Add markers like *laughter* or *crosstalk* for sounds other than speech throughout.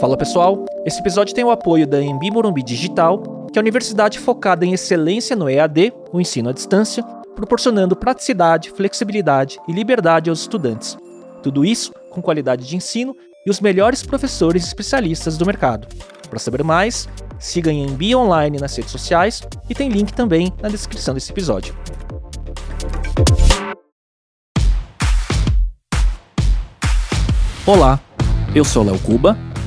Fala pessoal, esse episódio tem o apoio da Embi Morumbi Digital, que é a universidade focada em excelência no EAD, o ensino à distância, proporcionando praticidade, flexibilidade e liberdade aos estudantes. Tudo isso com qualidade de ensino e os melhores professores especialistas do mercado. Para saber mais, siga em Embi Online nas redes sociais e tem link também na descrição desse episódio. Olá, eu sou Léo Cuba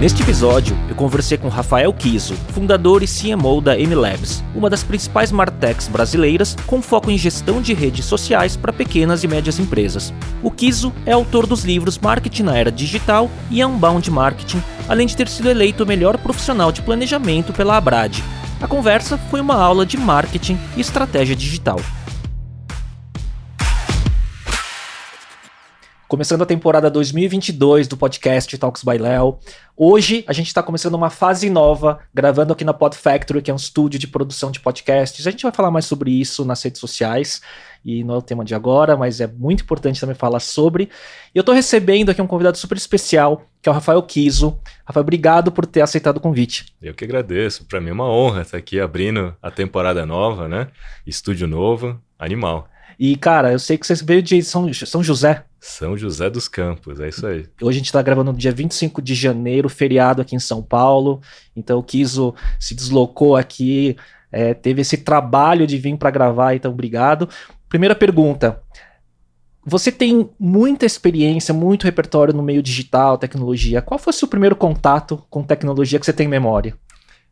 Neste episódio, eu conversei com Rafael Kiso, fundador e CMO da MLabs, uma das principais martechs brasileiras com foco em gestão de redes sociais para pequenas e médias empresas. O Kiso é autor dos livros Marketing na Era Digital e Unbound Marketing, além de ter sido eleito o melhor profissional de planejamento pela Abrad. A conversa foi uma aula de marketing e estratégia digital. Começando a temporada 2022 do podcast Talks by Léo. Hoje a gente está começando uma fase nova, gravando aqui na Pod Factory, que é um estúdio de produção de podcasts. A gente vai falar mais sobre isso nas redes sociais e não é o tema de agora, mas é muito importante também falar sobre. E eu estou recebendo aqui um convidado super especial, que é o Rafael Kiso. Rafael, obrigado por ter aceitado o convite. Eu que agradeço. Para mim é uma honra estar aqui abrindo a temporada nova, né? Estúdio novo, animal. E, cara, eu sei que você veio de São, São José. São José dos Campos, é isso aí. Hoje a gente está gravando no dia 25 de janeiro, feriado aqui em São Paulo. Então o Kiso se deslocou aqui, é, teve esse trabalho de vir para gravar, então obrigado. Primeira pergunta. Você tem muita experiência, muito repertório no meio digital, tecnologia. Qual foi o seu primeiro contato com tecnologia que você tem memória?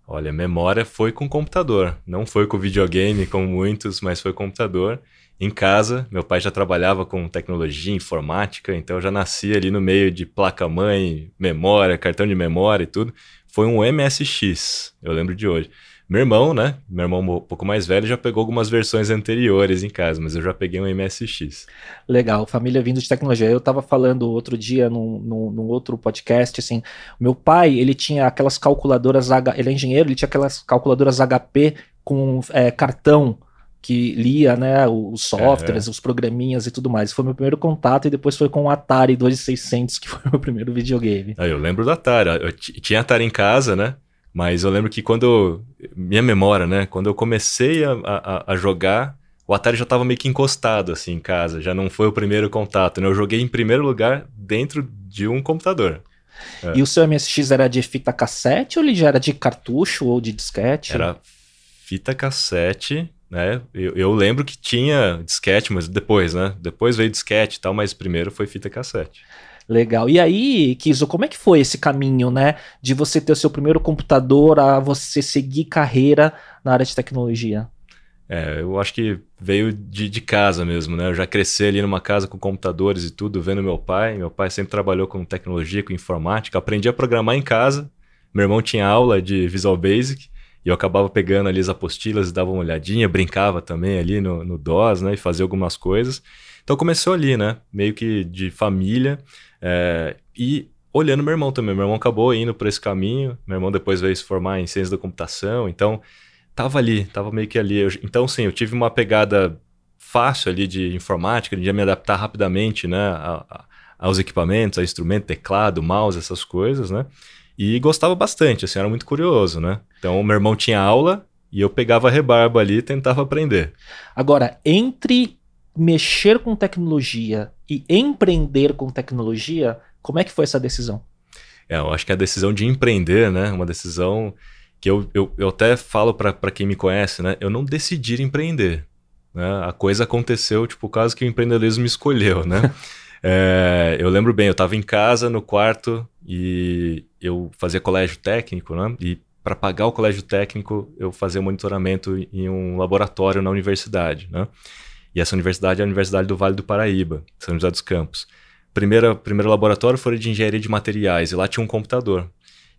Olha, memória foi com computador. Não foi com videogame, como muitos, mas foi computador em casa. Meu pai já trabalhava com tecnologia, informática, então eu já nasci ali no meio de placa-mãe, memória, cartão de memória e tudo. Foi um MSX, eu lembro de hoje. Meu irmão, né? Meu irmão um pouco mais velho já pegou algumas versões anteriores em casa, mas eu já peguei um MSX. Legal, família vindo de tecnologia. Eu estava falando outro dia num, num, num, outro podcast, assim, meu pai, ele tinha aquelas calculadoras, ele é engenheiro, ele tinha aquelas calculadoras HP com é, cartão, que lia, né, os softwares, é. os programinhas e tudo mais. Foi meu primeiro contato e depois foi com o Atari 2600, que foi o *laughs* meu primeiro videogame. Ah, eu lembro do Atari. Eu tinha Atari em casa, né? Mas eu lembro que quando. Minha memória, né? Quando eu comecei a, a, a jogar, o Atari já estava meio que encostado assim em casa. Já não foi o primeiro contato, né? Eu joguei em primeiro lugar dentro de um computador. É. E o seu MSX era de fita cassete ou ele já era de cartucho ou de disquete? Era fita cassete né? Eu, eu, lembro que tinha disquete, mas depois, né? Depois veio disquete e tal, mas primeiro foi fita cassete. Legal. E aí, Kizo, como é que foi esse caminho, né? De você ter o seu primeiro computador a você seguir carreira na área de tecnologia? É, eu acho que veio de, de casa mesmo, né? Eu já cresci ali numa casa com computadores e tudo, vendo meu pai. Meu pai sempre trabalhou com tecnologia, com informática. Aprendi a programar em casa. Meu irmão tinha aula de Visual Basic. E eu acabava pegando ali as apostilas e dava uma olhadinha, brincava também ali no, no DOS, né? E fazia algumas coisas. Então começou ali, né? Meio que de família. É, e olhando meu irmão também. Meu irmão acabou indo por esse caminho. Meu irmão depois veio se formar em ciência da computação. Então, tava ali, tava meio que ali. Eu, então, sim, eu tive uma pegada fácil ali de informática, de me adaptar rapidamente, né? A, a, aos equipamentos, a instrumento, teclado, mouse, essas coisas, né? E gostava bastante, assim, era muito curioso, né? Então, meu irmão tinha aula e eu pegava a rebarba ali e tentava aprender. Agora, entre mexer com tecnologia e empreender com tecnologia, como é que foi essa decisão? É, eu acho que a decisão de empreender, né? Uma decisão que eu, eu, eu até falo para quem me conhece, né? Eu não decidi empreender. Né? A coisa aconteceu, tipo, o caso que o empreendedorismo me escolheu, né? *laughs* É, eu lembro bem, eu estava em casa, no quarto, e eu fazia colégio técnico, né? E para pagar o colégio técnico, eu fazia monitoramento em um laboratório na universidade, né? E essa universidade é a Universidade do Vale do Paraíba, São José dos Campos. Primeira, primeiro laboratório foi de engenharia de materiais, e lá tinha um computador.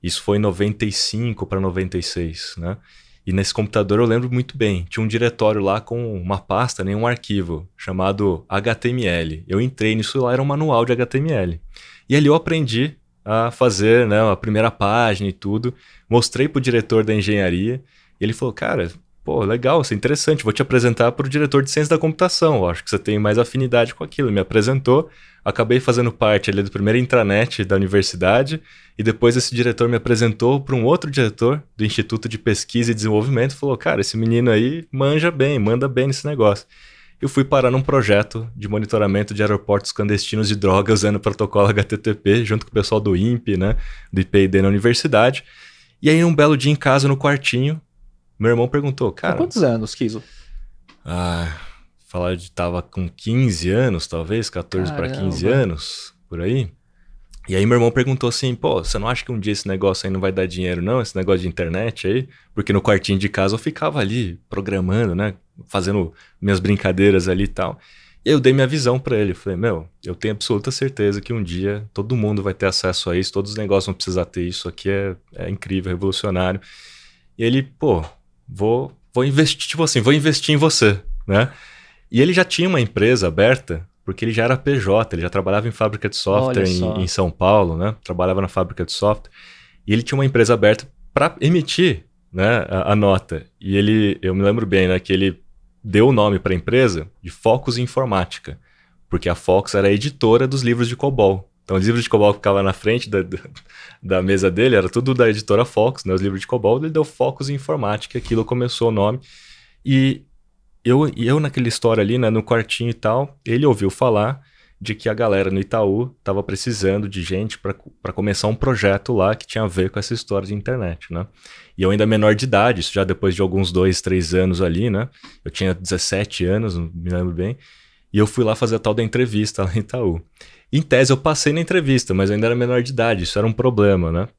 Isso foi em 95 para 96, né? E nesse computador eu lembro muito bem, tinha um diretório lá com uma pasta, nem né, um arquivo, chamado HTML. Eu entrei nisso lá, era um manual de HTML. E ali eu aprendi a fazer né, a primeira página e tudo. Mostrei para o diretor da engenharia e ele falou: Cara, pô, legal, isso é interessante, vou te apresentar para o diretor de ciência da computação, eu acho que você tem mais afinidade com aquilo. Ele me apresentou, acabei fazendo parte ali do primeiro intranet da universidade, e depois esse diretor me apresentou para um outro diretor do Instituto de Pesquisa e Desenvolvimento, falou, cara, esse menino aí manja bem, manda bem nesse negócio. Eu fui parar num projeto de monitoramento de aeroportos clandestinos de droga usando o protocolo HTTP, junto com o pessoal do INPE, né, do IPID na universidade. E aí, um belo dia em casa, no quartinho, meu irmão perguntou, cara. Com quantos anos, Kiso? Ah, falar de tava com 15 anos, talvez, 14 para 15 anos, por aí. E aí meu irmão perguntou assim, pô, você não acha que um dia esse negócio aí não vai dar dinheiro não, esse negócio de internet aí? Porque no quartinho de casa eu ficava ali programando, né, fazendo minhas brincadeiras ali e tal. E eu dei minha visão para ele, falei, meu, eu tenho absoluta certeza que um dia todo mundo vai ter acesso a isso, todos os negócios vão precisar ter isso, aqui é, é incrível, revolucionário. E ele, pô, vou, vou investir, tipo assim, vou investir em você, né? E ele já tinha uma empresa aberta, porque ele já era PJ, ele já trabalhava em fábrica de software em, em, São Paulo, né? Trabalhava na fábrica de software. E ele tinha uma empresa aberta para emitir né, a, a, nota. E ele, eu me lembro bem, né, que ele deu o nome para a empresa de Focus Informática, porque a Fox era a editora dos livros de COBOL. Então, os livros de COBOL que ficavam na frente da, da mesa dele era tudo da editora Fox, né? Os livros de COBOL, ele deu Focus Informática, aquilo começou o nome. E eu, eu naquela história ali, né, no quartinho e tal, ele ouviu falar de que a galera no Itaú estava precisando de gente para começar um projeto lá que tinha a ver com essa história de internet, né? E eu ainda menor de idade, isso já depois de alguns dois, três anos ali, né? Eu tinha 17 anos, não me lembro bem. E eu fui lá fazer a tal da entrevista lá em Itaú. Em tese, eu passei na entrevista, mas eu ainda era menor de idade, isso era um problema, né?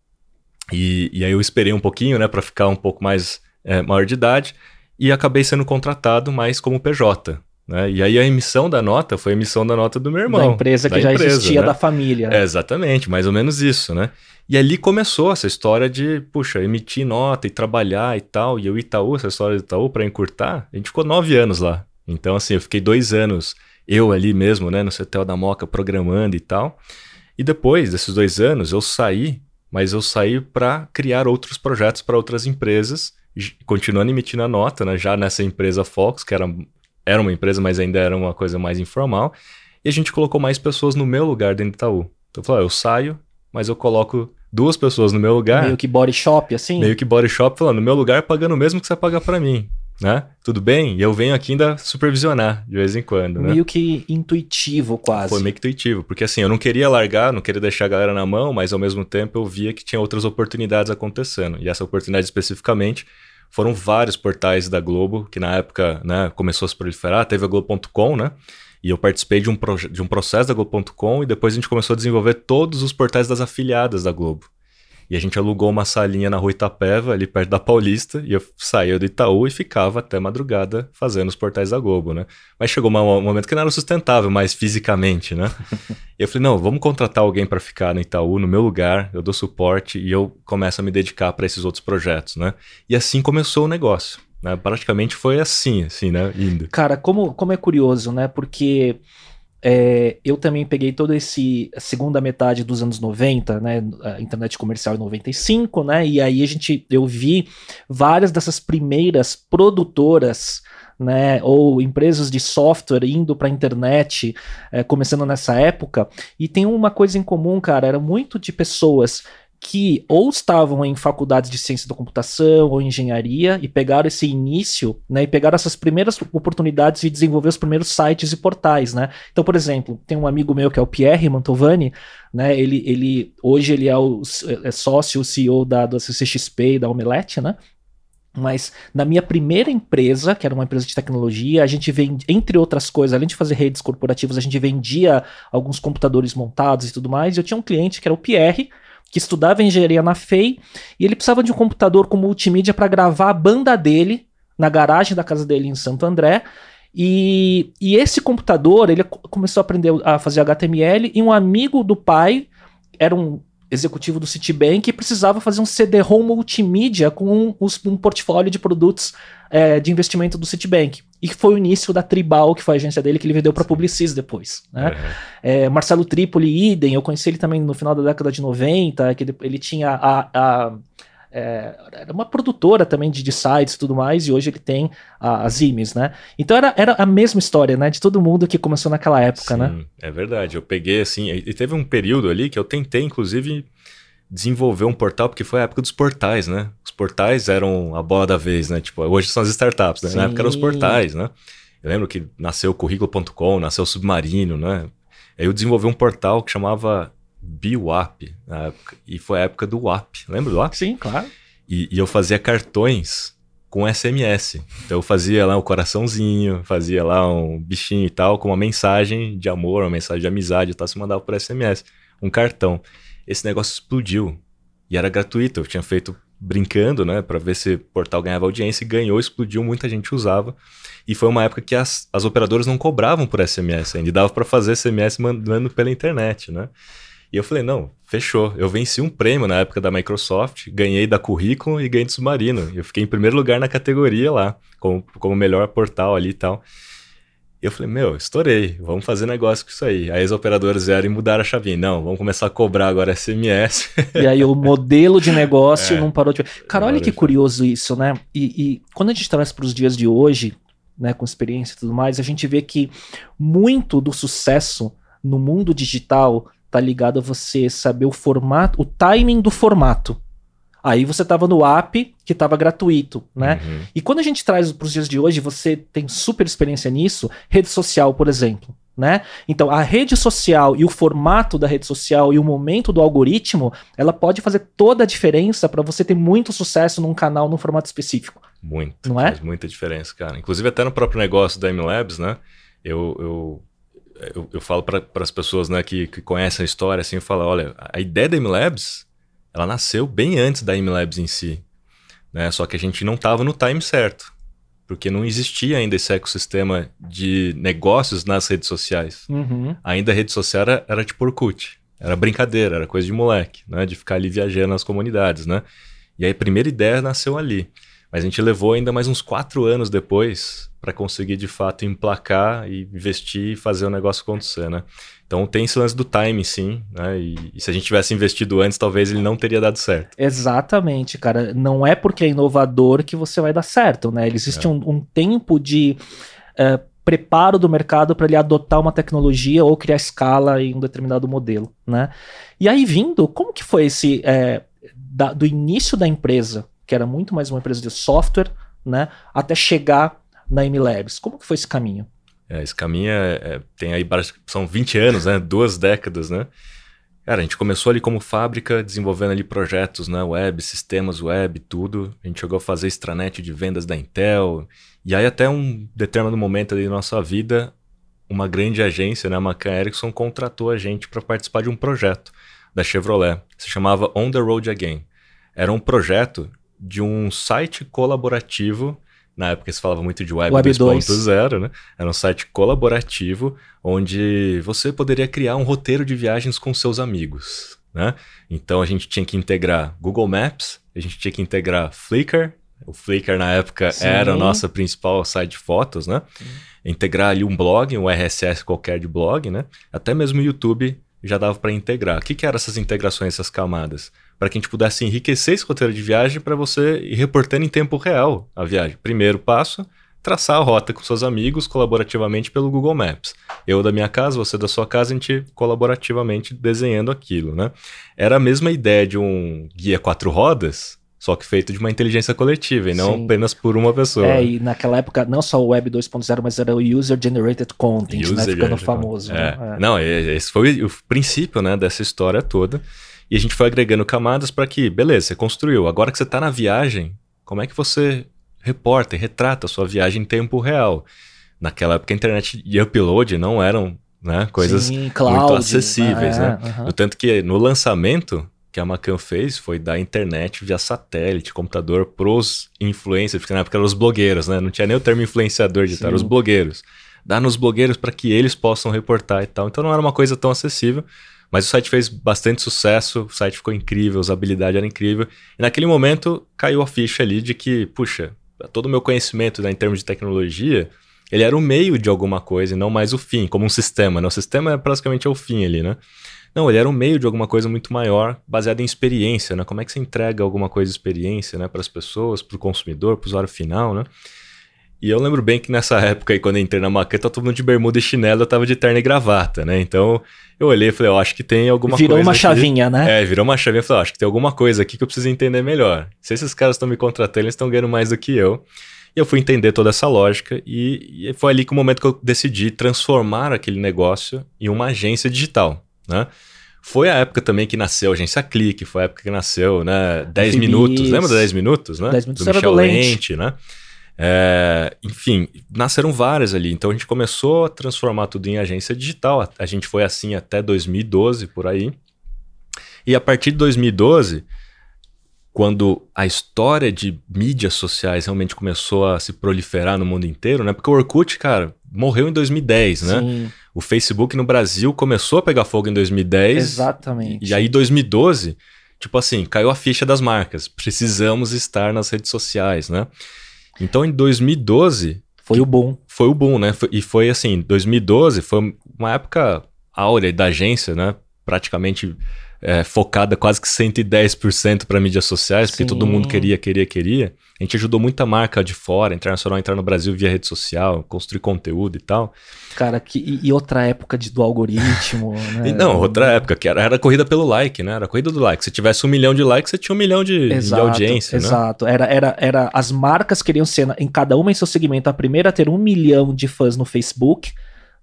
E, e aí eu esperei um pouquinho, né, para ficar um pouco mais é, maior de idade, e acabei sendo contratado mais como PJ. Né? E aí a emissão da nota foi a emissão da nota do meu irmão. Da empresa que da já empresa, existia né? da família. É, exatamente, mais ou menos isso, né? E ali começou essa história de, puxa, emitir nota e trabalhar e tal. E o Itaú, essa história do Itaú, para encurtar, a gente ficou nove anos lá. Então, assim, eu fiquei dois anos eu ali mesmo, né, no CETEL da Moca, programando e tal. E depois desses dois anos, eu saí, mas eu saí para criar outros projetos para outras empresas, continuando emitindo a nota, né, já nessa empresa Fox, que era, era uma empresa, mas ainda era uma coisa mais informal. E a gente colocou mais pessoas no meu lugar dentro do Itaú. Então eu falei, ah, eu saio, mas eu coloco duas pessoas no meu lugar. Meio que body shop, assim? Meio que body shop, falando, no meu lugar, pagando o mesmo que você paga para mim né? Tudo bem? E eu venho aqui ainda supervisionar de vez em quando, né? Meio que intuitivo, quase. Foi meio que intuitivo, porque assim, eu não queria largar, não queria deixar a galera na mão, mas ao mesmo tempo eu via que tinha outras oportunidades acontecendo. E essa oportunidade especificamente foram vários portais da Globo, que na época, né, começou a se proliferar, teve a Globo.com, né? E eu participei de um, de um processo da Globo.com e depois a gente começou a desenvolver todos os portais das afiliadas da Globo. E a gente alugou uma salinha na rua Itapeva, ali perto da Paulista, e eu saía do Itaú e ficava até madrugada fazendo os portais da Globo, né? Mas chegou um momento que não era sustentável mais fisicamente, né? e *laughs* eu falei, não, vamos contratar alguém para ficar no Itaú, no meu lugar, eu dou suporte e eu começo a me dedicar para esses outros projetos, né? E assim começou o negócio. Né? Praticamente foi assim, assim, né? Indo. Cara, como, como é curioso, né? Porque é, eu também peguei toda esse segunda metade dos anos 90, né, a internet comercial em 95, né, e aí a gente, eu vi várias dessas primeiras produtoras, né, ou empresas de software indo para a internet, é, começando nessa época, e tem uma coisa em comum, cara, era muito de pessoas que ou estavam em faculdades de ciência da computação ou engenharia e pegaram esse início, né, e pegaram essas primeiras oportunidades de desenvolver os primeiros sites e portais, né? Então, por exemplo, tem um amigo meu que é o Pierre Mantovani, né? Ele, ele hoje ele é o é sócio, CEO da do CCXP e da Omelete, né? Mas na minha primeira empresa, que era uma empresa de tecnologia, a gente vendia, entre outras coisas, além de fazer redes corporativas, a gente vendia alguns computadores montados e tudo mais. E eu tinha um cliente que era o Pierre, que estudava engenharia na FEI, e ele precisava de um computador com multimídia para gravar a banda dele na garagem da casa dele em Santo André. E, e esse computador, ele começou a aprender a fazer HTML, e um amigo do pai, era um executivo do Citibank e precisava fazer um CD-ROM multimídia com um, um portfólio de produtos é, de investimento do Citibank. E foi o início da Tribal, que foi a agência dele, que ele vendeu para Publicis depois. Né? É, Marcelo Tripoli, idem, eu conheci ele também no final da década de 90, que ele, ele tinha a, a é, era uma produtora também de, de sites e tudo mais, e hoje ele tem a, as IMES, né? Então era, era a mesma história, né? De todo mundo que começou naquela época, né? Sim, né? É verdade. Eu peguei assim, e teve um período ali que eu tentei, inclusive, desenvolver um portal, porque foi a época dos portais, né? Os portais eram a bola da vez, né? Tipo, hoje são as startups, né? Na época eram os portais, né? Eu lembro que nasceu o currículo.com, nasceu o Submarino, né? Aí eu desenvolvi um portal que chamava BWAP na época, e foi a época do WAP. Lembra do WAP? Sim, claro. E, e, eu fazia cartões com SMS. Então eu fazia lá um coraçãozinho, fazia lá um bichinho e tal, com uma mensagem de amor, uma mensagem de amizade e tal, se mandava por SMS. Um cartão. Esse negócio explodiu. E era gratuito. Eu tinha feito brincando, né, para ver se o portal ganhava audiência e ganhou, explodiu, muita gente usava. E foi uma época que as, as operadoras não cobravam por SMS ainda, dava para fazer SMS mandando pela internet, né? E eu falei, não, fechou. Eu venci um prêmio na época da Microsoft, ganhei da Currículo e ganhei do Submarino. Eu fiquei em primeiro lugar na categoria lá, como, como melhor portal ali e tal. E eu falei, meu, estourei, vamos fazer negócio com isso aí. Aí as operadoras vieram e mudaram a chavinha. Não, vamos começar a cobrar agora SMS. E aí o modelo de negócio *laughs* é, não parou de. Cara, olha que curioso isso, né? E, e quando a gente traz para os dias de hoje, né, com experiência e tudo mais, a gente vê que muito do sucesso no mundo digital tá ligado a você saber o formato, o timing do formato. Aí você tava no app que tava gratuito, né? Uhum. E quando a gente traz para os dias de hoje, você tem super experiência nisso, rede social, por exemplo. Né? Então, a rede social e o formato da rede social e o momento do algoritmo, ela pode fazer toda a diferença para você ter muito sucesso num canal num formato específico. Muito, não é? Faz muita diferença, cara. Inclusive até no próprio negócio da MLabs, né? Eu, eu eu, eu falo para as pessoas né, que, que conhecem a história, assim, eu falo, olha, a ideia da MLabs, ela nasceu bem antes da MLabs em si, né? Só que a gente não estava no time certo, porque não existia ainda esse ecossistema de negócios nas redes sociais. Uhum. Ainda a rede social era, era tipo Orkut, era brincadeira, era coisa de moleque, né? De ficar ali viajando nas comunidades, né? E aí a primeira ideia nasceu ali. Mas a gente levou ainda mais uns quatro anos depois para conseguir de fato emplacar e investir e fazer o negócio acontecer, né? Então tem esse lance do time, sim, né? E, e, se a gente tivesse investido antes, talvez ele não teria dado certo. Exatamente, cara. Não é porque é inovador que você vai dar certo, né? Existe é. um, um, tempo de uh, preparo do mercado para ele adotar uma tecnologia ou criar escala em um determinado modelo, né? E aí vindo, como que foi esse é, da, do início da empresa que era muito mais uma empresa de software, né, até chegar na MLabs. Como que foi esse caminho? É, esse caminho é, é, tem aí, são 20 anos, né, duas décadas, né? Cara, a gente começou ali como fábrica, desenvolvendo ali projetos, né, web, sistemas web, tudo. A gente chegou a fazer extranet de vendas da Intel. E aí até um determinado momento ali da nossa vida, uma grande agência, né, a McCann Erickson, contratou a gente para participar de um projeto da Chevrolet. Se chamava On the Road Again. Era um projeto de um site colaborativo. Na época se falava muito de Web, Web 2.0, né? Era um site colaborativo onde você poderia criar um roteiro de viagens com seus amigos. Né? Então a gente tinha que integrar Google Maps, a gente tinha que integrar Flickr. O Flickr na época Sim. era o nosso principal site de fotos, né? Integrar ali um blog, um RSS qualquer de blog, né? Até mesmo o YouTube já dava para integrar. O que, que eram essas integrações, essas camadas? Para que a gente pudesse enriquecer esse roteiro de viagem para você ir reportando em tempo real a viagem. Primeiro passo, traçar a rota com seus amigos colaborativamente pelo Google Maps. Eu da minha casa, você da sua casa, a gente colaborativamente desenhando aquilo, né? Era a mesma ideia de um guia quatro rodas, só que feito de uma inteligência coletiva e não Sim. apenas por uma pessoa. É, e naquela época não só o Web 2.0, mas era o User Generated Content, User né? Ficando famoso. É. Né? É. Não, esse foi o princípio né, dessa história toda. E a gente foi agregando camadas para que, beleza, você construiu. Agora que você está na viagem, como é que você reporta e retrata a sua viagem em tempo real? Naquela época a internet e upload não eram né, coisas Sim, cloud, muito acessíveis. É, né? Uh -huh. tanto que no lançamento que a Macan fez foi dar internet via satélite, computador pros influencers, porque na época eram os blogueiros, né? Não tinha nem o termo influenciador de estar, os blogueiros. Dar nos blogueiros para que eles possam reportar e tal. Então não era uma coisa tão acessível, Mas o site fez bastante sucesso, o site ficou incrível, a usabilidade era incrível. E naquele momento caiu a ficha ali de que, puxa, todo o meu conhecimento né, em termos de tecnologia, ele era o meio de alguma coisa e não mais o fim, como um sistema. Né? O sistema é praticamente o fim ali, né? Não, ele era um meio de alguma coisa muito maior, baseado em experiência, né? Como é que você entrega alguma coisa de experiência, né, para as pessoas, para o consumidor, para o usuário final, né? E eu lembro bem que nessa época aí, quando eu entrei na maqueta, todo mundo de bermuda e chinelo, eu tava de terno e gravata, né? Então, eu olhei e falei, eu acho que tem alguma virou coisa Virou uma aqui. chavinha, né? É, virou uma chavinha. Eu falei, acho que tem alguma coisa aqui que eu preciso entender melhor. Se esses caras estão me contratando, eles estão ganhando mais do que eu. E eu fui entender toda essa lógica e, e foi ali que o momento que eu decidi transformar aquele negócio em uma agência digital, né? Foi a época também que nasceu a agência Clique, foi a época que nasceu, né? 10 minutos. Lembra da 10 minutos, né? 10 minutos do era Michel do Lente. Lente, né? É, enfim, nasceram várias ali. Então a gente começou a transformar tudo em agência digital. A, a gente foi assim até 2012 por aí. E a partir de 2012, quando a história de mídias sociais realmente começou a se proliferar no mundo inteiro, né? Porque o Orkut, cara, morreu em 2010, né? Sim, O Facebook no Brasil começou a pegar fogo em 2010. exatamente. E aí, 2012, tipo assim, caiu a ficha das marcas. Precisamos estar nas redes sociais, né? Então, em 2012, Foi o bom. foi o boom, né? E foi assim, 2012 foi uma época áurea da agência, né? Praticamente é, focada quase que 110% para mídias sociais, porque Sim. todo mundo queria, queria, queria. A gente ajudou muita marca de fora, internacional, entrar no Brasil via rede social, construir conteúdo e tal. Cara, que, e, outra época de, do algoritmo, *laughs* né? E não, outra época, que era, era corrida pelo like, né? Era corrida do like. Se tivesse um milhão de likes, você tinha um milhão de, de Exato, audiência, né? Exato. Era, era, era, as marcas queriam ser, em cada uma em seu segmento, a primeira a ter um milhão de fãs no Facebook,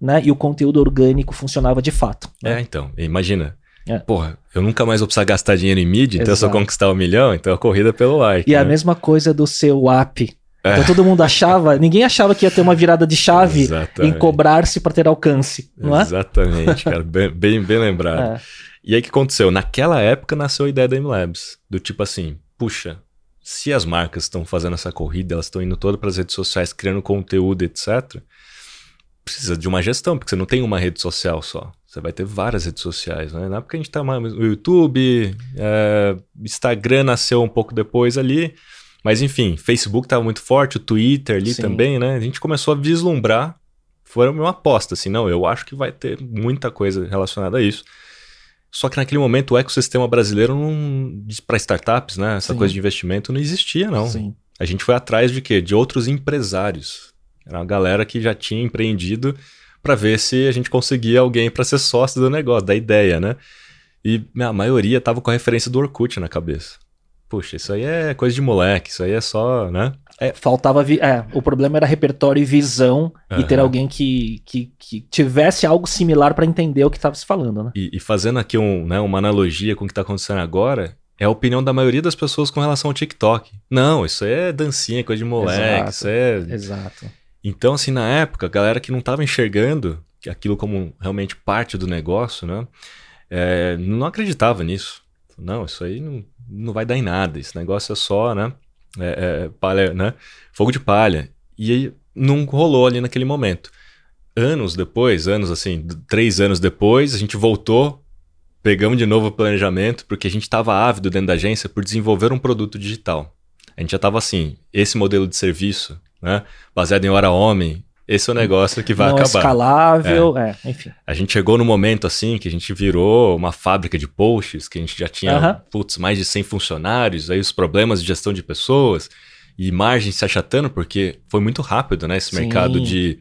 né? E o conteúdo orgânico funcionava de fato. né? É, então, imagina. É. Porra, eu nunca mais vou precisar gastar dinheiro em mídia, então eu só conquistar um milhão, então a corrida pelo like. E a né? mesma coisa do seu app. É. Então todo mundo achava, *laughs* ninguém achava que ia ter uma virada de chave em cobrar-se para ter alcance, não é? Exatamente, cara. *laughs* Bem, bem, bem lembrado. É. E aí o que aconteceu? Naquela época nasceu a ideia da MLabs. Do tipo assim, puxa, se as marcas estão fazendo essa corrida, elas estão indo todas para as redes sociais, criando conteúdo, etc. Precisa de uma gestão, porque você não tem uma rede social só. Você vai ter várias redes sociais, né? Na época a gente tá mais no YouTube, é, Instagram nasceu um pouco depois ali. Mas enfim, Facebook estava muito forte, o Twitter ali Sim. também, né? A gente começou a vislumbrar. Foi uma aposta, assim, não, eu acho que vai ter muita coisa relacionada a isso. Só que naquele momento o ecossistema brasileiro não. para startups, né? Essa Sim. coisa de investimento não existia, não. Sim. A gente foi atrás de quê? De outros empresários. Era uma galera que já tinha empreendido para ver se a gente conseguia alguém para ser sócio do negócio, da ideia, né? E a maioria tava com a referência do Orkut na cabeça. Puxa, isso aí é coisa de moleque, isso aí é só, né? Faltava. Vi... É, o problema era repertório e visão e ter alguém que, que, que tivesse algo similar para entender o que estava se falando, né? E, e fazendo aqui um, né, uma analogia com o que está acontecendo agora, é a opinião da maioria das pessoas com relação ao TikTok. Não, isso aí é dancinha, coisa de moleque, Exato. isso é. Exato. Então, assim, na época, a galera que não estava enxergando aquilo como realmente parte do negócio, né? é, não acreditava nisso. Não, isso aí não, não vai dar em nada. Esse negócio é só, né? é, é, palha, né? Fogo de palha. E aí não rolou ali naquele momento. Anos depois, anos assim, três anos depois, a gente voltou, pegamos de novo o planejamento, porque a gente estava ávido dentro da agência por desenvolver um produto digital. A gente já estava assim, esse modelo de serviço, né? Baseado em hora homem, esse é o negócio que vai não acabar. escalável, é. enfim. A gente chegou no momento assim que a gente virou uma fábrica de posts, que a gente já tinha, Aham. putz, mais de 100 funcionários, aí os problemas de gestão de pessoas e margem se achatando, porque foi muito rápido, né, esse Sim. mercado de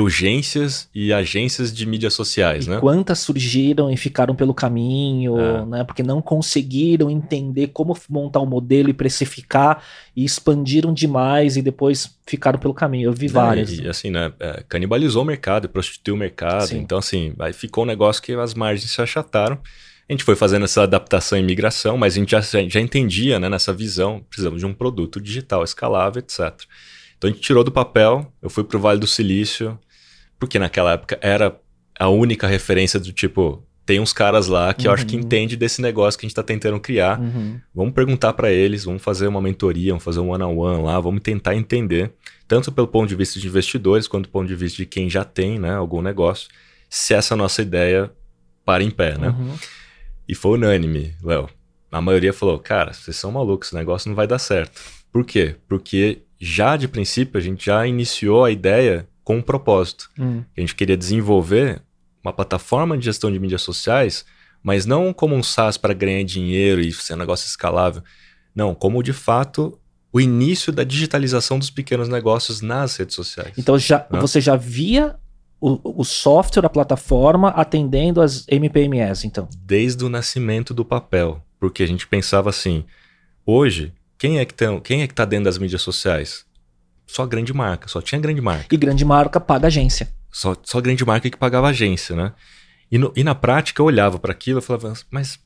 urgências e agências de mídias sociais, E né? quantas surgiram e ficaram pelo caminho, É. né? Porque não conseguiram entender como montar o modelo e precificar e expandiram demais e depois ficaram pelo caminho. Eu vi várias. E, e, assim, né, é, canibalizou o mercado, prostituiu o mercado, Sim. então assim, aí ficou um negócio que as margens se achataram. A gente foi fazendo essa adaptação e migração, mas a gente já, já entendia, né, nessa visão, precisamos de um produto digital escalável, etc. Então a gente tirou do papel, eu fui para o Vale do Silício, porque naquela época era a única referência do tipo, tem uns caras lá que eu acho que Uhum. entende desse negócio que a gente está tentando criar. Uhum. Vamos perguntar para eles, vamos fazer uma mentoria, vamos fazer um one-on-one lá, vamos tentar entender, tanto pelo ponto de vista de investidores, quanto do ponto de vista de quem já tem né, algum negócio, se essa nossa ideia para em pé, né? Uhum. E foi unânime, Léo. A maioria falou, cara, vocês são malucos, esse negócio não vai dar certo. Por quê? Porque já de princípio a gente já iniciou a ideia com um propósito. Hum. A gente queria desenvolver uma plataforma de gestão de mídias sociais, mas não como um SaaS para ganhar dinheiro e ser um negócio escalável. Não, como de fato o início da digitalização dos pequenos negócios nas redes sociais. Então já, né? você já via o, o, software, a plataforma atendendo as MPMS, então? Desde o nascimento do papel, porque a gente pensava assim, hoje, quem é que está quem é que tá dentro das mídias sociais? Só grande marca, só tinha grande marca. E grande marca paga agência. Só, só grande marca que pagava agência, né? E, no, e na prática eu olhava para aquilo e falava, mas,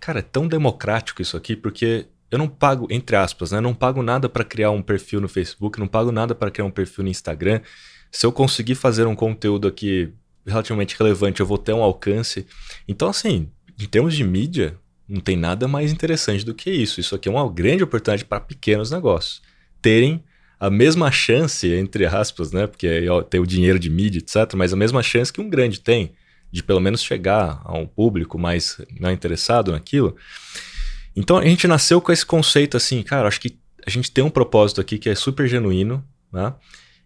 cara, é tão democrático isso aqui, porque eu não pago, entre aspas, né? Não pago nada para criar um perfil no Facebook, não pago nada para criar um perfil no Instagram. Se eu conseguir fazer um conteúdo aqui relativamente relevante, eu vou ter um alcance. Então, assim, em termos de mídia, não tem nada mais interessante do que isso. Isso aqui é uma grande oportunidade para pequenos negócios terem a mesma chance, entre aspas, né? Porque tem o dinheiro de mídia, etc., mas a mesma chance que um grande tem de pelo menos chegar a um público mais não né, interessado naquilo. Então a gente nasceu com esse conceito assim, cara, acho que a gente tem um propósito aqui que é super genuíno, né?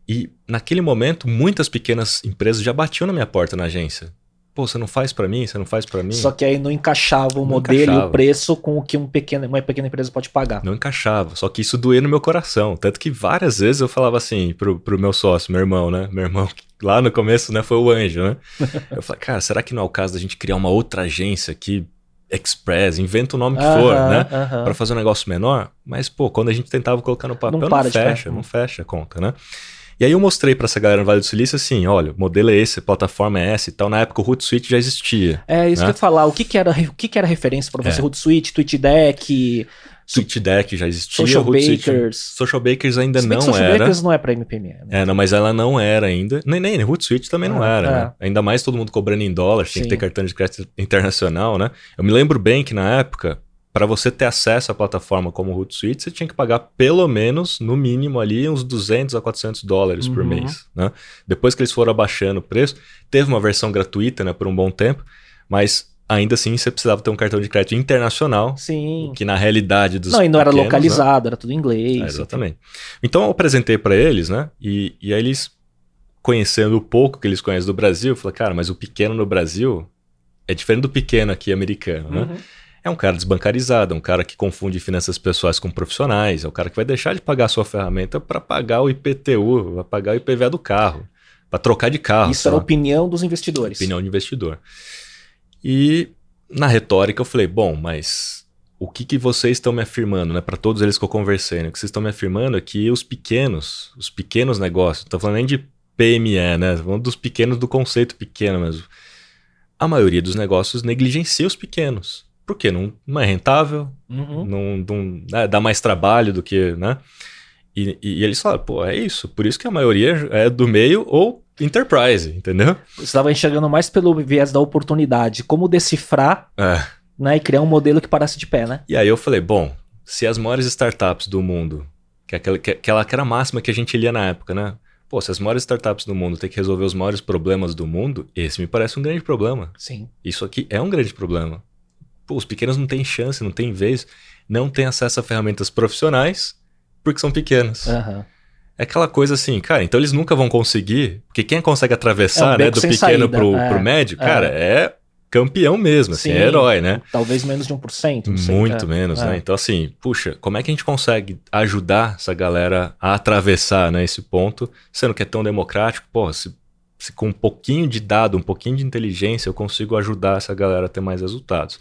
E naquele momento, muitas pequenas empresas já batiam na minha porta na agência. Pô, você não faz para mim, você não faz para mim. Só que aí não encaixava o não modelo encaixava. e o preço com o que um pequeno, uma pequena empresa pode pagar. Não encaixava, só que isso doía no meu coração. Tanto que várias vezes eu falava assim pro, pro meu sócio, meu irmão, né? Meu irmão, *laughs* lá no começo, né, foi o anjo, né? eu falei, cara, será que não é o caso da gente criar uma outra agência aqui Express, inventa o nome que uh -huh, for, né? Uh -huh. Para fazer um negócio menor. Mas, pô, quando a gente tentava colocar no papel, não, não fecha, não fecha a conta, né? E aí eu mostrei para essa galera no Vale do Silício assim, olha, o modelo é esse, a plataforma é essa e tal. Na época o Hootsuite já existia. É, isso né? que eu ia falar. O que, que, era, o que, que era referência para você? É. Hootsuite, TweetDeck... TweetDeck já existia. Social Bakers. Social Bakers ainda não Social era. Social Bakers não é para MPM. Né? É, não, mas ela não era ainda. Nem, nem Hootsuite também não era, né? é. né? Ainda mais todo mundo cobrando em dólar, tem que ter cartão de crédito internacional, né? Eu me lembro bem que na época, para você ter acesso à plataforma como o Hootsuite, você tinha que pagar pelo menos, no mínimo ali, uns 200 a 400 dólares uhum. por mês, né? Depois que eles foram abaixando o preço, teve uma versão gratuita, né, por um bom tempo, mas ainda assim você precisava ter um cartão de crédito internacional. Sim. Que na realidade dos. Não, e não era pequenos, localizado, né? era tudo em inglês. É, exatamente. Então eu apresentei para eles, né? E, e aí eles, conhecendo o pouco que eles conhecem do Brasil, eu falei, cara, mas o pequeno no Brasil é diferente do pequeno aqui americano, né? Uhum. É um cara desbancarizado, é um cara que confunde finanças pessoais com profissionais, é o cara que vai deixar de pagar a sua ferramenta para pagar o IPTU, vai pagar o IPVA do carro, para trocar de carro. Isso era a opinião dos investidores. Opinião de investidor. E na retórica eu falei, bom, mas o que, que vocês estão me afirmando, né? Para todos eles que eu conversei, né? O que vocês estão me afirmando é que os pequenos, os pequenos negócios, não estou falando nem de PME, né? Falando dos pequenos do conceito pequeno mesmo. A maioria dos negócios negligencia os pequenos. Por quê? Não, não é rentável, uhum. não, não né? dá mais trabalho do que, né? E, e, e eles falaram, pô, é isso. Por isso que a maioria é do meio ou enterprise, entendeu? Você estava enxergando mais pelo viés da oportunidade, como decifrar é. né, e criar um modelo que parasse de pé, né? E aí eu falei, bom, se as maiores startups do mundo, que é aquela, que, aquela que era a máxima que a gente lia na época, né? Pô, se as maiores startups do mundo têm que resolver os maiores problemas do mundo, esse me parece um grande problema. Sim. Isso aqui é um grande problema. Pô, os pequenos não têm chance, não têm vez, não têm acesso a ferramentas profissionais porque são pequenos. Uhum. É aquela coisa assim, cara, então eles nunca vão conseguir, porque quem consegue atravessar, é um né, do pequeno saída. pro, é, pro médio, é. cara, é campeão mesmo, assim, é Sim, é herói, né? Talvez menos de 1%. Não sei, Muito é. menos, né? É. Então, assim, puxa, como é que a gente consegue ajudar essa galera a atravessar né, esse ponto, sendo que é tão democrático? Pô, se, se com um pouquinho de dado, um pouquinho de inteligência, eu consigo ajudar essa galera a ter mais resultados.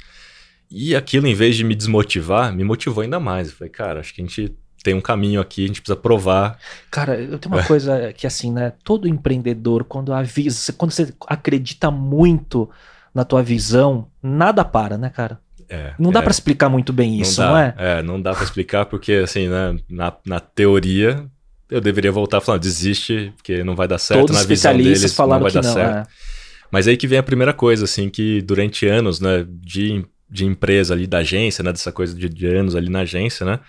E aquilo, em vez de me desmotivar, me motivou ainda mais. Eu falei, cara, acho que a gente tem um caminho aqui, a gente precisa provar. Cara, eu tenho uma é. coisa que assim, né? Todo empreendedor, quando avisa, quando você acredita muito na tua visão, nada para, né, cara? É, não dá é. para explicar muito bem isso, não, não, é? É, não dá para explicar porque, assim, né, na, na teoria, eu deveria voltar falando, desiste, porque não vai dar certo Todos na visão deles, falaram não vai que dar não, certo. É. Mas aí que vem a primeira coisa, assim, que durante anos, né, de, de empresa ali, da agência, né, dessa coisa de, de anos ali na agência, né,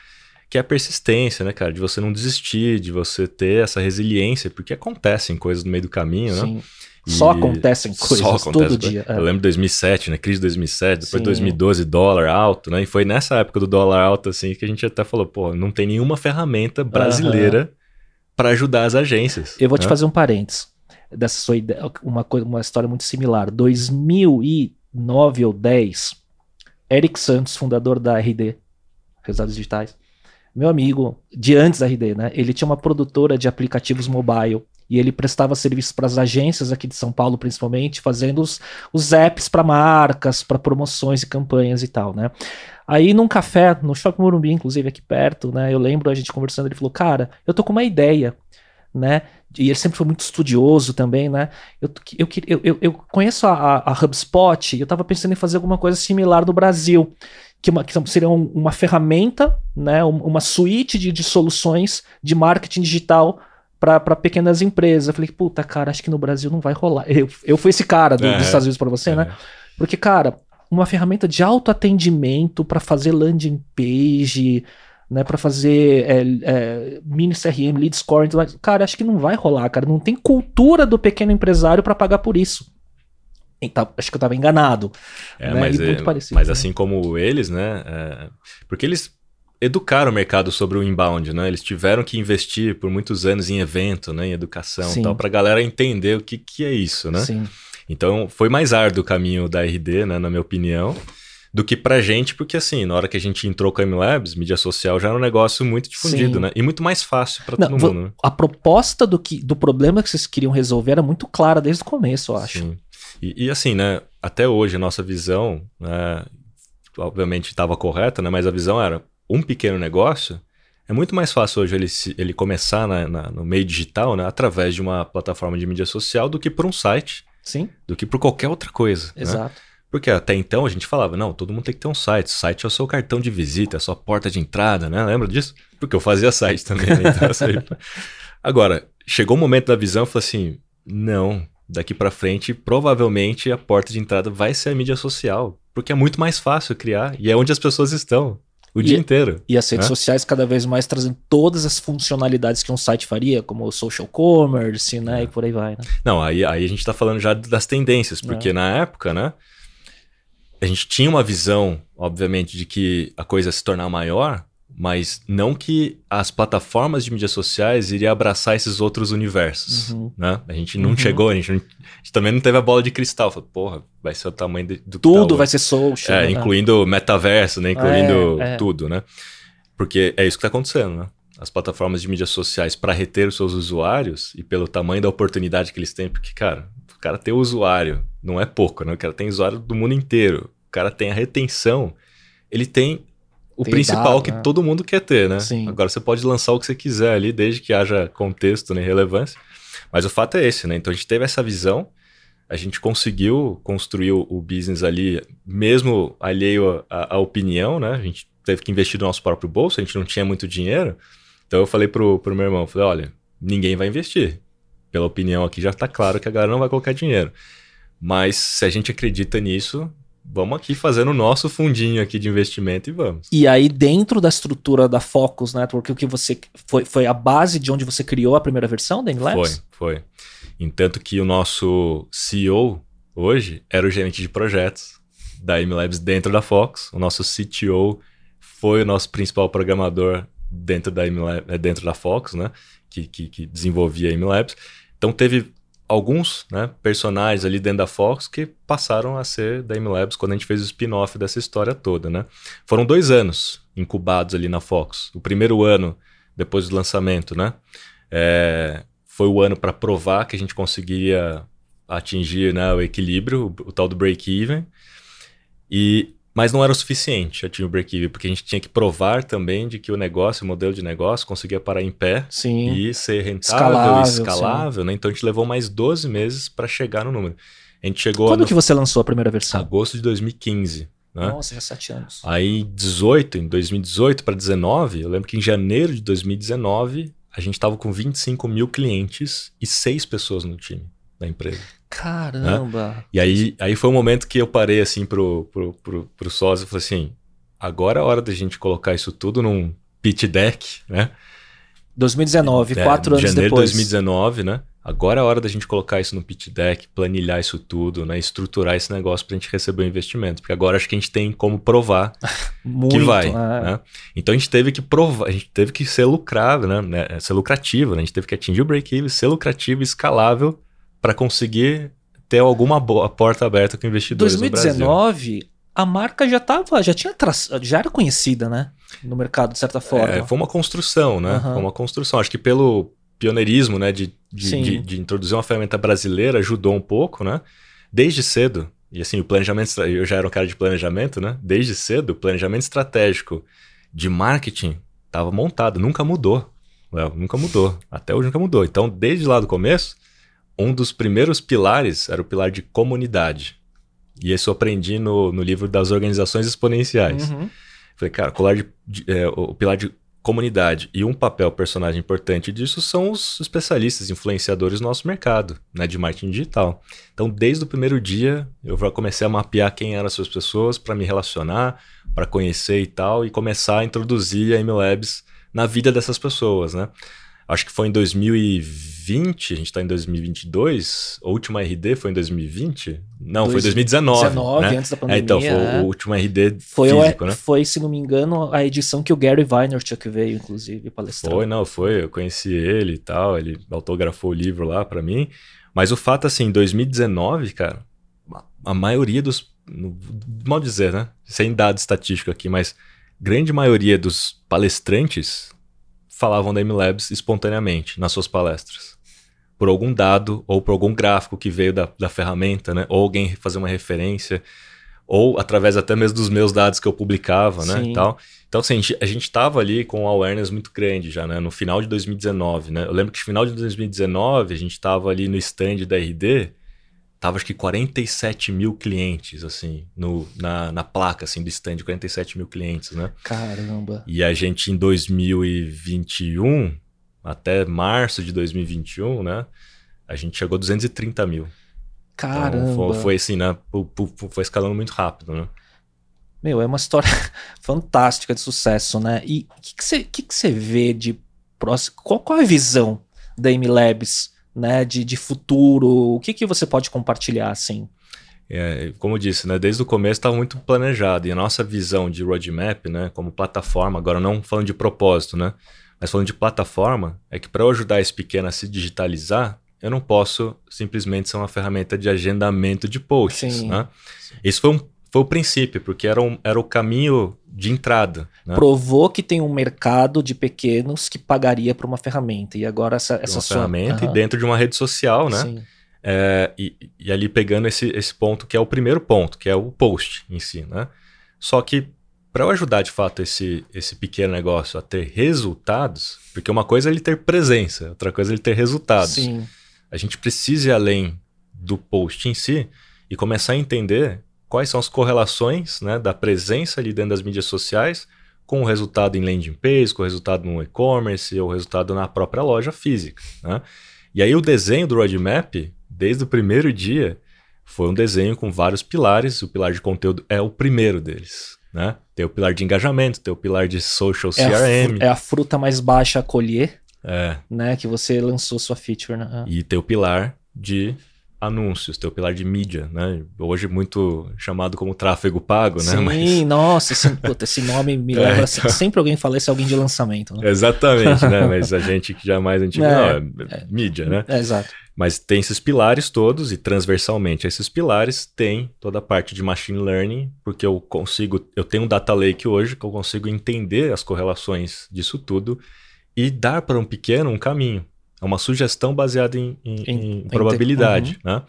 que é a persistência, né, cara? De você não desistir, de você ter essa resiliência, porque acontecem coisas no meio do caminho, né? Sim. né? Só acontecem coisas só acontece todo coisa. dia. é. Eu lembro de 2007, né? Crise de 2007, depois Sim. 2012, dólar alto, né? E foi nessa época do dólar alto, assim, que a gente até falou, pô, não tem nenhuma ferramenta brasileira para ajudar as agências. Eu vou te né? fazer um parênteses dessa sua ideia, uma, coisa, uma história muito similar. 2009 ou 10, Eric Santos, fundador da RD, Resultados Digitais, meu amigo, de antes da RD, né? Ele tinha uma produtora de aplicativos mobile e ele prestava serviços para as agências aqui de São Paulo, principalmente, fazendo os, os apps para marcas, para promoções e campanhas e tal, né? Aí num café, no Shopping Morumbi, inclusive aqui perto, né? Eu lembro a gente conversando, ele falou: "Cara, eu tô com uma ideia, né? E ele sempre foi muito estudioso também, né? Eu, eu, eu, eu, conheço a, a HubSpot e eu tava pensando em fazer alguma coisa similar no Brasil, que, uma, que seria um- uma ferramenta, né? um- Uma suíte de, de soluções de marketing digital para pequenas empresas. Eu falei, puta, cara, acho que no Brasil não vai rolar. Eu, eu fui esse cara do- É, dos Estados Unidos para você, É. né? Porque, cara, uma ferramenta de autoatendimento para fazer landing page, né, para fazer é, é, mini CRM, lead scoring, cara, acho que não vai rolar, cara. Não tem cultura do pequeno empresário para pagar por isso. Então, acho que eu tava enganado. É, né? mas, é- parecido, mas né? assim como eles, né? é, porque eles educaram o mercado sobre o inbound, né? Eles tiveram que investir por muitos anos em evento, né? Em educação Sim. e tal, pra galera entender o que, que é isso, né? Sim. Então foi mais árduo o caminho da RD, né? Na minha opinião. Do que pra gente, porque assim, na hora que a gente entrou com a MLabs, mídia social já era um negócio muito difundido, Sim. né? E muito mais fácil pra Não, todo mundo, né? A proposta do, que, do problema que vocês queriam resolver era muito clara desde o começo, eu acho. Sim. E, e assim, né? Até hoje a nossa visão, né, obviamente estava correta, né? Mas a visão era um pequeno negócio. É muito mais fácil hoje ele, ele começar na- na- no meio digital, né? Através de uma plataforma de mídia social do que por um site, Sim, do que por qualquer outra coisa. né? Porque até então a gente falava, não, todo mundo tem que ter um site. O site é o seu cartão de visita, é a sua porta de entrada, né? Lembra disso? Porque eu fazia site também. Né? Então, assim, *laughs* Agora, chegou o momento da visão, eu falei assim, não, daqui pra frente, provavelmente a porta de entrada vai ser a mídia social. Porque é muito mais fácil criar e é onde as pessoas estão o E- dia inteiro. E as redes Né? sociais cada vez mais trazendo todas as funcionalidades que um site faria, como o social commerce, né? E por aí vai, né? Não, aí, aí a gente tá falando já das tendências, porque na época, né, a gente tinha uma visão, obviamente, de que a coisa ia se tornar maior, mas não que as plataformas de mídias sociais iriam abraçar esses outros universos, Uhum. né? A gente não Uhum. chegou, a gente, não- a gente também não teve a bola de cristal. Falou, porra, vai ser o tamanho de- do que Tudo tá vai ser social. É, né? incluindo metaverso, né? Incluindo É, é. tudo, né? Porque é isso que está acontecendo, né? As plataformas de mídias sociais, para reter os seus usuários e pelo tamanho da oportunidade que eles têm, porque, cara, o cara ter usuário não é pouco, né? O cara tem usuário do mundo inteiro. O cara tem a retenção. Ele tem o Tem principal dado, que né? todo mundo quer ter, né? Sim. Agora você pode lançar o que você quiser ali, desde que haja contexto né, e relevância. Mas o fato é esse, né? Então a gente teve essa visão, a gente conseguiu construir o, business ali, mesmo alheio à, à opinião, né? A gente teve que investir do nosso próprio bolso, a gente não tinha muito dinheiro. Então eu falei pro, pro meu irmão, falei, olha, ninguém vai investir. Pela opinião aqui já tá claro que a galera não vai colocar dinheiro. Mas se a gente acredita nisso, vamos aqui fazendo o nosso fundinho aqui de investimento e vamos. E aí, dentro da estrutura da Focus Network, o que você. Foi, foi a base de onde você criou a primeira versão da MLabs? Foi, foi. Entanto que o nosso CEO hoje era o gerente de projetos da MLabs dentro da Fox. O nosso CTO foi o nosso principal programador dentro da, MLab, eh, dentro da Fox, né? Que, que, que desenvolvia a MLabs. Então teve alguns né, personagens ali dentro da Fox que passaram a ser da MLabs quando a gente fez o spin-off dessa história toda, né? Foram dois anos incubados ali na Fox. O primeiro ano, depois do lançamento, né? É, foi o ano para provar que a gente conseguiria atingir né, o equilíbrio, o, o tal do break-even. E mas não era o suficiente atingir o break-even, porque a gente tinha que provar também de que o negócio, o modelo de negócio, conseguia parar em pé Sim. e ser rentável, Escalável, escalável, né? Então a gente levou mais 12 meses para chegar no número. A gente chegou Quando no que você lançou a primeira versão? agosto de 2015, né? Nossa, já sete anos. Aí 18, em 2018 para 19, eu lembro que em janeiro de 2019 a gente estava com 25 mil clientes e seis pessoas no time da empresa. Caramba. E aí, aí foi o momento que eu parei assim pro, pro, pro, pro sócio e falei assim: agora é a hora da gente colocar isso tudo num pitch deck, né? 2019, É, quatro anos janeiro depois. de 2019, né? Agora é a hora da gente colocar isso no pitch deck, planilhar isso tudo, né? Estruturar esse negócio para a gente receber o investimento. Porque agora acho que a gente tem como provar *laughs* que vai. É. Né? Então a gente teve que provar, a gente teve que ser lucrável, né? né ser lucrativo, né? A gente teve que atingir o break-even, ser lucrativo e escalável para conseguir ter alguma porta aberta com investidores 2019, a marca já tava, já tinha tra... já era conhecida, né? No mercado, de certa forma. É, foi uma construção, né? Uhum. Foi uma construção. Acho que pelo pioneirismo, né, de, de, de, de, introduzir uma ferramenta brasileira ajudou um pouco, né? Desde cedo, e assim, o planejamento, eu já era um cara de planejamento, né? Desde cedo, o planejamento estratégico de marketing estava montado, nunca mudou. Well, nunca mudou. Até hoje nunca mudou. Então, desde lá do começo, um dos primeiros pilares era o pilar de comunidade. E isso eu aprendi no, no livro das organizações exponenciais. Uhum. Falei, cara, o, de, de, é, o pilar de comunidade. E um papel personagem importante disso são os especialistas, influenciadores do nosso mercado, né, de marketing digital. Então, desde o primeiro dia, eu já comecei a mapear quem eram essas pessoas para me relacionar, para conhecer e tal, e começar a introduzir a MLabs na vida dessas pessoas, né? Acho que foi em 2020, a gente está em 2022. A última RD foi em 2020? Não, Dois, foi 2019. 19, né? antes da pandemia. É, então, foi é. o último RD foi físico, o, né? Foi, se não me engano, a edição que o Gary Vaynerchuk veio, inclusive, palestrar. Foi, não, foi. Eu conheci ele e tal, ele autografou o livro lá para mim. Mas o fato, assim, em 2019, cara, a maioria dos... Mal dizer, né? Sem dado estatístico aqui, mas grande maioria dos palestrantes falavam da MLabs espontaneamente nas suas palestras. Por algum dado ou por algum gráfico que veio da, da ferramenta, né? Ou alguém fazer uma referência, ou através até mesmo dos meus dados que eu publicava, né? Tal. Então, assim, a gente estava ali com um awareness muito grande já, né? No final de 2019, né? Eu lembro que no final de 2019 a gente estava ali no stand da RD tava acho que 47 mil clientes, assim, no, na, na placa, assim, do stand, 47 mil clientes, né? Caramba! E a gente em 2021, até março de 2021, né? A gente chegou a 230 mil. Caramba! Então, foi, foi, assim, né? Foi escalando muito rápido, né? Meu, é uma história *laughs* fantástica de sucesso, né? E o que, você, que, que vê de próximo? Qual, qual é a visão da M Labs né, de, de futuro? O que, que você pode compartilhar assim? É, como eu disse, né, desde o começo estava muito planejado e a nossa visão de roadmap, né, como plataforma, agora não falando de propósito, né, mas falando de plataforma, é que para eu ajudar esse pequeno a se digitalizar, eu não posso simplesmente ser uma ferramenta de agendamento de posts. Né? Isso foi um foi o princípio, porque era, um, era o caminho de entrada. Né? Provou que tem um mercado de pequenos que pagaria por uma ferramenta. E agora essa, essa uma sua... ferramenta uhum. e dentro de uma rede social, né? Sim. É, e, e, ali pegando esse, esse ponto que é o primeiro ponto, que é o post em si, né? Só que para eu ajudar de fato esse, esse pequeno negócio a ter resultados, porque uma coisa é ele ter presença, outra coisa é ele ter resultados. Sim. A gente precisa ir além do post em si e começar a entender quais são as correlações né, da presença ali dentro das mídias sociais com o resultado em landing page, com o resultado no e-commerce ou o resultado na própria loja física. Né? E aí o desenho do roadmap, desde o primeiro dia, foi um desenho com vários pilares. O pilar de conteúdo é o primeiro deles. Né? Tem o pilar de engajamento, tem o pilar de social CRM. É a, é a fruta mais baixa a colher, é. né? Que você lançou sua feature. Né? E tem o pilar de anúncios, teu pilar de mídia, né? Hoje muito chamado como tráfego pago, né? Sim, Mas... nossa, esse, puta, esse nome *laughs* me é, lembra. É, então... Sempre alguém fala isso é alguém de lançamento. Né? Exatamente, né? Mas a *laughs* gente que já é mais antigo, é, não, é, é, mídia, né? Exato. Mas tem esses pilares todos e transversalmente a esses pilares tem toda a parte de machine learning, porque eu consigo, eu tenho um data lake hoje que eu consigo entender as correlações disso tudo e dar para um pequeno um caminho. É uma sugestão baseada em, em, em, em probabilidade, uhum. né?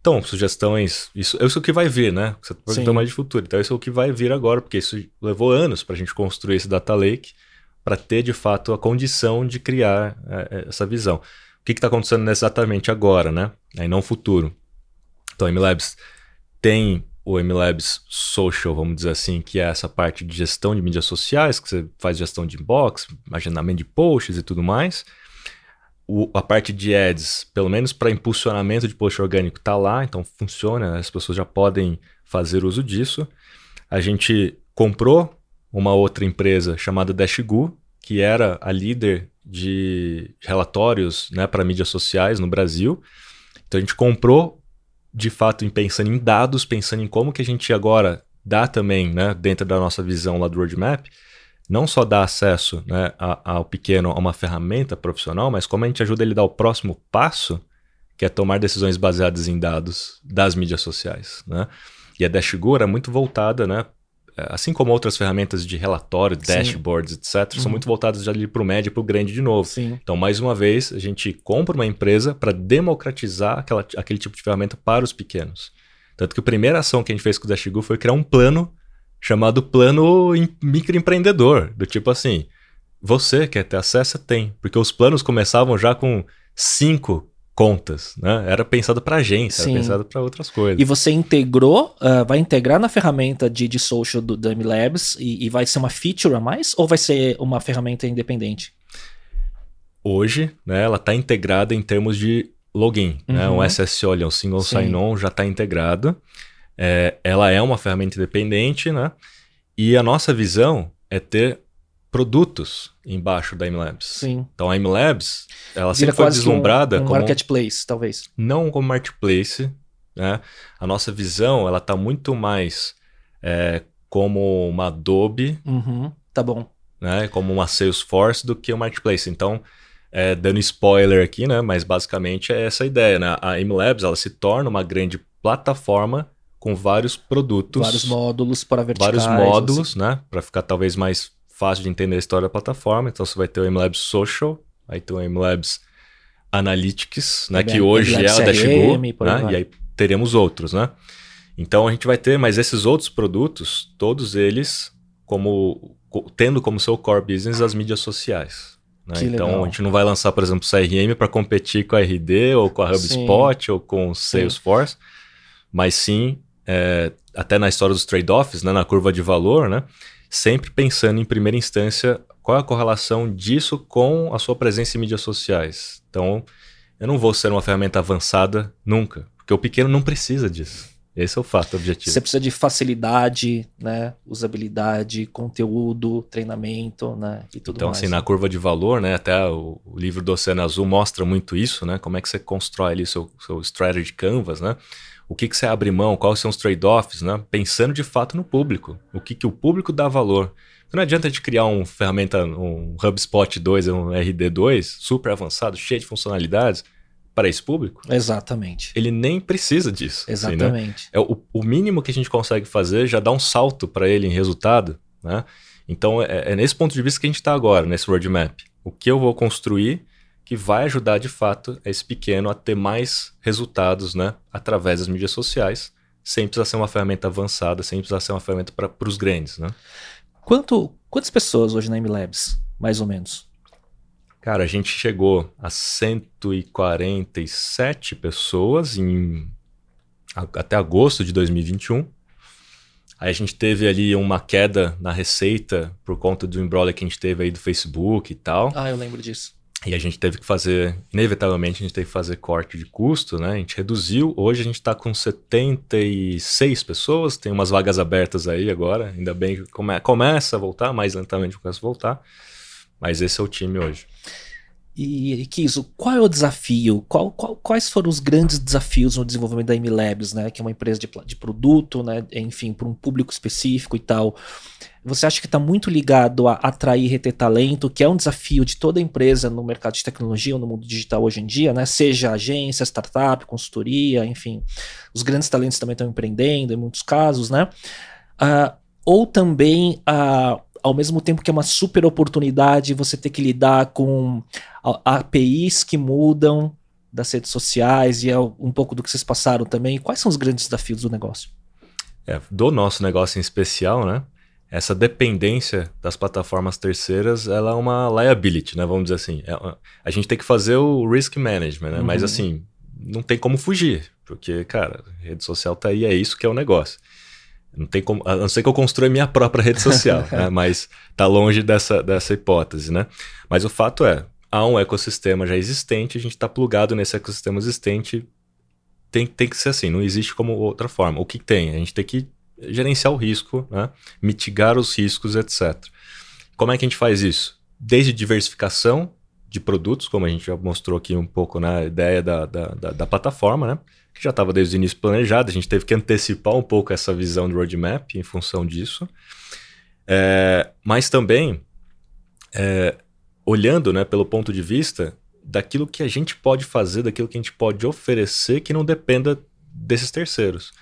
Então, sugestões, isso, isso é o que vai vir, né? Você perguntou mais de futuro. Então, isso é o que vai vir agora, porque isso levou anos para a gente construir esse data lake para ter, de fato, a condição de criar é, é essa visão. O que está acontecendo exatamente agora, né? Aí não futuro. Então, a MLabs tem o MLabs Social, vamos dizer assim, que é essa parte de gestão de mídias sociais, que você faz gestão de inbox, agendamento de posts e tudo mais o, a parte de ads, pelo menos para impulsionamento de post orgânico, está lá, então funciona, as pessoas já podem fazer uso disso. A gente comprou uma outra empresa chamada Dashgu, que era a líder de relatórios né, para mídias sociais no Brasil. Então a gente comprou, de fato, pensando em dados, pensando em como que a gente agora dá também, né, dentro da nossa visão lá do roadmap, não só dá acesso né, ao pequeno a uma ferramenta profissional, mas como a gente ajuda ele a dar o próximo passo, que é tomar decisões baseadas em dados das mídias sociais. Né? E a Dashgo é muito voltada né, é, assim como outras ferramentas de relatório, dashboards, Sim. etc., uhum. são muito voltadas ali para o médio e para o grande de novo. Sim. Então, mais uma vez, a gente compra uma empresa para democratizar aquela, aquele tipo de ferramenta para os pequenos. Tanto que a primeira ação que a gente fez com o Dashgo foi criar um plano chamado plano microempreendedor, do tipo assim, você quer ter acesso? Tem. Porque os planos começavam já com cinco contas, né? Era pensado para agência, Sim. era pensado para outras coisas. E você integrou, uh, vai integrar na ferramenta de, de social do Dummy Labs e, e, vai ser uma feature a mais ou vai ser uma ferramenta independente? Hoje, né, ela está integrada em termos de login, uhum. né? Um SSO, um single sign-on já está integrado. É, ela é uma ferramenta independente, né? E a nossa visão é ter produtos embaixo da MLabs. Sim. Então a MLabs, ela Vira sempre foi deslumbrada um, um como marketplace, talvez. Não como marketplace, né? A nossa visão, ela tá muito mais é, como uma Adobe. Uhum, tá bom. Né? Como uma Salesforce do que um marketplace. Então, é, dando spoiler aqui, né? Mas basicamente é essa a ideia, né? A MLabs, ela se torna uma grande plataforma com vários produtos. Vários módulos para verticais. Vários módulos, assim. né? Para ficar talvez mais fácil de entender a história da plataforma. Então você vai ter o MLabs Social, aí tem o MLabs Analytics, né, que hoje é a Dashgo, né, e aí teremos outros, né? Então a gente vai ter, mas esses outros produtos, todos eles como tendo como seu core business as mídias sociais. Né? Então legal. a gente não vai lançar, por exemplo, CRM para competir com a RD ou com a HubSpot sim. ou com Salesforce, sim. mas sim é, até na história dos trade-offs, né, na curva de valor, né? sempre pensando em primeira instância qual é a correlação disso com a sua presença em mídias sociais. Então, eu não vou ser uma ferramenta avançada nunca, porque o pequeno não precisa disso. Esse é o fato o objetivo. Você precisa de facilidade, né? Usabilidade, conteúdo, treinamento, né? E tudo então, mais. assim, na curva de valor, né? Até o, o, livro do Oceano Azul mostra muito isso, né? Como é que você constrói ali seu, seu strategy canvas, né? O que, que você abre mão, quais são os trade-offs, né? Pensando de fato no público, o que, que o público dá valor. Não adianta a gente criar um ferramenta, um HubSpot 2, um RD2, super avançado, cheio de funcionalidades, para esse público. Exatamente. Ele nem precisa disso. Exatamente. Assim, né? é o, o, mínimo que a gente consegue fazer já dá um salto para ele em resultado. Né? Então é, é, nesse ponto de vista que a gente está agora, nesse roadmap. O que eu vou construir que vai ajudar de fato esse pequeno a ter mais resultados né, através das mídias sociais, sem precisar ser uma ferramenta avançada, sem precisar ser uma ferramenta para os grandes. Né? Quanto, quantas pessoas hoje na MLabs, mais ou menos? Cara, a gente chegou a 147 pessoas em até agosto de 2021. Aí a gente teve ali uma queda na receita por conta do embrolho que a gente teve aí do Facebook e tal. Ah, eu lembro disso. E a gente teve que fazer, inevitavelmente, a gente teve que fazer corte de custo, né? A gente reduziu. Hoje a gente está com 76 pessoas, tem umas vagas abertas aí agora. Ainda bem que come, começa a voltar, mais lentamente começa a voltar. Mas esse é o time hoje. E, Kiso, qual é o desafio? Qual, qual, quais foram os grandes desafios no desenvolvimento da MLabs, né? Que é uma empresa de, de produto, né? Enfim, para um público específico e tal. Você acha que está muito ligado a atrair e reter talento, que é um desafio de toda empresa no mercado de tecnologia ou no mundo digital hoje em dia, né? Seja agência, startup, consultoria, enfim. Os grandes talentos também estão empreendendo em muitos casos, né? Uh, ou também uh, ao mesmo tempo que é uma super oportunidade você ter que lidar com APIs que mudam das redes sociais e é um pouco do que vocês passaram também. Quais são os grandes desafios do negócio? É, do nosso negócio em especial, né? Essa dependência das plataformas terceiras, ela é uma liability, né? Vamos dizer assim. É, a gente tem que fazer o risk management, né? Uhum. Mas assim, não tem como fugir, porque, cara, rede social tá aí, é isso que é o negócio. Não tem como, a não ser que eu construa minha própria rede social, *laughs* né? mas está longe dessa, dessa hipótese, né? Mas o fato é, há um ecossistema já existente, a gente está plugado nesse ecossistema existente, tem, tem que ser assim, não existe como outra forma. O que tem? A gente tem que gerenciar o risco, né? mitigar os riscos, etc. Como é que a gente faz isso? Desde diversificação de produtos, como a gente já mostrou aqui um pouco na né, ideia da, da, da, da plataforma, né? Que já estava desde o início planejada, a gente teve que antecipar um pouco essa visão do roadmap em função disso. É, mas também, é, olhando né, pelo ponto de vista daquilo que a gente pode fazer, daquilo que a gente pode oferecer que não dependa desses terceiros.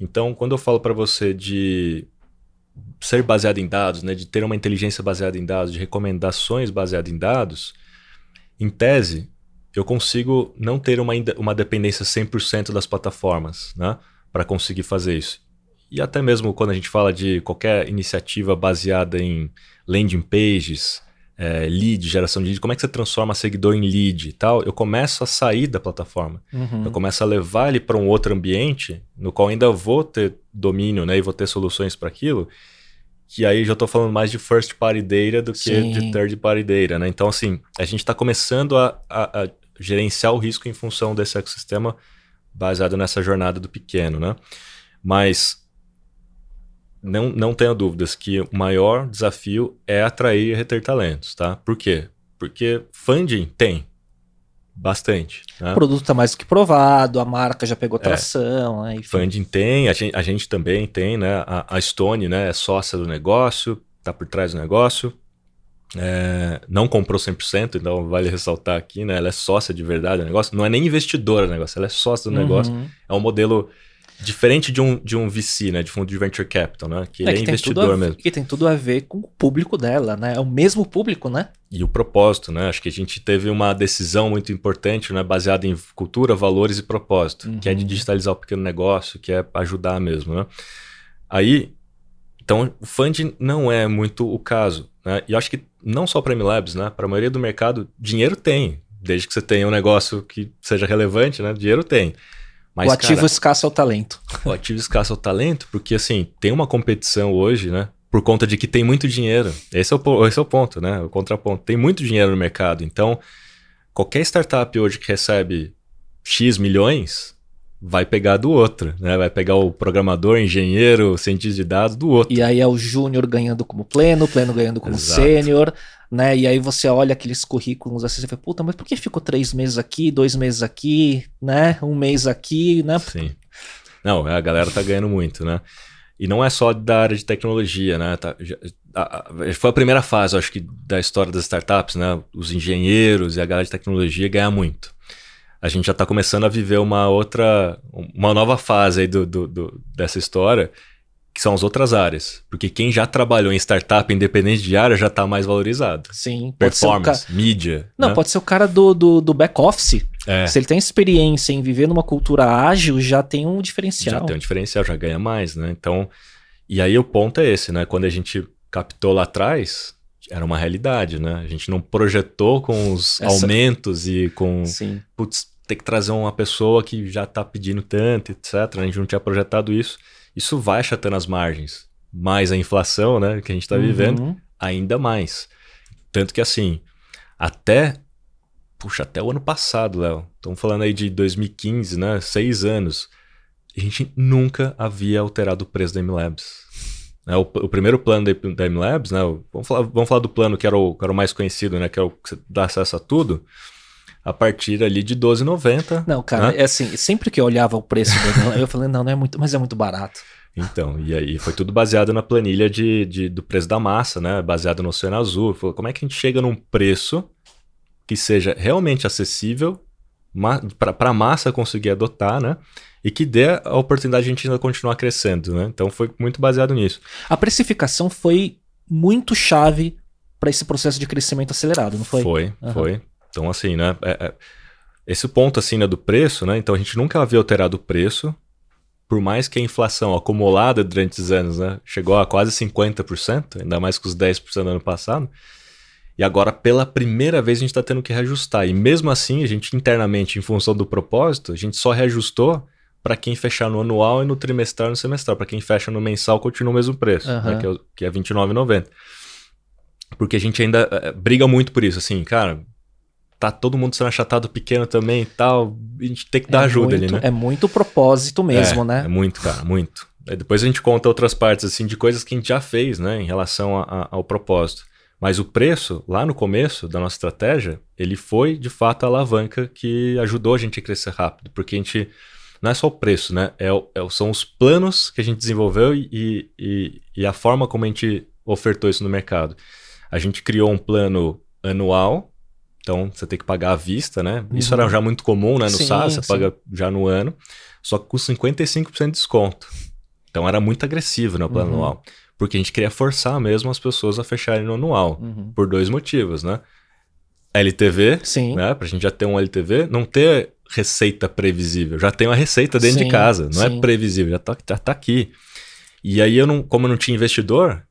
Então, quando eu falo para você de ser baseado em dados, né, de ter uma inteligência baseada em dados, de recomendações baseadas em dados, em tese, eu consigo não ter uma, uma dependência 100% das plataformas né, para conseguir fazer isso. E até mesmo quando a gente fala de qualquer iniciativa baseada em landing pages, é, lead, geração de lead, como é que você transforma seguidor em lead e tal, eu começo a sair da plataforma. Uhum. Eu começo a levar ele para um outro ambiente, no qual ainda vou ter domínio né, e vou ter soluções para aquilo, que aí já estou falando mais de first party data do que Sim. de third party data. Né? Então, assim, a gente está começando a, a, a, gerenciar o risco em função desse ecossistema baseado nessa jornada do pequeno. Né? Mas não, não tenha dúvidas que o maior desafio é atrair e reter talentos, tá? Por quê? Porque funding tem bastante. Né? O produto está mais do que provado, a marca já pegou é. tração. É. Né? Funding tem, a gente, a gente, também tem, né? A, a Stone né, é sócia do negócio, está por trás do negócio. É, não comprou 100%, então vale ressaltar aqui, né? Ela é sócia de verdade do negócio. Não é nem investidora do negócio, ela é sócia do uhum. negócio. É um modelo Diferente de um, de um VC, né? De fundo de venture capital, né? Que é, ele é, investidor mesmo. Que tem tudo a ver com o público dela, né? É o mesmo público, né? E o propósito, né? Acho que a gente teve uma decisão muito importante, né? Baseada em cultura, valores e propósito. Uhum. Que é de digitalizar o pequeno negócio, que é ajudar mesmo, né? Aí, então, o funding não é muito o caso, né? E acho que não só para MLabs, né? Para a maioria do mercado, dinheiro tem. Desde que você tenha um negócio que seja relevante, né? Dinheiro tem. Mas, o ativo cara, escasso é o talento. O ativo escasso é o talento, porque assim, tem uma competição hoje, né? Por conta de que tem muito dinheiro. Esse é o, esse é o ponto, né? O contraponto. Tem muito dinheiro no mercado. Então, qualquer startup hoje que recebe X milhões, vai pegar do outro, né? Vai pegar o programador, engenheiro, cientista de dados do outro. E aí é o júnior ganhando como pleno, o pleno ganhando como sênior, né? E aí você olha aqueles currículos assim, você fala, puta, mas por que ficou três meses aqui, dois meses aqui, né? Um mês aqui, né? Sim. Não, a galera tá ganhando muito, né? E não é só da área de tecnologia, né? Tá, já, a, a, foi a primeira fase, acho que, da história das startups, né? Os engenheiros e a galera de tecnologia ganham muito. A gente já está começando a viver uma outra, uma nova fase aí do, do, do dessa história, que são as outras áreas. Porque quem já trabalhou em startup, independente de área, já está mais valorizado. Sim. Performance, ca... mídia. Não, né? pode ser o cara do, do, do back-office. É. Se ele tem experiência em viver numa cultura ágil, já tem um diferencial. Já tem um diferencial, já ganha mais, né? Então, e aí o ponto é esse, né? Quando a gente captou lá atrás, era uma realidade, né? A gente não projetou com os Essa... aumentos e com... Sim. Putz, ter que trazer uma pessoa que já está pedindo tanto, etc. A gente não tinha projetado isso isso vai achatando as margens. Mais a inflação, né, que a gente está uhum. vivendo, ainda mais. Tanto que assim, até puxa, até o ano passado, Léo. Estamos falando aí de 2015, né? Seis anos. A gente nunca havia alterado o preço da MLabs. Né? O, o, primeiro plano da, da MLabs, né? Vamos falar, vamos falar do plano que era, o, que era o mais conhecido, né? Que é o que dá acesso a tudo a partir ali de 12,90. Não, cara, né? é assim, sempre que eu olhava o preço eu falei, não, não é muito, mas é muito barato. Então, e aí foi tudo baseado na planilha de, de do preço da massa, né? Baseado no Oceano Azul. Falou, como é que a gente chega num preço que seja realmente acessível para a massa conseguir adotar, né? E que dê a oportunidade de a gente ainda continuar crescendo, né? Então foi muito baseado nisso. A precificação foi muito chave para esse processo de crescimento acelerado, não foi? Foi, uhum. foi. Então, assim, né? É, é, esse ponto, assim, né, do preço, né? Então, a gente nunca havia alterado o preço, por mais que a inflação acumulada durante os anos, né, chegou a quase 50%, ainda mais que os 10% do ano passado, e agora, pela primeira vez, a gente está tendo que reajustar. E mesmo assim, a gente internamente, em função do propósito, a gente só reajustou para quem fechar no anual e no trimestral e no semestral. Para quem fecha no mensal, continua o mesmo preço, uhum. né, que, é, que é R$29,90. Porque a gente ainda é, briga muito por isso. Assim, cara, tá todo mundo sendo achatado pequeno também e tal, a gente tem que dar é ajuda muito, ali, né? É muito propósito mesmo, é, né? É muito, cara, muito. Aí depois a gente conta outras partes, assim, de coisas que a gente já fez, né, em relação a, a, ao propósito. Mas o preço, lá no começo da nossa estratégia, ele foi de fato a alavanca que ajudou a gente a crescer rápido, porque a gente não é só o preço, né? É, é, são os planos que a gente desenvolveu e, e, e, a forma como a gente ofertou isso no mercado. A gente criou um plano anual, então você tem que pagar à vista, né? Uhum. Isso era já muito comum, né? No sim, SaaS, você sim. paga já no ano, só que com 55% de desconto. Então era muito agressivo no né, plano uhum. anual. Porque a gente queria forçar mesmo as pessoas a fecharem no anual. Uhum. Por dois motivos, né? LTV, Sim. né? Pra gente já ter um LTV, não ter receita previsível. Já tem uma receita dentro sim, de casa, não é sim. é previsível, já tá, já tá aqui. E aí eu não, como eu não tinha investidor,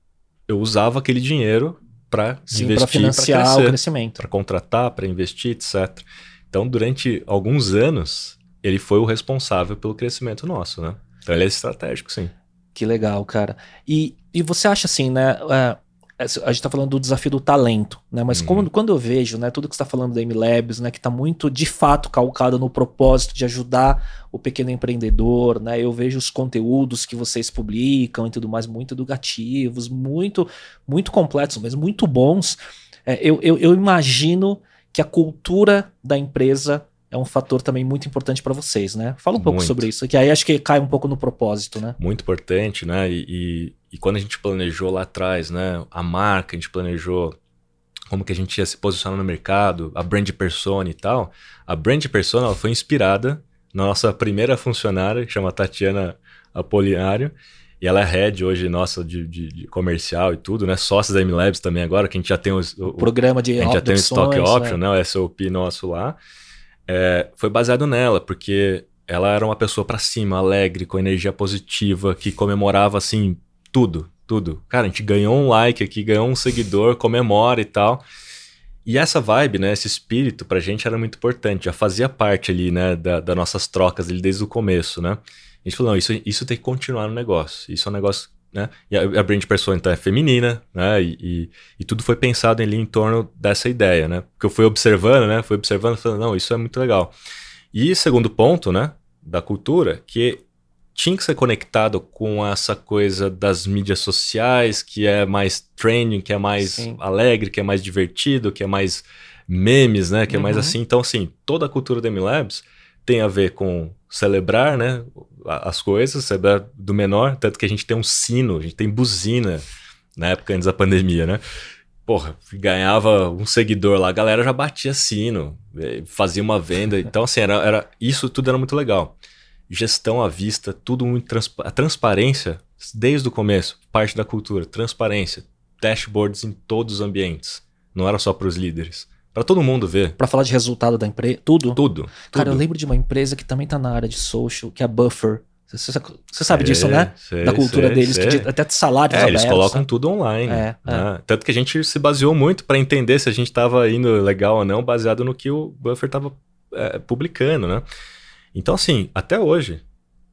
eu usava aquele dinheiro para investir, para financiar crescer, o crescimento, para contratar, para investir, etc. Então, durante alguns anos, ele foi o responsável pelo crescimento nosso, né? Então ele é estratégico, sim. Que legal, cara. E, e você acha assim, né? Uh, a gente está falando do desafio do talento, né? Mas uhum. quando, quando eu vejo, né, tudo que está falando da MLabs, né, que está muito de fato calcado no propósito de ajudar o pequeno empreendedor, né? Eu vejo os conteúdos que vocês publicam e tudo mais muito educativos, muito muito completos, mas muito bons. É, eu, eu, eu imagino que a cultura da empresa é um fator também muito importante para vocês, né? Fala um pouco muito. sobre isso, que aí acho que cai um pouco no propósito, né? Muito importante, né? E, e, quando a gente planejou lá atrás, né? A marca, a gente planejou como que a gente ia se posicionar no mercado, a brand persona e tal. A brand persona ela foi inspirada na nossa primeira funcionária, que chama Tatiana Apolinário, e ela é head hoje nossa de, de, de, comercial e tudo, né? Sócia da MLabs também agora, que a gente já tem o, o programa de A gente já tem o stock option, né? né? O SOP nosso lá é, foi baseado nela, porque ela era uma pessoa para cima, alegre, com energia positiva, que comemorava assim tudo, tudo. Cara, a gente ganhou um like aqui, ganhou um seguidor, comemora e tal. E essa vibe, né, esse espírito pra gente era muito importante, já fazia parte ali, né, da, das nossas trocas ali desde o começo, né? A gente falou, não, isso, isso tem que continuar no negócio. Isso é um negócio né? E a, a brand persona então é feminina, né? E, e, e, tudo foi pensado ali em torno dessa ideia, né? Porque eu fui observando, né? Fui observando, falando, não, isso é muito legal. E segundo ponto, né? Da cultura, que tinha que ser conectado com essa coisa das mídias sociais, que é mais trending, que é mais Sim. alegre, que é mais divertido, que é mais memes, né? Que é mais uhum. assim. Então, assim, toda a cultura da MLabs tem a ver com celebrar, né? As coisas, celebrar do menor, tanto que a gente tem um sino, a gente tem buzina na época antes da pandemia, né? Porra, ganhava um seguidor lá, a galera já batia sino, eh, fazia uma venda. Então, assim, era, era, isso tudo era muito legal. Gestão à vista, tudo muito. Transpa a transparência, desde o começo, parte da cultura, transparência, dashboards em todos os ambientes. Não era só para os líderes para todo mundo ver. Para falar de resultado da empresa, tudo? Tudo. Cara, tudo. eu lembro de uma empresa que também tá na área de social, que é a Buffer. Você, sabe disso, né? Sei, da cultura sei, deles, sei. que até de salários é, abertos, eles colocam sabe? tudo online. É, né? é. Tanto que a gente se baseou muito para entender se a gente estava indo legal ou não, baseado no que o Buffer estava é, publicando, né? Então, assim, até hoje,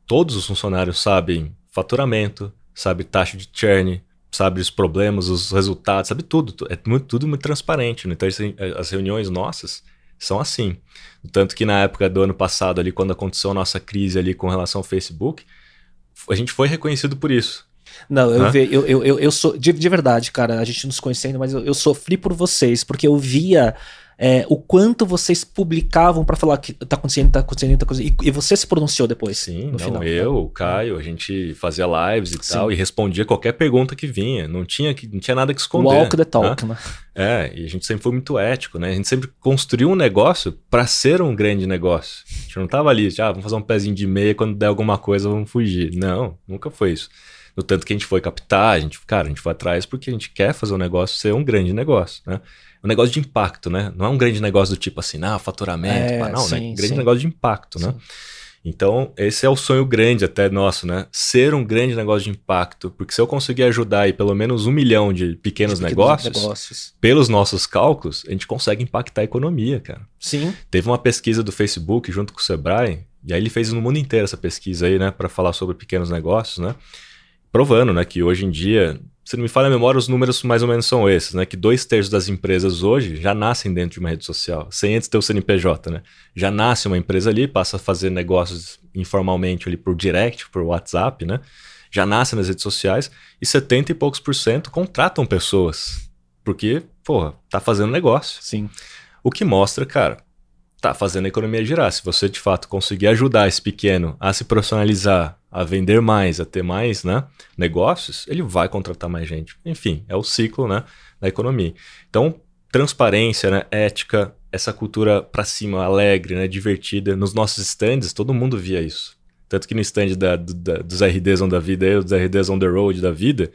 todos os funcionários sabem faturamento, sabe taxa de churn, sabe os problemas, os resultados, sabe tudo. É muito, tudo muito transparente. Né? Então, as reuniões nossas são assim. Tanto que na época do ano passado, ali, quando aconteceu a nossa crise ali com relação ao Facebook, a gente foi reconhecido por isso. Não, eu, ve, eu, eu, eu, eu, sou. De, de verdade, cara, a gente não se conhecendo, mas eu, eu sofri por vocês, porque eu via é, o quanto vocês publicavam para falar que tá acontecendo, tá acontecendo, tá acontecendo. E, e você se pronunciou depois. Sim, não, final, eu, né? o Caio, a gente fazia lives e Sim. tal, e respondia qualquer pergunta que vinha. Não tinha, não tinha nada que esconder. Walk the talk, né? né? É, e a gente sempre foi muito ético, né? A gente sempre construiu um negócio para ser um grande negócio. A gente não tava ali, ah, vamos fazer um pezinho de meia, quando der alguma coisa, vamos fugir. Não, nunca foi isso. No tanto que a gente foi captar, a gente, cara, a gente foi atrás porque a gente quer fazer o negócio ser um grande negócio, né? Um negócio de impacto, né? Não é um grande negócio do tipo assim, ah, faturamento, é, pá, não, sim, né? Grande sim. negócio de impacto, né? sim. né? Então, esse é o sonho grande até nosso, né? Ser um grande negócio de impacto. Porque se eu conseguir ajudar aí pelo menos um milhão de pequenos, de pequenos negócios, negócios, pelos nossos cálculos, a gente consegue impactar a economia, cara. Sim. Teve uma pesquisa do Facebook junto com o Sebrae, e aí ele fez no mundo inteiro essa pesquisa aí, né? para falar sobre pequenos negócios, né? provando, né, que hoje em dia, se não me falha a memória, os números mais ou menos são esses, né, que dois terços das empresas hoje já nascem dentro de uma rede social, sem antes ter o CNPJ, né, já nasce uma empresa ali, passa a fazer negócios informalmente ali por direct, por WhatsApp, né, já nasce nas redes sociais e 70 e poucos por cento contratam pessoas Porque, porra, tá fazendo negócio. Sim. O que mostra, cara, tá fazendo a economia girar. Se você de fato conseguir ajudar esse pequeno a se profissionalizar, a vender mais, a ter mais né, negócios, ele vai contratar mais gente. Enfim, é o ciclo né, da economia. Então, transparência, né, ética, essa cultura para cima, alegre, né, divertida. Nos nossos stands, todo mundo via isso. Tanto que no stand da, da, dos RDs on da vida, dos RDs on the road da vida,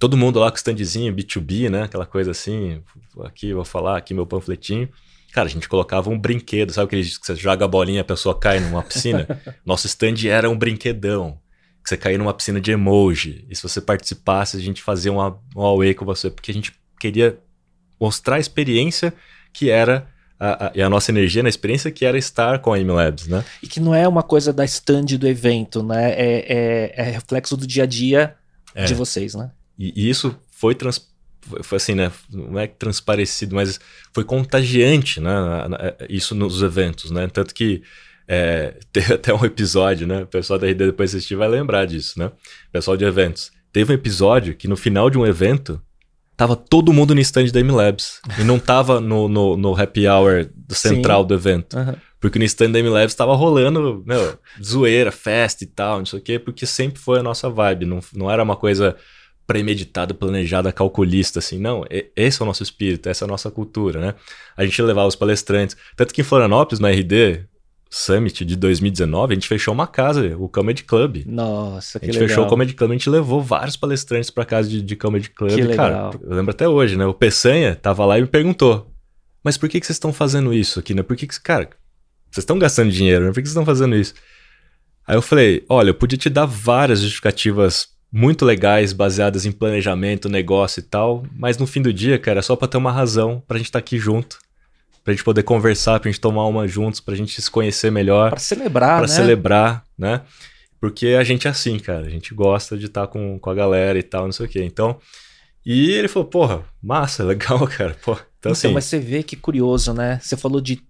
todo mundo lá com standzinho, B2B, né? Aquela coisa assim, aqui vou falar, aqui meu panfletinho. Cara, a gente colocava um brinquedo, sabe aquele que você joga a bolinha e a pessoa cai numa piscina? *laughs* Nosso stand era um brinquedão. Que você caía numa piscina de emoji. E se você participasse, a gente fazia um, um away com você, porque a gente queria mostrar a experiência que era a, a, e a nossa energia na experiência que era estar com a MLabs, né? E que não é uma coisa da stand do evento, né? É, é, é reflexo do dia a dia é. de vocês, né? E, e isso foi, trans, foi assim, né? Não é transparecido, mas foi contagiante, né? Isso nos eventos, né? Tanto que é, *laughs* teve até um episódio, né? O pessoal da RD depois assistir vai lembrar disso, né? O pessoal de eventos. Teve um episódio que no final de um evento tava todo mundo no stand da MLabs e não tava no, no, no happy hour central Sim. do evento. Uhum. Porque no stand da MLabs tava rolando, meu, zoeira, festa e tal, não sei o quê, porque sempre foi a nossa vibe, não, não era uma coisa premeditada, planejada, calculista, assim. Não, esse é o nosso espírito, essa é a nossa cultura, né? A gente levava os palestrantes. Tanto que em Florianópolis, no RD Summit de 2019, a gente fechou uma casa, o Comedy Club. Nossa, que A gente legal. fechou o Comedy Club, a gente levou vários palestrantes para casa de, de Comedy Club. Que legal. Cara, eu lembro até hoje, né? O Peçanha tava lá e me perguntou, mas por que, que vocês estão fazendo isso aqui, né? Por que que, cara, vocês estão gastando dinheiro, né? Por que, que vocês estão fazendo isso? Aí eu falei, olha, eu podia te dar várias justificativas muito legais, baseadas em planejamento, negócio e tal, mas no fim do dia, cara, é só para ter uma razão pra gente estar tá aqui junto, pra gente poder conversar, pra gente tomar uma juntos, pra gente se conhecer melhor. Pra celebrar, pra né? celebrar, né? Porque a gente é assim, cara, a gente gosta de estar tá com, com a galera e tal, não sei o quê. Então, e ele falou, porra, massa, *laughs* legal, cara. Pô, então, então assim... mas você vê que curioso, né? Você falou de.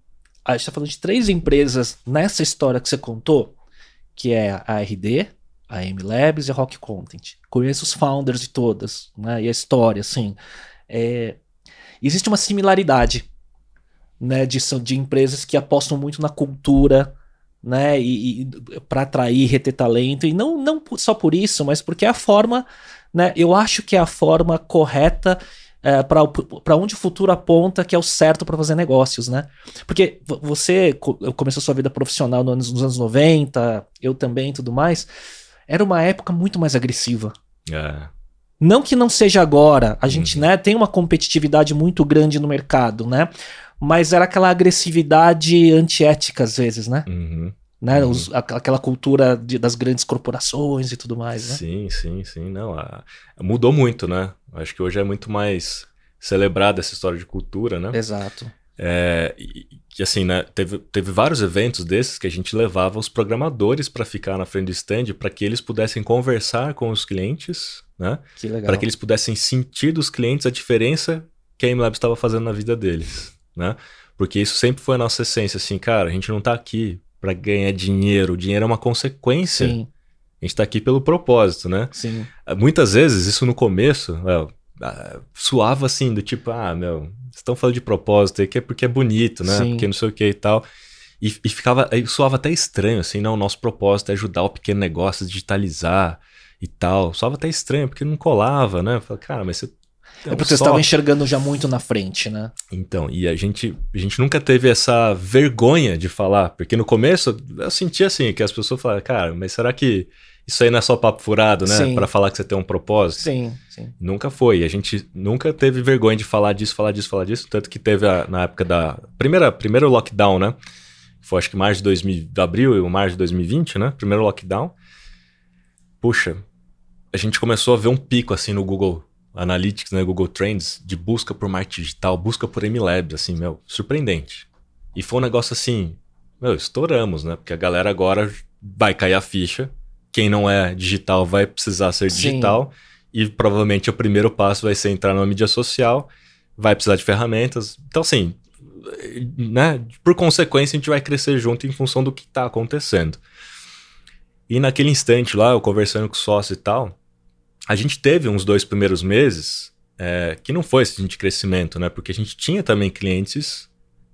A gente tá falando de três empresas nessa história que você contou, que é a RD, a M Labs e a Rock Content. Conheço os founders de todas, né? E a história, assim. É... Existe uma similaridade, né? De, de empresas que apostam muito na cultura, né? E, e para atrair, reter talento. E não, não só por isso, mas porque é a forma, né? Eu acho que é a forma correta é, para onde o futuro aponta que é o certo para fazer negócios, né? Porque você começou sua vida profissional nos anos 90, eu também tudo mais era uma época muito mais agressiva. É. Não que não seja agora, a gente uhum. né, tem uma competitividade muito grande no mercado, né? Mas era aquela agressividade antiética às vezes, né? Uhum. Né? Uhum. Os, aquela cultura de, das grandes corporações e tudo mais, né? Sim, sim, sim. Não, a, mudou muito, né? Acho que hoje é muito mais celebrada essa história de cultura, né? Exato. É, que assim, né, teve, teve vários eventos desses que a gente levava os programadores para ficar na frente do stand para que eles pudessem conversar com os clientes, né? Para que eles pudessem sentir dos clientes a diferença que a MLab estava fazendo na vida deles, né? Porque isso sempre foi a nossa essência, assim, cara, a gente não está aqui para ganhar dinheiro, o dinheiro é uma consequência. Sim. A gente está aqui pelo propósito, né? Sim. Muitas vezes, isso no começo, uh, suava assim, do tipo, ah, meu, estão falando de propósito aí, que é porque é bonito, né? Sim. Porque não sei o que e tal. E, e ficava, aí soava até estranho, assim, não, o nosso propósito é ajudar o pequeno negócio a digitalizar e tal. Soava até estranho, porque não colava, né? Falei, cara, mas você. É, porque você estava enxergando já muito na frente, né? Então, e a gente, a gente nunca teve essa vergonha de falar, porque no começo eu sentia assim, que as pessoas falavam, cara, mas será que isso aí não é só papo furado, né? Para falar que você tem um propósito. Sim, sim. Nunca foi. A gente nunca teve vergonha de falar disso, falar disso, falar disso. Tanto que teve a, na época da. Primeira, primeiro lockdown, né? Foi acho que março de 2000, de abril ou março de 2020, né? Primeiro lockdown. Puxa, a gente começou a ver um pico assim no Google Analytics, né? Google Trends, de busca por marketing digital, busca por MLabs, assim, meu, surpreendente. E foi um negócio assim, meu, estouramos, né? Porque a galera agora vai cair a ficha quem não é digital vai precisar ser digital. Sim. E provavelmente o primeiro passo vai ser entrar numa mídia social, vai precisar de ferramentas. Então, assim, né, por consequência, a gente vai crescer junto em função do que está acontecendo. E naquele instante lá, eu conversando com o sócio e tal, a gente teve uns dois primeiros meses é, que não foi esse de crescimento, né? Porque a gente tinha também clientes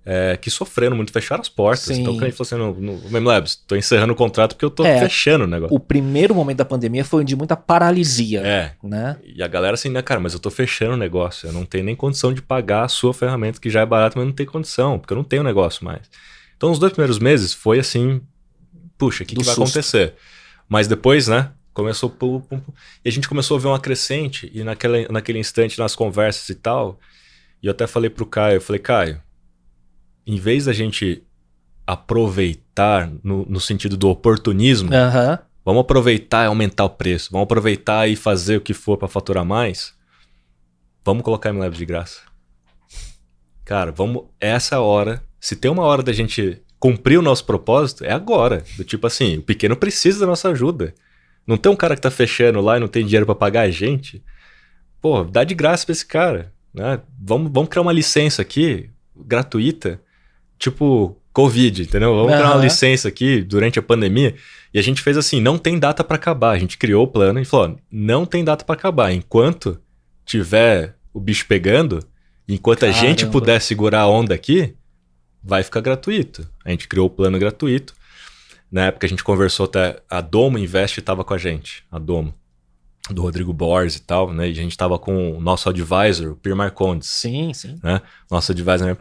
é, que sofreram muito, fecharam as portas. Sim. Então o cliente falou assim: no, no MemLabs, tô encerrando o contrato porque eu tô É, fechando o negócio. O primeiro momento da pandemia foi de muita paralisia, É. né? E a galera assim, né, cara, mas eu tô fechando o negócio. Eu não tenho nem condição de pagar a sua ferramenta, que já é barata, mas não tem condição, porque eu não tenho negócio mais. Então, os dois primeiros meses foi assim, puxa, o que, que vai susto. acontecer? Mas depois, né, começou pum, pum, pum, e a gente começou a ver uma crescente, e naquela, naquele instante, nas conversas e tal, e eu até falei pro Caio, eu falei, Caio, em vez da gente aproveitar no, no sentido do oportunismo, Aham. Vamos aproveitar e aumentar o preço. Vamos aproveitar e fazer o que for para faturar mais. Vamos colocar MLabs de graça. Cara, vamos. Essa hora. Se tem uma hora da gente cumprir o nosso propósito, é agora. Do tipo assim, o pequeno precisa da nossa ajuda. Não tem um cara que tá fechando lá e não tem dinheiro para pagar a gente. Pô, dá de graça pra esse cara. Né? Vamos, vamos criar uma licença aqui, gratuita, tipo Covid, entendeu? Vamos criar uma licença aqui durante a pandemia. E a gente fez assim, não tem data para acabar. A gente criou o plano e falou, ó, não tem data para acabar. Enquanto tiver o bicho pegando, enquanto a gente Caramba. puder segurar a onda aqui, vai ficar gratuito. A gente criou o plano gratuito. Na época a gente conversou até, a Domo Invest estava com a gente, a Domo, do Rodrigo Borges e tal, né? E a gente estava com o nosso advisor, o Pierre Marcondes Sim, sim. nosso advisor.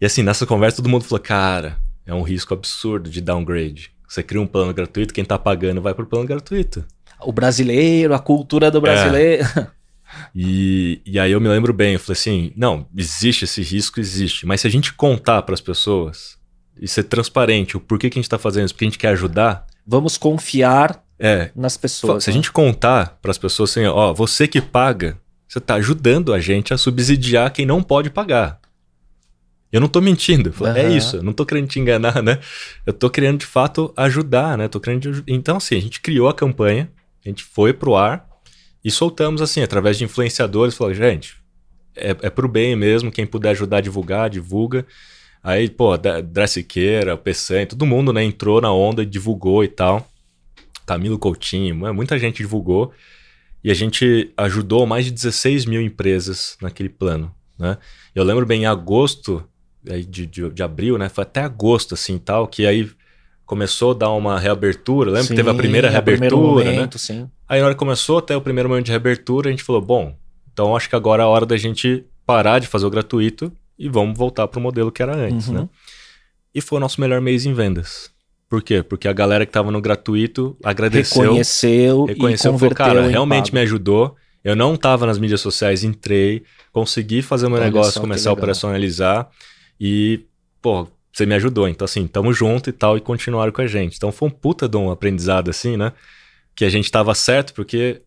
E assim, nessa conversa todo mundo falou, cara, é um risco absurdo de downgrade. Você cria um plano gratuito, quem tá pagando vai pro plano gratuito. O brasileiro, a cultura do brasileiro. *laughs* E, e aí eu me lembro bem, eu falei assim, não, existe esse risco, existe. Mas se a gente contar pras pessoas e ser transparente o porquê que a gente tá fazendo isso, porque a gente quer ajudar, Vamos confiar é, nas pessoas. se a né? gente contar pras pessoas assim, ó, você que paga, você tá ajudando a gente a subsidiar quem não pode pagar. Eu não tô mentindo. Eu falei, É isso, eu não tô querendo te enganar, né? Eu tô querendo de fato ajudar, né? Tô querendo Então, assim, a gente criou a campanha, a gente foi pro ar e soltamos assim, através de influenciadores, falou, gente, é, é pro bem mesmo, quem puder ajudar a divulgar, divulga. Aí, pô, Dressiqueira, o Peçanha, todo mundo, né, entrou na onda divulgou e tal. Camilo Coutinho, mu- muita gente divulgou. E a gente ajudou mais de 16 mil empresas naquele plano, né? Eu lembro bem, em agosto aí de, de, de abril, né? Foi até agosto, assim, tal, que aí começou a dar uma reabertura. Lembra que teve a Sim, primeira é o reabertura, né? momento, Sim. Aí na hora que começou até o primeiro momento de reabertura, a gente falou, bom, então acho que agora é a hora da gente parar de fazer o gratuito e vamos voltar pro modelo que era antes, Uhum. né? E foi o nosso melhor mês em vendas. Por quê? Porque a galera que tava no gratuito agradeceu, Reconheceu, e reconheceu, falou, converteu cara, realmente me ajudou. Eu não tava nas mídias sociais, entrei, consegui fazer o meu Olha negócio, começar a operacionalizar e, pô, você me ajudou. Então, assim, tamo junto e tal, e continuaram com a gente. Então foi um puta de um aprendizado, assim, né? Que a gente tava certo, porque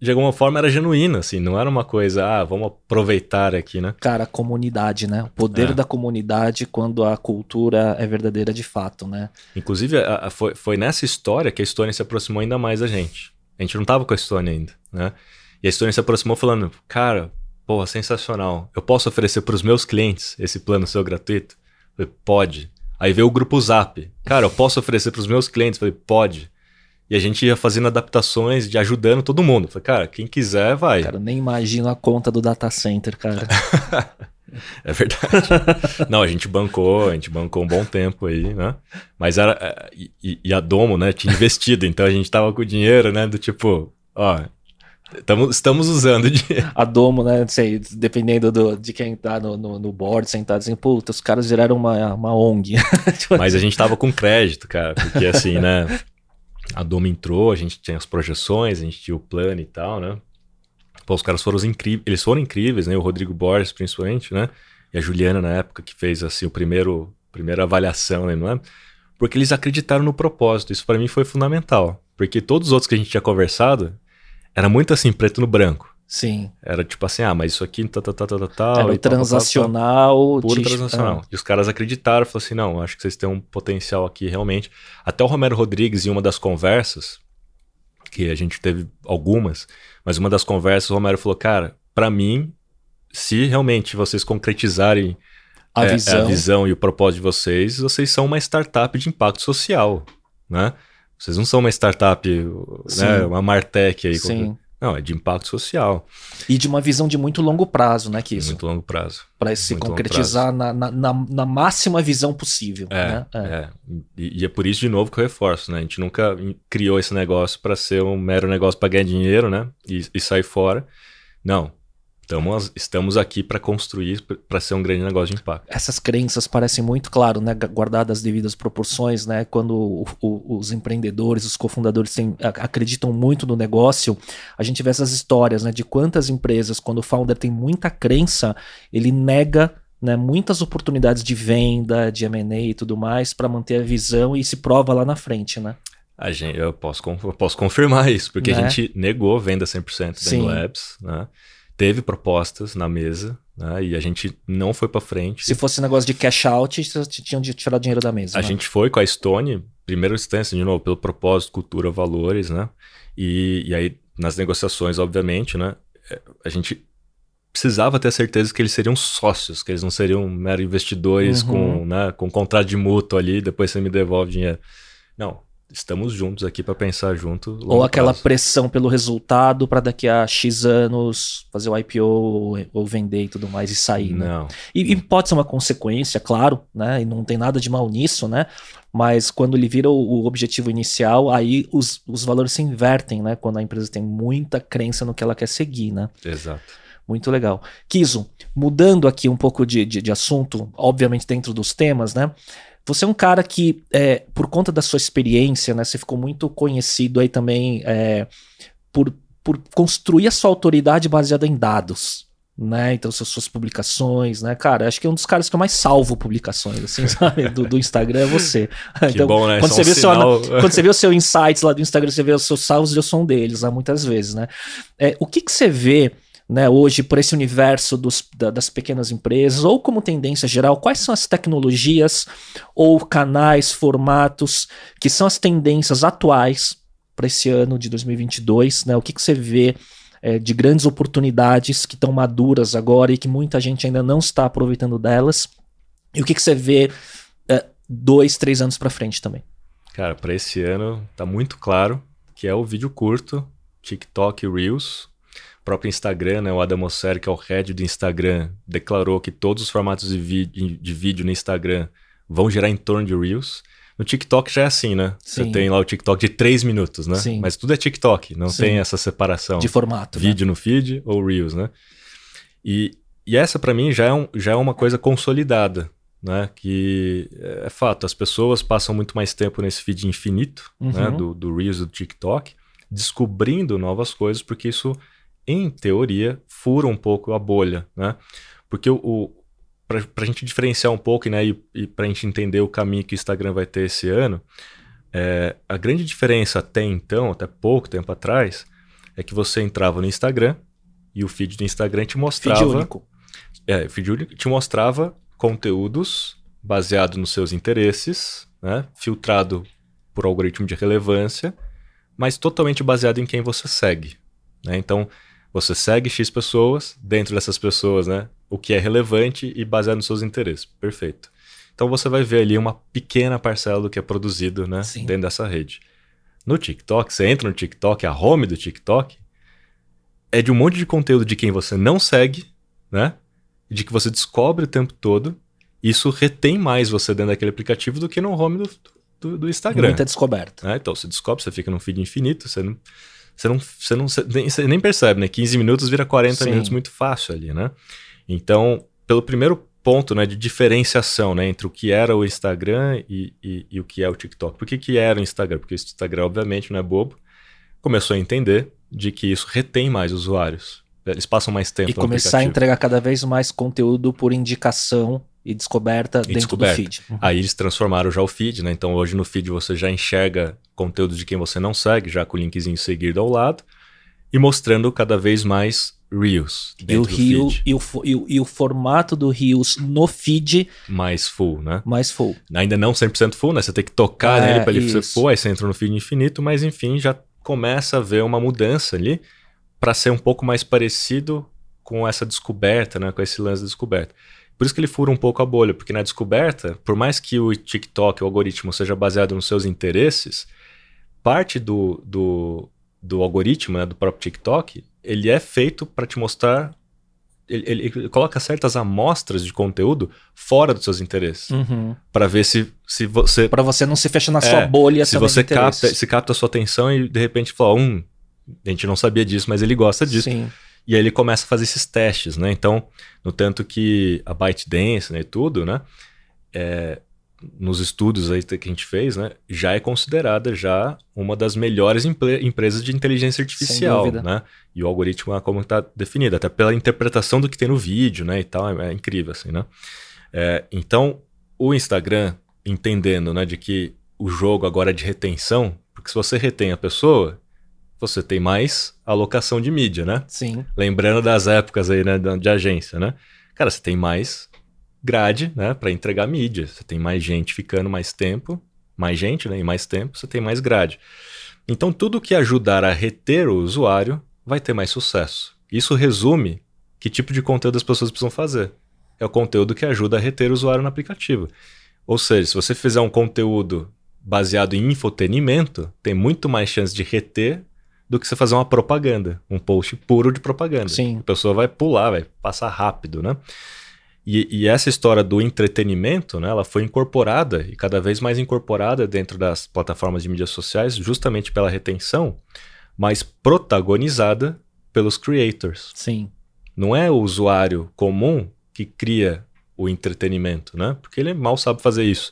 de alguma forma era genuíno, assim, não era uma coisa, ah, vamos aproveitar aqui, né? Cara, a comunidade, né? O poder É. da comunidade quando a cultura é verdadeira de fato, né? Inclusive, a- a- foi, foi nessa história que a Estônia se aproximou ainda mais da gente. A gente não tava com a Estônia ainda, né? E a Estônia se aproximou falando, cara, porra, sensacional. Eu posso oferecer para os meus clientes esse plano seu gratuito? Eu falei, pode. Aí veio o grupo Zap. Cara, eu posso oferecer para os meus clientes? Eu falei, pode. E a gente ia fazendo adaptações, de ajudando todo mundo. Eu falei, cara, quem quiser, vai. Cara, nem imagino a conta do data center, cara. *laughs* É verdade. Não, a gente bancou, a gente bancou um bom tempo aí, né? Mas era. é, E, e a Domo, né, tinha investido, então a gente tava com o dinheiro, né? Do tipo, ó, tamo, estamos usando dinheiro. A Domo, né? Não sei, dependendo do, de quem tá no, no, no board sentado, assim, puta, os caras viraram uma, uma ONG. *laughs* Mas a gente tava com crédito, cara, porque assim, né? A Domo entrou, a gente tinha as projeções, a gente tinha o plano e tal, né? Pô, os caras foram os incríveis, eles foram incríveis, né? O Rodrigo Borges, principalmente, né? E a Juliana, na época, que fez, assim, o primeiro, primeira avaliação, né? Não é? Porque eles acreditaram no propósito. Isso pra mim foi fundamental. Porque todos os outros que a gente tinha conversado, era muito assim, preto no branco. Sim. Era tipo assim, ah, mas isso aqui, tá, tá, tá, tá, tá, tal, Era e tal, transacional. Puro de- transacional. E os caras acreditaram, falaram assim, não, acho que vocês têm um potencial aqui realmente. Até o Romero Rodrigues, em uma das conversas, que a gente teve algumas, mas uma das conversas, o Romero falou, cara, pra mim, se realmente vocês concretizarem A é, visão. a visão e o propósito de vocês, vocês são uma startup de impacto social, né? Vocês não são uma startup, Sim. né, uma Martech aí. Sim. Não, é de impacto social. E de uma visão de muito longo prazo, né, que isso? Muito longo prazo. Para se muito concretizar na, na, na, na, máxima visão possível. É, né? é. é. E, e, é por isso, de novo, que eu reforço, né? A gente nunca criou esse negócio para ser um mero negócio para ganhar dinheiro, né? E, e sair fora. Não. Estamos, estamos aqui para construir, para ser um grande negócio de impacto. Essas crenças parecem muito, claro, né, guardadas as devidas proporções, né? Quando o, o, os empreendedores, os cofundadores têm, acreditam muito no negócio, a gente vê essas histórias, né, de quantas empresas, quando o founder tem muita crença, ele nega né, muitas oportunidades de venda, de M&A e tudo mais para manter a visão e se prova lá na frente, né? A gente, eu posso, eu posso confirmar isso, porque né? a gente negou venda 100% da Labs, né? Teve propostas na mesa né, e a gente não foi para frente. Se fosse negócio de cash out, vocês tinham de tirar dinheiro da mesa. A né? gente foi com a Stone, primeira instância, de novo, pelo propósito, cultura, valores, né? E, e aí, nas negociações, obviamente, né? É, a gente precisava ter a certeza que eles seriam sócios, que eles não seriam mero investidores uhum. com, né, com contrato de mútuo ali, depois você me devolve dinheiro. Não, estamos juntos aqui para pensar junto. Ou aquela prazo. pressão pelo resultado para daqui a X anos fazer o IPO ou, ou vender e tudo mais e sair. Né? Não. Né? E, e, pode ser uma consequência, claro, né? E não tem nada de mal nisso, né? Mas quando ele vira o, o objetivo inicial, aí os, os valores se invertem, né? Quando a empresa tem muita crença no que ela quer seguir, né? Exato. Muito legal. Kiso, mudando aqui um pouco de, de, de assunto, obviamente dentro dos temas, né? Você é um cara que, é, por conta da sua experiência, né, você ficou muito conhecido aí também é, por, por construir a sua autoridade baseada em dados. Né? Então, suas, suas publicações, né? Cara, acho que é um dos caras que eu mais salvo publicações, assim, *laughs* sabe? Do, do Instagram é você. *laughs* Que então, bom, né? Quando você, vê sinal... seu, quando você vê o seu insights lá do Instagram, você vê os seus salvos, eu sou um deles, né? Muitas vezes, né? É, o que, que você vê né, hoje por esse universo dos, da, das pequenas empresas, ou como tendência geral, quais são as tecnologias ou canais, formatos que são as tendências atuais para esse ano de 2022? Né? O que, que você vê é, de grandes oportunidades que estão maduras agora e que muita gente ainda não está aproveitando delas? E o que, que você vê é, dois, três anos para frente também? Cara, para esse ano tá muito claro que é o vídeo curto, TikTok Reels, próprio Instagram, né, o Adam Mosseri, que é o head do Instagram, declarou que todos os formatos de, vídeo, de vídeo no Instagram vão girar em torno de Reels. No TikTok já é assim, né? Sim. Você tem lá o TikTok de 3 minutos, né? Sim. Mas tudo é TikTok, não Sim. tem essa separação. De formato. Né? Vídeo né? no feed ou Reels, né? E, e essa para mim já é, um, já é uma coisa consolidada, né? Que é fato, as pessoas passam muito mais tempo nesse feed infinito, né? uhum. né? Do, do Reels do TikTok, descobrindo novas coisas, porque isso em teoria, fura um pouco a bolha, né? Porque o, o para a gente diferenciar um pouco né, e, e para a gente entender o caminho que o Instagram vai ter esse ano, é, a grande diferença até então, até pouco tempo atrás, é que você entrava no Instagram e o feed do Instagram te mostrava. Feed único. É, feed único te mostrava conteúdos baseado nos seus interesses, né, filtrado por algoritmo de relevância, mas totalmente baseado em quem você segue. Né? Então, você segue X pessoas, dentro dessas pessoas, né? O que é relevante e baseado nos seus interesses. Perfeito. Então você vai ver ali uma pequena parcela do que é produzido, né? Sim. Dentro dessa rede. No TikTok, você entra no TikTok, a home do TikTok é de um monte de conteúdo de quem você não segue, né? De que você descobre o tempo todo. Isso retém mais você dentro daquele aplicativo do que no home do, do, do Instagram. Muita descoberta. É, então, você descobre, você fica num feed infinito, você não você não, você não você nem, você nem percebe, né? 15 minutos vira 40 Sim. minutos muito fácil ali, né? Então, pelo primeiro ponto né, de diferenciação né, entre o que era o Instagram e, e, e o que é o TikTok. Por que, que era o Instagram? Porque o Instagram, obviamente, não é bobo. Começou a entender de que isso retém mais usuários. Eles passam mais tempo E começar a entregar cada vez mais conteúdo por indicação e descoberta e dentro descoberta. do feed. Uhum. Aí eles transformaram já o feed, né? Então hoje no feed você já enxerga conteúdo de quem você não segue, já com o linkzinho seguir ao lado, e mostrando cada vez mais Reels. E o, Rio, e, o, e, o, e o formato do Reels no feed. Mais full, né? Mais full. Ainda não 100% full, né? Você tem que tocar é, nele para ele ser full, aí você entra no feed infinito, mas enfim, já começa a ver uma mudança ali para ser um pouco mais parecido com essa descoberta, né? Com esse lance da descoberta. Por isso que ele fura um pouco a bolha, porque na descoberta, por mais que o TikTok, o algoritmo, seja baseado nos seus interesses, parte do, do, do algoritmo, né, do próprio TikTok, ele é feito para te mostrar ele, ele, coloca certas amostras de conteúdo fora dos seus interesses. Uhum. para ver se, se você. Para você não se fechar na é, sua bolha Se você capta, se capta a sua atenção e de repente fala, um, a gente não sabia disso, mas ele gosta disso. Sim. E aí ele começa a fazer esses testes, né? Então, no tanto que a ByteDance né, e tudo, né? É, nos estudos aí que a gente fez, né, já é considerada já uma das melhores empresas de inteligência artificial, né? E o algoritmo é como está definido, até pela interpretação do que tem no vídeo, né, e tal, é, é incrível assim, né? É, então, o Instagram entendendo, né, de que o jogo agora é de retenção, porque se você retém a pessoa, você tem mais alocação de mídia, né? Sim. Lembrando das épocas aí, né, de agência, né? Cara, você tem mais grade, né, para entregar mídia. Você tem mais gente ficando mais tempo, mais gente, né, e mais tempo, você tem mais grade. Então, tudo que ajudar a reter o usuário vai ter mais sucesso. Isso resume que tipo de conteúdo as pessoas precisam fazer. É o conteúdo que ajuda a reter o usuário no aplicativo. Ou seja, se você fizer um conteúdo baseado em infotenimento, tem muito mais chance de reter do que você fazer uma propaganda, um post puro de propaganda. Sim. A pessoa vai pular, vai passar rápido, né? E, e, essa história do entretenimento, né, ela foi incorporada e cada vez mais incorporada dentro das plataformas de mídias sociais, justamente pela retenção, mas protagonizada pelos creators. Sim. Não é o usuário comum que cria o entretenimento, né? Porque ele mal sabe fazer isso.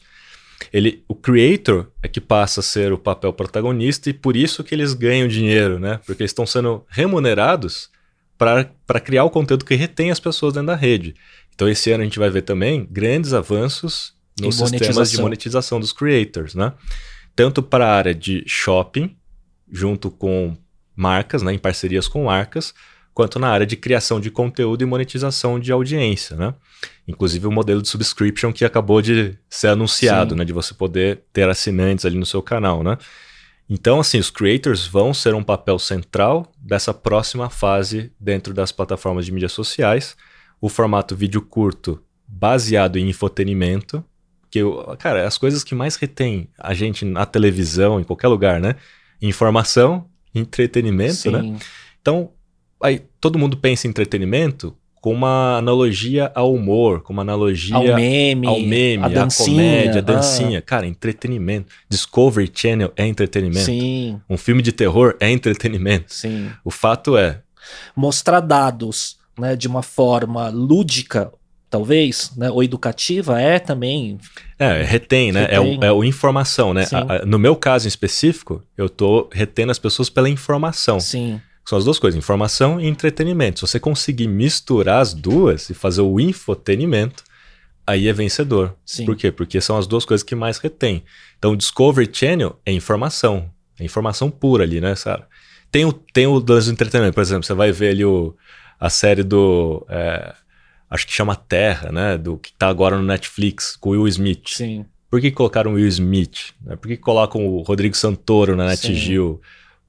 Ele, o creator é que passa a ser o papel protagonista e por isso que eles ganham dinheiro, né? Porque eles estão sendo remunerados para criar o conteúdo que retém as pessoas dentro da rede. Então, esse ano a gente vai ver também grandes avanços nos sistemas de monetização dos creators, né? Tanto para a área de shopping, junto com marcas, né, em parcerias com marcas, quanto na área de criação de conteúdo e monetização de audiência, né? Inclusive o modelo de subscription que acabou de ser anunciado, Sim. né, de você poder ter assinantes ali no seu canal, né? Então, assim, os creators vão ser um papel central dessa próxima fase dentro das plataformas de mídias sociais o formato vídeo curto baseado em infotenimento, que, cara, as coisas que mais retém a gente na televisão, em qualquer lugar, né? Informação, entretenimento, né? Sim. né? Então, aí todo mundo pensa em entretenimento com uma analogia ao humor, com uma analogia ao meme, ao meme a, dancinha, comédia, a dancinha. Ah. Cara, entretenimento. Discovery Channel é entretenimento. Sim. Um filme de terror é entretenimento. Sim. O fato é. Mostrar dados né, de uma forma lúdica, talvez, né, ou educativa, é também. É, retém, né? Retém. É, o, é o informação, né? A, a, no meu caso em específico, eu tô retendo as pessoas pela informação. Sim. São as duas coisas, informação e entretenimento. Se você conseguir misturar as duas e fazer o infotenimento, aí é vencedor. Sim. Por quê? Porque são as duas coisas que mais retém. Então, o Discovery Channel é informação. É informação pura ali, né, Sara? Tem o, tem o do entretenimento, por exemplo, você vai ver ali o, a série do. É, acho que chama Terra, né? Do que tá agora no Netflix, com o Will Smith. Sim. Por que colocaram o Will Smith? Né? Por que colocam o Rodrigo Santoro na NetGill?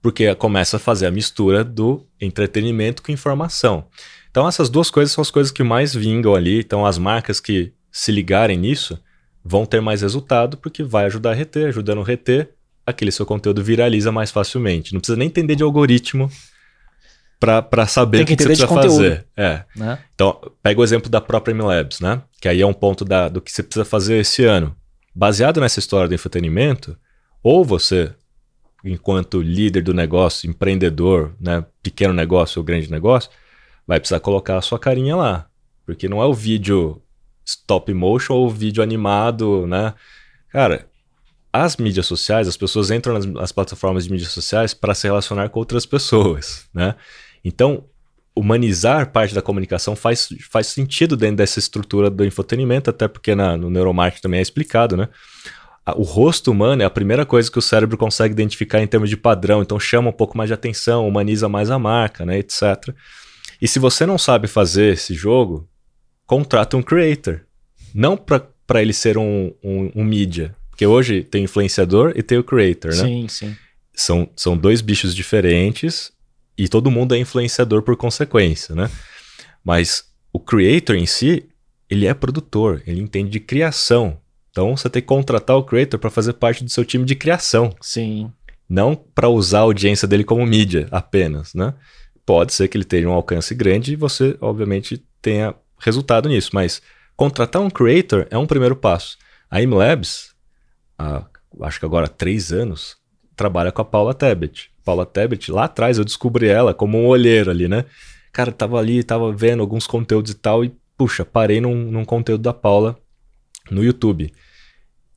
Porque começa a fazer a mistura do entretenimento com informação. Então, essas duas coisas são as coisas que mais vingam ali. Então, as marcas que se ligarem nisso vão ter mais resultado, porque vai ajudar a reter, ajudando a reter, aquele seu conteúdo viraliza mais facilmente. Não precisa nem entender de algoritmo para saber o que, que você precisa fazer. É. Né? Então, pega o exemplo da própria MLabs, né? Que aí é um ponto da, do que você precisa fazer esse ano. Baseado nessa história do entretenimento, ou você, enquanto líder do negócio, empreendedor, né, pequeno negócio ou grande negócio, vai precisar colocar a sua carinha lá. Porque não é o vídeo stop motion ou o vídeo animado, né? Cara, as mídias sociais, as pessoas entram nas, nas plataformas de mídias sociais para se relacionar com outras pessoas, né? Então, humanizar parte da comunicação faz, faz sentido dentro dessa estrutura do infotenimento, até porque na, no neuromarketing também é explicado, né? O rosto humano é a primeira coisa que o cérebro consegue identificar em termos de padrão, então chama um pouco mais de atenção, humaniza mais a marca, né, etc. E se você não sabe fazer esse jogo, contrata um creator. Não para ele ser um, um, um mídia, porque hoje tem o influenciador e tem o creator, né? Sim, sim. São, são dois bichos diferentes e todo mundo é influenciador por consequência, né? Mas o creator em si, ele é produtor, ele entende de criação. Então você tem que contratar o creator para fazer parte do seu time de criação. Sim. não para usar a audiência dele como mídia apenas, né? Pode ser que ele tenha um alcance grande e você, obviamente, tenha resultado nisso, mas contratar um creator é um primeiro passo. A IMLabs, há, acho que agora há três anos, trabalha com a Paula Tebet. Paula Tebet, lá atrás eu descobri ela como um olheiro ali, né? Cara, tava ali, tava vendo alguns conteúdos e tal, e puxa, parei num, num conteúdo da Paula no YouTube.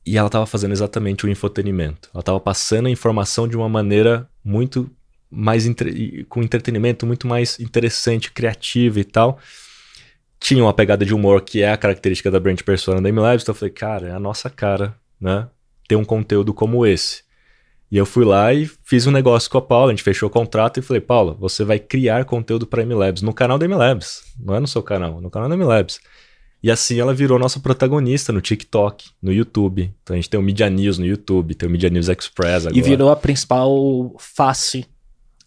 E ela estava fazendo exatamente o infotenimento. Ela estava passando a informação de uma maneira muito mais entre... com entretenimento muito mais interessante, criativa e tal. Tinha uma pegada de humor que é a característica da brand persona da MLabs, então eu falei, cara, é a nossa cara, né? Ter um conteúdo como esse. E eu fui lá e fiz um negócio com a Paula, a gente fechou o contrato e falei, Paula, você vai criar conteúdo para MLabs no canal da MLabs, não é no seu canal, no canal da MLabs. E assim ela virou nossa protagonista no TikTok, no YouTube. Então a gente tem o Media News no YouTube, tem o Media News Express agora. E virou a principal face.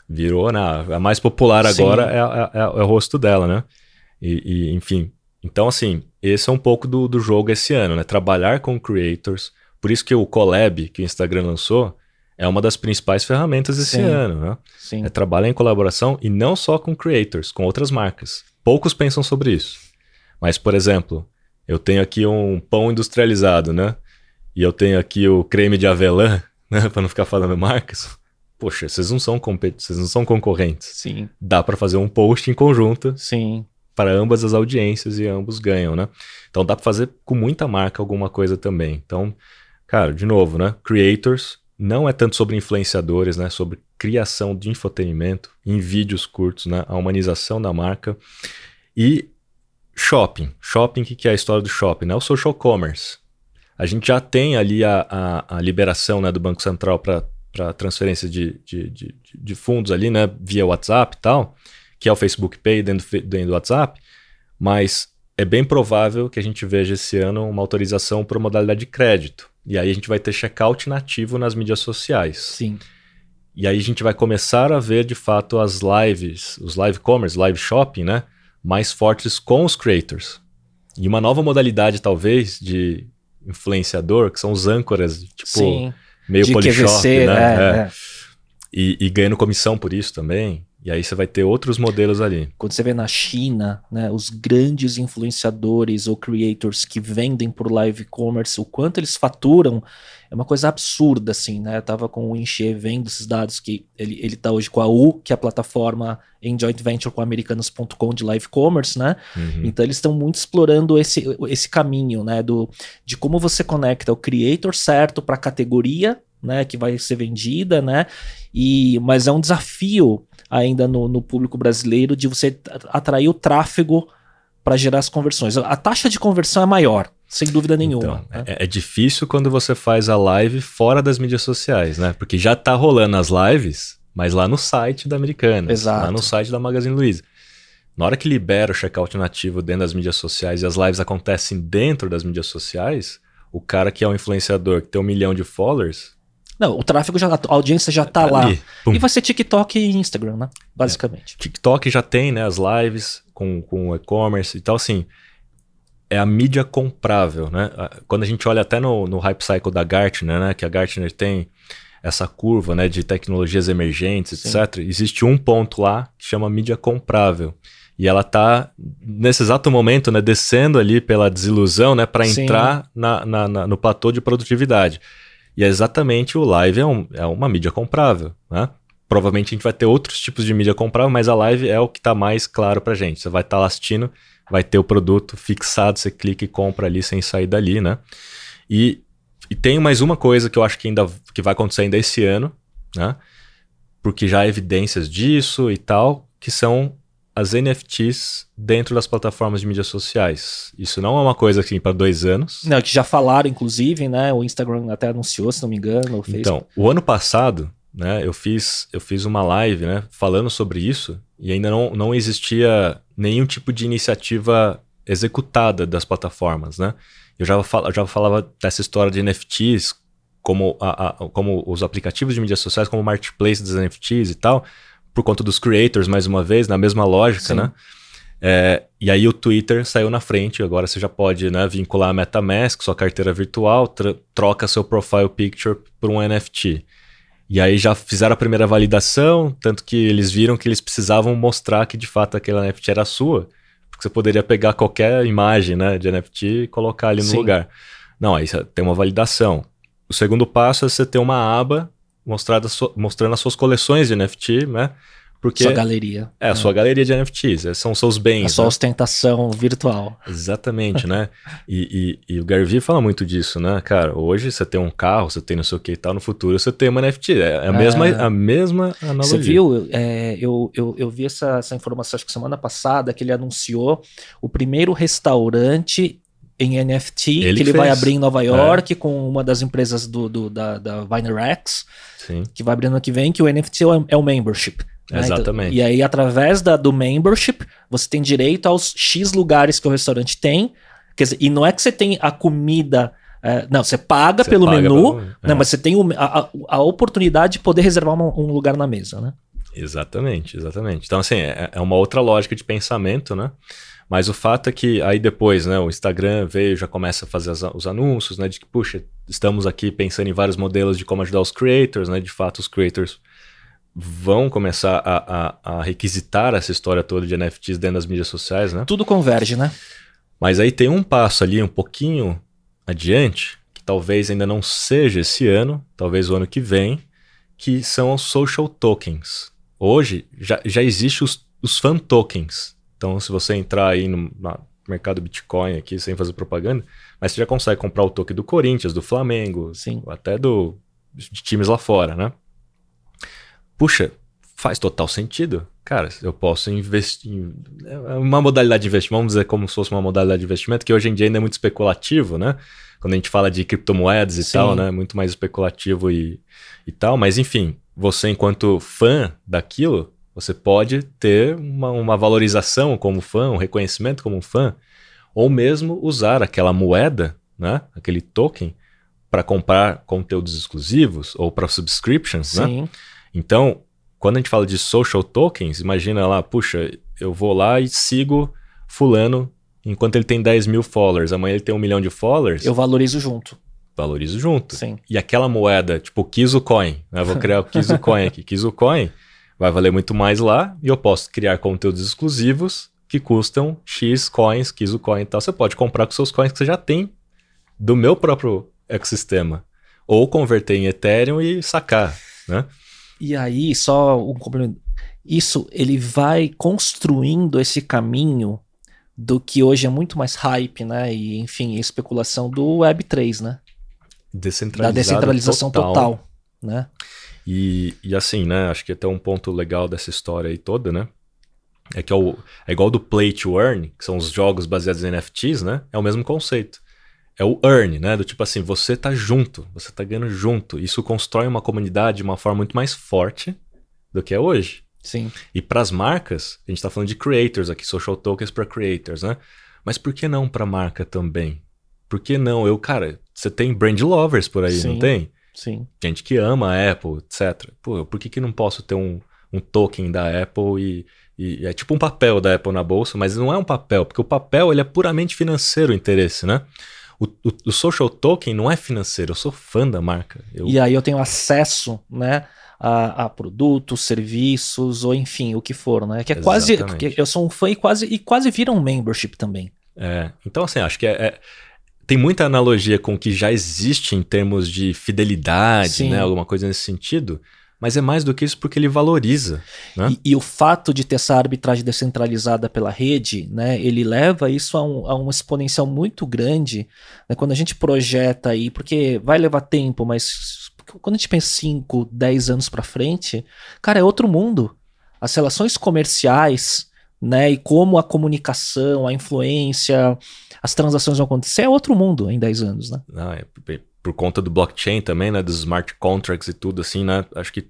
Virou, né? A mais popular Sim. agora é, é, é, é, o rosto dela, né? E, e, enfim. Então, assim, esse é um pouco do, do jogo esse ano, né? Trabalhar com creators. Por isso que o Collab que o Instagram lançou é uma das principais ferramentas esse Sim. ano, né? Sim. É trabalhar em colaboração e não só com creators, com outras marcas. Poucos pensam sobre isso. Mas, por exemplo, eu tenho aqui um pão industrializado, né? E eu tenho aqui o creme de avelã, *laughs* né? Para não ficar falando marcas. Poxa, vocês não são vocês não são concorrentes. Sim. Dá para fazer um post em conjunto. Sim. Para ambas as audiências e ambos ganham, né? Então dá para fazer com muita marca alguma coisa também. Então, cara, de novo, né? Creators não é tanto sobre influenciadores, né? Sobre criação de infotenimento em vídeos curtos, né? A humanização da marca. E Shopping. Shopping, o que, que é a história do shopping? Né? O social commerce. A gente já tem ali a, a, a liberação né, do Banco Central para transferência de, de, de, de, fundos ali, né, via WhatsApp e tal, que é o Facebook Pay dentro, dentro do WhatsApp, mas é bem provável que a gente veja esse ano uma autorização por modalidade de crédito. E aí a gente vai ter checkout nativo nas mídias sociais. Sim. E aí a gente vai começar a ver de fato as lives, os live commerce, live shopping, né? Mais fortes com os creators. E uma nova modalidade, talvez, de influenciador, que são os âncoras, tipo, Sim. meio de polishop, QVC, né? É, é. E, e ganhando comissão por isso também. E aí você vai ter outros modelos ali. Quando você vê na China, né, os grandes influenciadores ou creators que vendem por live commerce, o quanto eles faturam é uma coisa absurda, assim, né? Eu tava com o Enche vendo esses dados que ele, ele tá hoje com a U, que é a plataforma em joint venture com americanos.com de live commerce, né? Uhum. Então eles estão muito explorando esse, esse caminho, né? Do, de como você conecta o creator certo para a categoria, né? Que vai ser vendida, né? E, mas é um desafio ainda no, no público brasileiro de você atrair o tráfego para gerar as conversões. A taxa de conversão é maior, sem dúvida nenhuma. Então, né? é, é, difícil quando você faz a live fora das mídias sociais, né? Porque já tá rolando as lives, mas lá no site da Americana, lá no site da Magazine Luiza. Na hora que libera o checkout nativo dentro das mídias sociais e as lives acontecem dentro das mídias sociais, o cara que é um influenciador, que tem um milhão de followers. Não, o tráfego já, a audiência já tá, lá. e vai ser TikTok e Instagram, né? Basicamente. É. TikTok já tem, né? As lives com, com e-commerce e tal, assim é a mídia comprável, né? Quando a gente olha até no, no hype cycle da Gartner, né? Que a Gartner tem essa curva, né? De tecnologias emergentes, Sim. etc. Existe um ponto lá que chama mídia comprável. E ela está nesse exato momento, né? Descendo ali pela desilusão, né? Para entrar na, na, na, no platô de produtividade. E é exatamente o live é, um, é uma mídia comprável, né? Provavelmente a gente vai ter outros tipos de mídia comprável, mas a live é o que está mais claro para gente. Você vai estar tá assistindo vai ter o produto fixado, você clica e compra ali sem sair dali, né? E, e tem mais uma coisa que eu acho que ainda que vai acontecer ainda esse ano, né? Porque já há evidências disso e tal, que são as NFTs dentro das plataformas de mídias sociais. Isso não é uma coisa assim para dois anos. Não, que já falaram, inclusive, né? O Instagram até anunciou, se não me engano. O então, o ano passado, né? Eu fiz, eu fiz uma live, né? Falando sobre isso e ainda não, não existia nenhum tipo de iniciativa executada das plataformas, né? Eu já, fal, já falava dessa história de NFTs, como, a, a, como os aplicativos de mídias sociais, como o marketplace dos NFTs e tal, por conta dos creators, mais uma vez, na mesma lógica, Sim. né? É, e aí o Twitter saiu na frente, agora você já pode né, vincular a MetaMask, sua carteira virtual, troca seu profile picture por um NFT. E aí já fizeram a primeira validação, tanto que eles viram que eles precisavam mostrar que de fato aquela NFT era sua, porque você poderia pegar qualquer imagem né, de NFT e colocar ali no Sim. lugar. Não, aí você tem uma validação. O segundo passo é você ter uma aba mostrada, mostrando as suas coleções de NFT, né? Porque sua galeria. É, a sua galeria de NFTs, é, são seus bens. A sua né? ostentação virtual. Exatamente, né? *laughs* E, e, e, o Gary Vee fala muito disso, né? Cara, hoje você tem um carro, você tem não sei o que e tal, no futuro você tem uma NFT. É, é a, mesma, é... a mesma analogia. Você viu? É, eu, eu, eu vi essa, essa informação, acho que semana passada, que ele anunciou o primeiro restaurante em NFT ele que ele fez. vai abrir em Nova York é. com uma das empresas do, do da, da VineRex, que vai abrir ano que vem, que o NFT é o, é o membership. Né? Exatamente. Então, e aí, através da, do membership, você tem direito aos X lugares que o restaurante tem. Quer dizer, e não é que você tem a comida. É, não, você paga você pelo paga menu, pelo, é. mas você tem o, a, a, oportunidade de poder reservar uma, um lugar na mesa, né? Exatamente, exatamente. Então, assim, é, é uma outra lógica de pensamento, né? Mas o fato é que aí depois, né, o Instagram veio, já começa a fazer as, os anúncios, né, de que, puxa, estamos aqui pensando em vários modelos de como ajudar os creators, né, de fato os creators vão começar a, a, a, requisitar essa história toda de NFTs dentro das mídias sociais, né? Tudo converge, né? Mas aí tem um passo ali um pouquinho adiante, que talvez ainda não seja esse ano, talvez o ano que vem, que são os social tokens. Hoje já, já existe os, os fan tokens. Então, se você entrar aí no, mercado Bitcoin aqui, sem fazer propaganda, mas você já consegue comprar o token do Corinthians, do Flamengo, Sim. até do, de times lá fora, né? puxa, faz total sentido. Cara, eu posso investir. É uma modalidade de investimento, vamos dizer como se fosse uma modalidade de investimento, que hoje em dia ainda é muito especulativo, né? Quando a gente fala de criptomoedas e Sim. tal, né? Muito mais especulativo e, e tal. Mas, enfim, você, enquanto fã daquilo, você pode ter uma, uma valorização como fã, um reconhecimento como fã, ou mesmo usar aquela moeda, né? Aquele token, para comprar conteúdos exclusivos ou para subscriptions, né? Sim. né? Então, quando a gente fala de social tokens, imagina lá, puxa, eu vou lá e sigo fulano enquanto ele tem 10 mil followers, amanhã ele tem um milhão de followers. Eu valorizo junto. Valorizo junto. Sim. E aquela moeda, tipo Kizu Coin, né? vou criar o *laughs* Kizu Coin aqui. Kizu Coin vai valer muito mais lá e eu posso criar conteúdos exclusivos que custam X coins, Kizu Coin e tal. Você pode comprar com seus coins que você já tem do meu próprio ecossistema. Ou converter em Ethereum e sacar, né? E aí, só um complemento. Isso, ele vai construindo esse caminho do que hoje é muito mais hype, né? E, enfim, especulação do Web3, né? Da descentralização total, total né? E, e assim, né? Acho que até um ponto legal dessa história aí toda, né? É que é, o, é igual do Play to Earn, que são os jogos baseados em NFTs, né? É o mesmo conceito é o earn, né? Do tipo assim, você tá junto, você tá ganhando junto. Isso constrói uma comunidade de uma forma muito mais forte do que é hoje. Sim. E para as marcas, a gente tá falando de creators aqui, social tokens para creators, né? Mas por que não para marca também? Por que não? Eu, cara, você tem brand lovers por aí, Sim. não tem? Sim. Gente que ama a Apple, etc. Pô, por que, que não posso ter um, um token da Apple e, e é tipo um papel da Apple na bolsa, mas não é um papel, porque o papel ele é puramente financeiro o interesse, né? O, o, o, social token não é financeiro, eu sou fã da marca. Eu... E aí eu tenho acesso, né? A, a, produtos, serviços, ou enfim, o que for, né? Que é Exatamente. quase. Eu sou um fã e quase, e quase vira um membership também. É. Então, assim, acho que é, é tem muita analogia com o que já existe em termos de fidelidade, Sim. né? Alguma coisa nesse sentido. Mas é mais do que isso porque ele valoriza. Né? E, e, o fato de ter essa arbitragem descentralizada pela rede, né, ele leva isso a um, a um exponencial muito grande né, quando a gente projeta aí, porque vai levar tempo, mas quando a gente pensa 5, 10 anos para frente, cara, é outro mundo. As relações comerciais, né, e como a comunicação, a influência, as transações vão acontecer, é outro mundo em 10 anos, né? Não, é por conta do blockchain também, né, dos smart contracts e tudo assim, né, acho que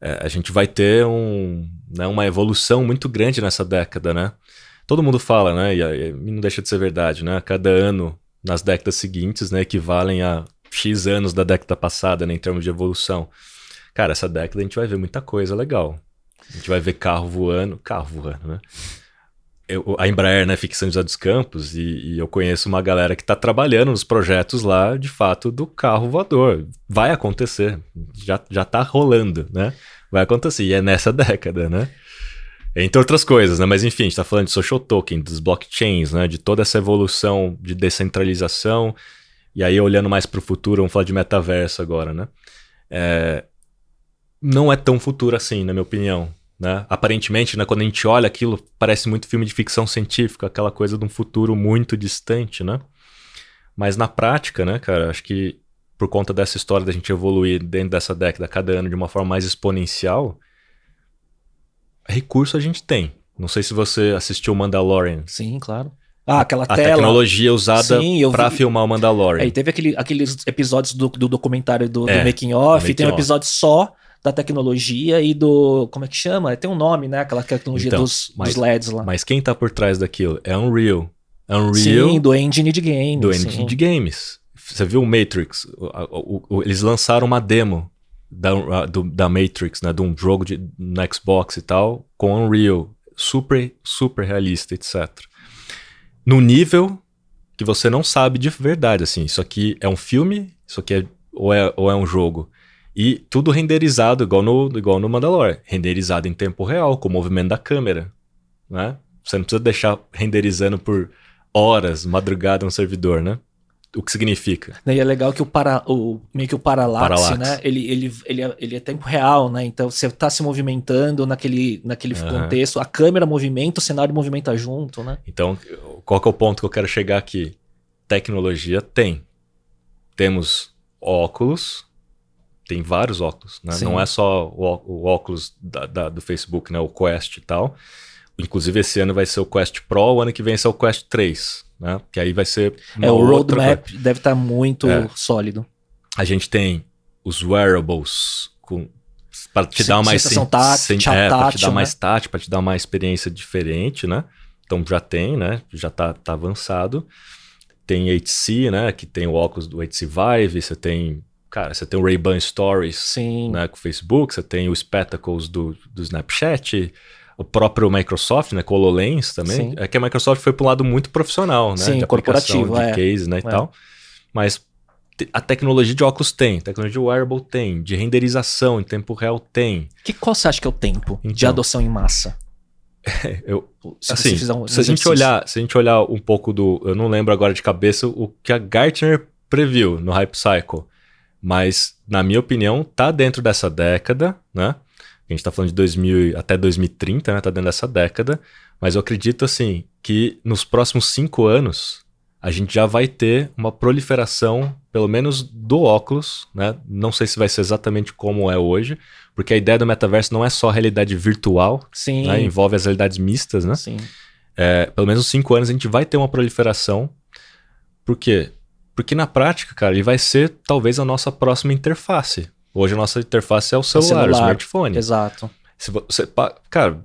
é, a gente vai ter um, né, uma evolução muito grande nessa década, né. Todo mundo fala, né, e, e não deixa de ser verdade, né, cada ano nas décadas seguintes, né, equivalem a X anos da década passada, né, em termos de evolução. Cara, essa década a gente vai ver muita coisa legal. A gente vai ver carro voando, carro voando, né? eu, a Embraer né, fica em São José dos Campos e, e eu conheço uma galera que está trabalhando nos projetos lá, de fato, do carro voador. Vai acontecer, já, já tá rolando, né? Vai acontecer, e é nessa década, né? Entre outras coisas, né? Mas enfim, a gente está falando de social token, dos blockchains, né? De toda essa evolução de descentralização. E aí, olhando mais para o futuro, vamos falar de metaverso agora, né? É... Não é tão futuro assim, na minha opinião. Né? Aparentemente, né, quando a gente olha aquilo, parece muito filme de ficção científica, aquela coisa de um futuro muito distante, né? Mas na prática, né, cara, acho que por conta dessa história da gente evoluir dentro dessa década, cada ano, de uma forma mais exponencial, recurso a gente tem. Não sei se você assistiu Mandalorian. Sim, claro. Ah, aquela a tela. A tecnologia usada para filmar o Mandalorian. É, e teve aquele, aqueles episódios do, do documentário do, é, do Making Off, making tem um episódio só da tecnologia e do. Como é que chama? Tem um nome, né? Aquela tecnologia então, dos, mas, dos LEDs lá. Mas quem tá por trás daquilo? É Unreal. Unreal. Sim, do engine de games. Do engine sim. de games. Você viu o Matrix? O, o, o, eles lançaram uma demo da, do, da Matrix, né? De um jogo de, no Xbox e tal, com Unreal. Super, super realista, etc. No nível que você não sabe de verdade, assim. Isso aqui é um filme? Isso aqui é ou é, ou é um jogo? E tudo renderizado, igual no, igual no Mandalore. Renderizado em tempo real, com o movimento da câmera. Né? Você não precisa deixar renderizando por horas, madrugada no servidor, né? O que significa? E é legal que o, para, o meio que o paralaxe, né? Ele, ele, ele, é, ele é tempo real, né? Então você está se movimentando naquele, naquele uhum. contexto, a câmera movimenta, o cenário movimenta junto, né? Então, qual que é o ponto que eu quero chegar aqui? Tecnologia tem. Temos óculos, tem vários óculos, né? Não é só o, o óculos da, da, do Facebook, né? O Quest e tal. Inclusive, esse ano vai ser o Quest Pro, o ano que vem ser o Quest 3, né? Que aí vai ser. É, o roadmap deve estar tá muito é. sólido. A gente tem os wearables com para te dar mais sensação tátil, é, para te dar né? mais tátil, para te dar uma experiência diferente, né? Então já tem, né? Já tá, tá avançado. Tem HC, né? Que tem o óculos do HC Vive, você tem Cara, você tem o Ray-Ban Stories Sim. Né, com o Facebook, você tem o Spectacles do, do Snapchat, o próprio Microsoft, né, com o HoloLens também. Sim. É que a Microsoft foi para um lado muito profissional, né? Sim, de corporativo, de é. case, né, e é. tal. Mas a tecnologia de óculos tem, tecnologia de wearable tem, de renderização em tempo real tem. Que qual você acha que é o tempo então, de adoção em massa? *laughs* eu, se assim, um se a gente olhar, se a gente olhar um pouco do, eu não lembro agora de cabeça o que a Gartner previu no Hype Cycle. Mas, na minha opinião, tá dentro dessa década, né? A gente está falando de 2000 até 2030, né? Tá dentro dessa década. Mas eu acredito, assim, que nos próximos cinco anos a gente já vai ter uma proliferação, pelo menos do óculos, né? Não sei se vai ser exatamente como é hoje, porque a ideia do metaverso não é só realidade virtual, Sim. Né? envolve as realidades mistas, né? Sim. É, pelo menos cinco anos a gente vai ter uma proliferação. Por quê? Porque na prática, cara, ele vai ser talvez a nossa próxima interface. Hoje a nossa interface é o celular, o, celular, o smartphone. Exato. Se você, cara,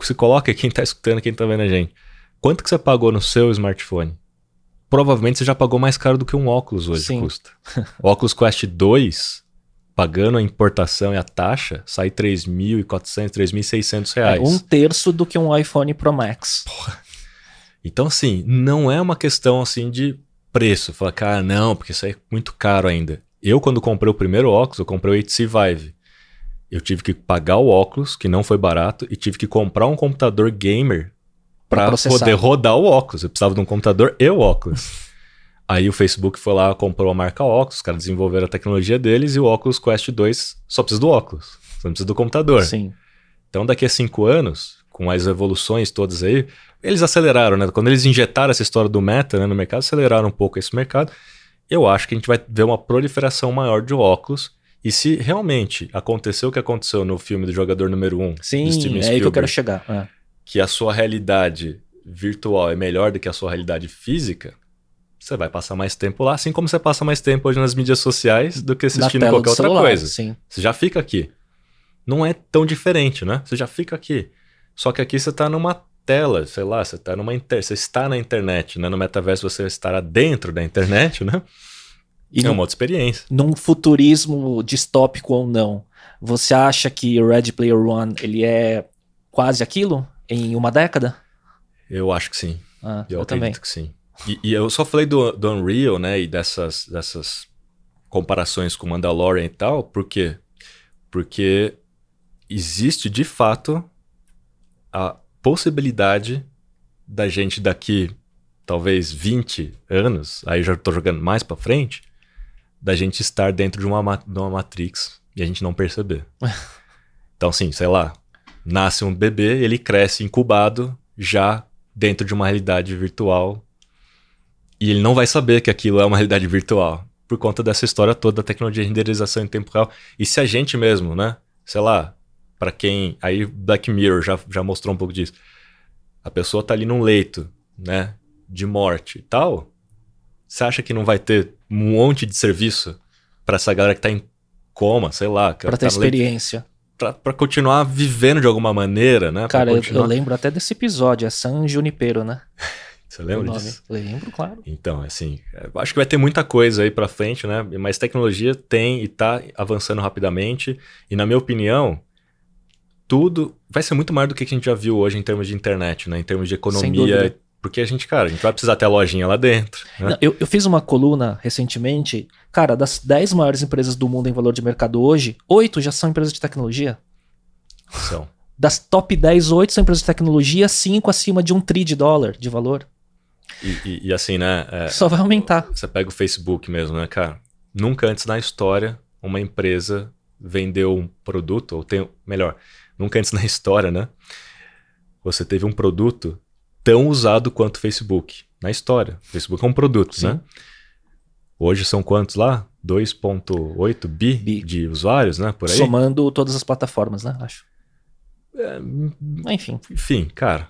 se coloca quem tá escutando, quem tá vendo a gente. Quanto que você pagou no seu smartphone? Provavelmente você já pagou mais caro do que um óculos hoje Sim. custa. *laughs* O óculos Quest 2, pagando a importação e a taxa, sai 3.400, 3.600 reais. É um terço do que um iPhone Pro Max. Porra. Então, assim, não é uma questão assim de preço. Fala, cara, não, porque isso aí é muito caro ainda. Eu, quando comprei o primeiro óculos, eu comprei o HTC Vive. Eu tive que pagar o óculos, que não foi barato, e tive que comprar um computador gamer para poder rodar o óculos. Eu precisava de um computador e o óculos. *laughs* Aí o Facebook foi lá, comprou a marca óculos, os caras desenvolveram a tecnologia deles e o óculos Quest 2 só precisa do óculos, só não precisa do computador. Sim. Então daqui a cinco anos, com as evoluções todas aí, eles aceleraram, né? Quando eles injetaram essa história do meta né, no mercado, aceleraram um pouco esse mercado. Eu acho que a gente vai ver uma proliferação maior de óculos. E se realmente aconteceu o que aconteceu no filme do jogador número 1, um, Sim, é aí que eu quero chegar. É. Que a sua realidade virtual é melhor do que a sua realidade física, você vai passar mais tempo lá, assim como você passa mais tempo hoje nas mídias sociais do que assistindo qualquer outra celular, coisa. Sim. Você já fica aqui. Não é tão diferente, né? Você já fica aqui. Só que aqui você está numa tela, sei lá, você tá numa inter... você está na internet, né? No metaverso você estará dentro da internet, né? E é uma outra experiência. Num futurismo distópico ou não, você acha que Red Player One ele é quase aquilo em uma década? Eu acho que sim. Ah, eu, eu também. que sim. E, e eu só falei do, do Unreal, né? E dessas, dessas comparações com Mandalorian e tal, por quê? Porque existe de fato a possibilidade da gente daqui talvez 20 anos, aí já tô jogando mais pra frente, da gente estar dentro de uma, ma- de uma Matrix e a gente não perceber. *laughs* então, assim, sei lá, nasce um bebê, ele cresce incubado já dentro de uma realidade virtual e ele não vai saber que aquilo é uma realidade virtual por conta dessa história toda da tecnologia de renderização em tempo real. E se a gente mesmo, né, sei lá, pra quem, aí Black Mirror já, já mostrou um pouco disso. A pessoa tá ali num leito, né, de morte e tal. Você acha que não vai ter um monte de serviço pra essa galera que tá em coma, sei lá, Pra ter tá experiência. pra, pra continuar vivendo de alguma maneira, né? Cara, eu, eu lembro até desse episódio, é San Junipero, né? *laughs* Você lembra disso? Lembro, claro. Então, assim, acho que vai ter muita coisa aí pra frente, né? Mas tecnologia tem e tá avançando rapidamente. E na minha opinião, tudo vai ser muito mais do que a gente já viu hoje em termos de internet, né? Em termos de economia. Porque a gente, cara, a gente vai precisar ter lojinha lá dentro. Né? Não, eu, eu fiz uma coluna recentemente, cara, das 10 maiores empresas do mundo em valor de mercado hoje, 8 já são empresas de tecnologia. São. Das top 10, 8 são empresas de tecnologia, 5 acima de um tri de dólar de valor. E, e- e assim, né? é, Só vai aumentar. Você pega o Facebook mesmo, né, cara? Nunca antes na história uma empresa vendeu um produto, ou tem, melhor, nunca antes na *laughs* história, né? Você teve um produto tão usado quanto o Facebook. Na história. O Facebook é um produto, Sim. né? Hoje são quantos lá? 2.8 bi, Bi. de usuários, né? Por aí. Somando todas as plataformas, né? Acho. É, Enfim. enfim, cara,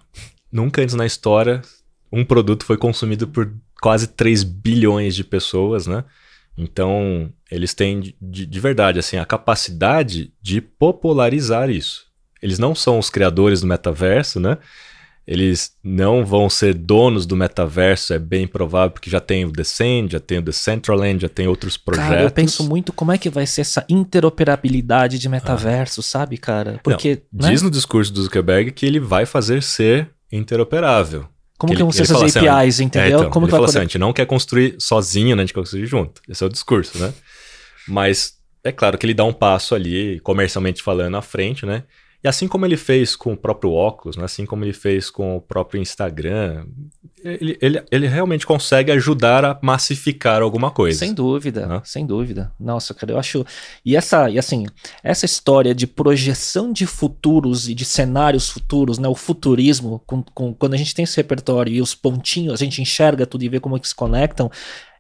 nunca antes na história um produto foi consumido por quase 3 bilhões de pessoas, né? Então, eles têm de- de, de verdade assim a capacidade de popularizar isso. Eles não são os criadores do metaverso, né? Eles não vão ser donos do metaverso, é bem provável, porque já tem o Descend, já tem o Decentraland, já tem outros projetos. Cara, eu penso muito como é que vai ser essa interoperabilidade de metaverso, sabe, cara? Porque, né? Diz no discurso do Zuckerberg que ele vai fazer ser interoperável. como que que vão ser fala essas assim, APIs, entendeu? É, então, como ele que vai falou assim, a gente não quer construir sozinho, né? A gente quer construir junto. Esse é o discurso, né? Mas é claro que ele dá um passo ali, comercialmente falando, à frente, né? E assim como ele fez com o próprio óculos, né? assim como ele fez com o próprio Instagram, ele, ele, ele realmente consegue ajudar a massificar alguma coisa. Sem dúvida, Né? sem dúvida. Nossa, cara, eu acho. E essa, e assim, essa história de projeção de futuros e de cenários futuros, né? O futurismo, com, com- quando a gente tem esse repertório e os pontinhos, a gente enxerga tudo e vê como é que se conectam,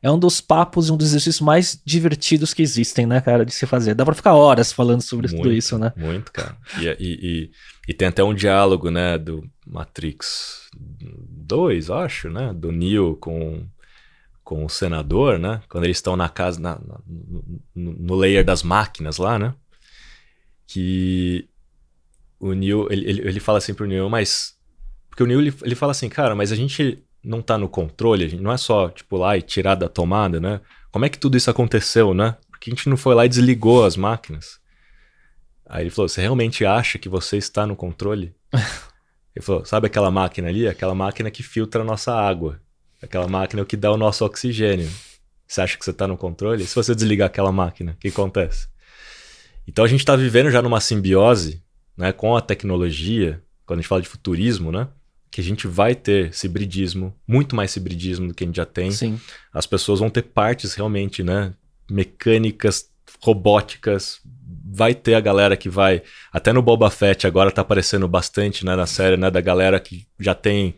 é um dos papos e um dos exercícios mais divertidos que existem, né, cara, de se fazer. Dá pra ficar horas falando sobre tudo Muito, isso, né? Muito, cara. E, e, e, e tem até um diálogo, né, do Matrix 2, acho, né? Do Neo com, com o senador, né? Quando eles estão na casa, na, no, no layer das máquinas lá, né? Que o Neo, ele, ele, ele fala assim pro Neo, mas... Porque o Neo, ele, ele fala assim, cara, mas a gente não tá no controle, a gente não é só, tipo, lá e tirar da tomada, né? Como é que tudo isso aconteceu, né? Porque a gente não foi lá e desligou as máquinas. Aí ele falou: Você realmente acha que você está no controle? *laughs* ele falou: Sabe aquela máquina ali? Aquela máquina que filtra a nossa água. Aquela máquina que dá o nosso oxigênio. Você acha que você está no controle? E se você desligar aquela máquina, o que acontece? Então a gente está vivendo já numa simbiose né, com a tecnologia, quando a gente fala de futurismo, né? Que a gente vai ter esse hibridismo, muito mais hibridismo do que a gente já tem Sim. as pessoas vão ter partes realmente, né? Mecânicas, robóticas. Vai ter a galera que vai. Até no Boba Fett agora tá aparecendo bastante, né? Na série, né? Da galera que já tem.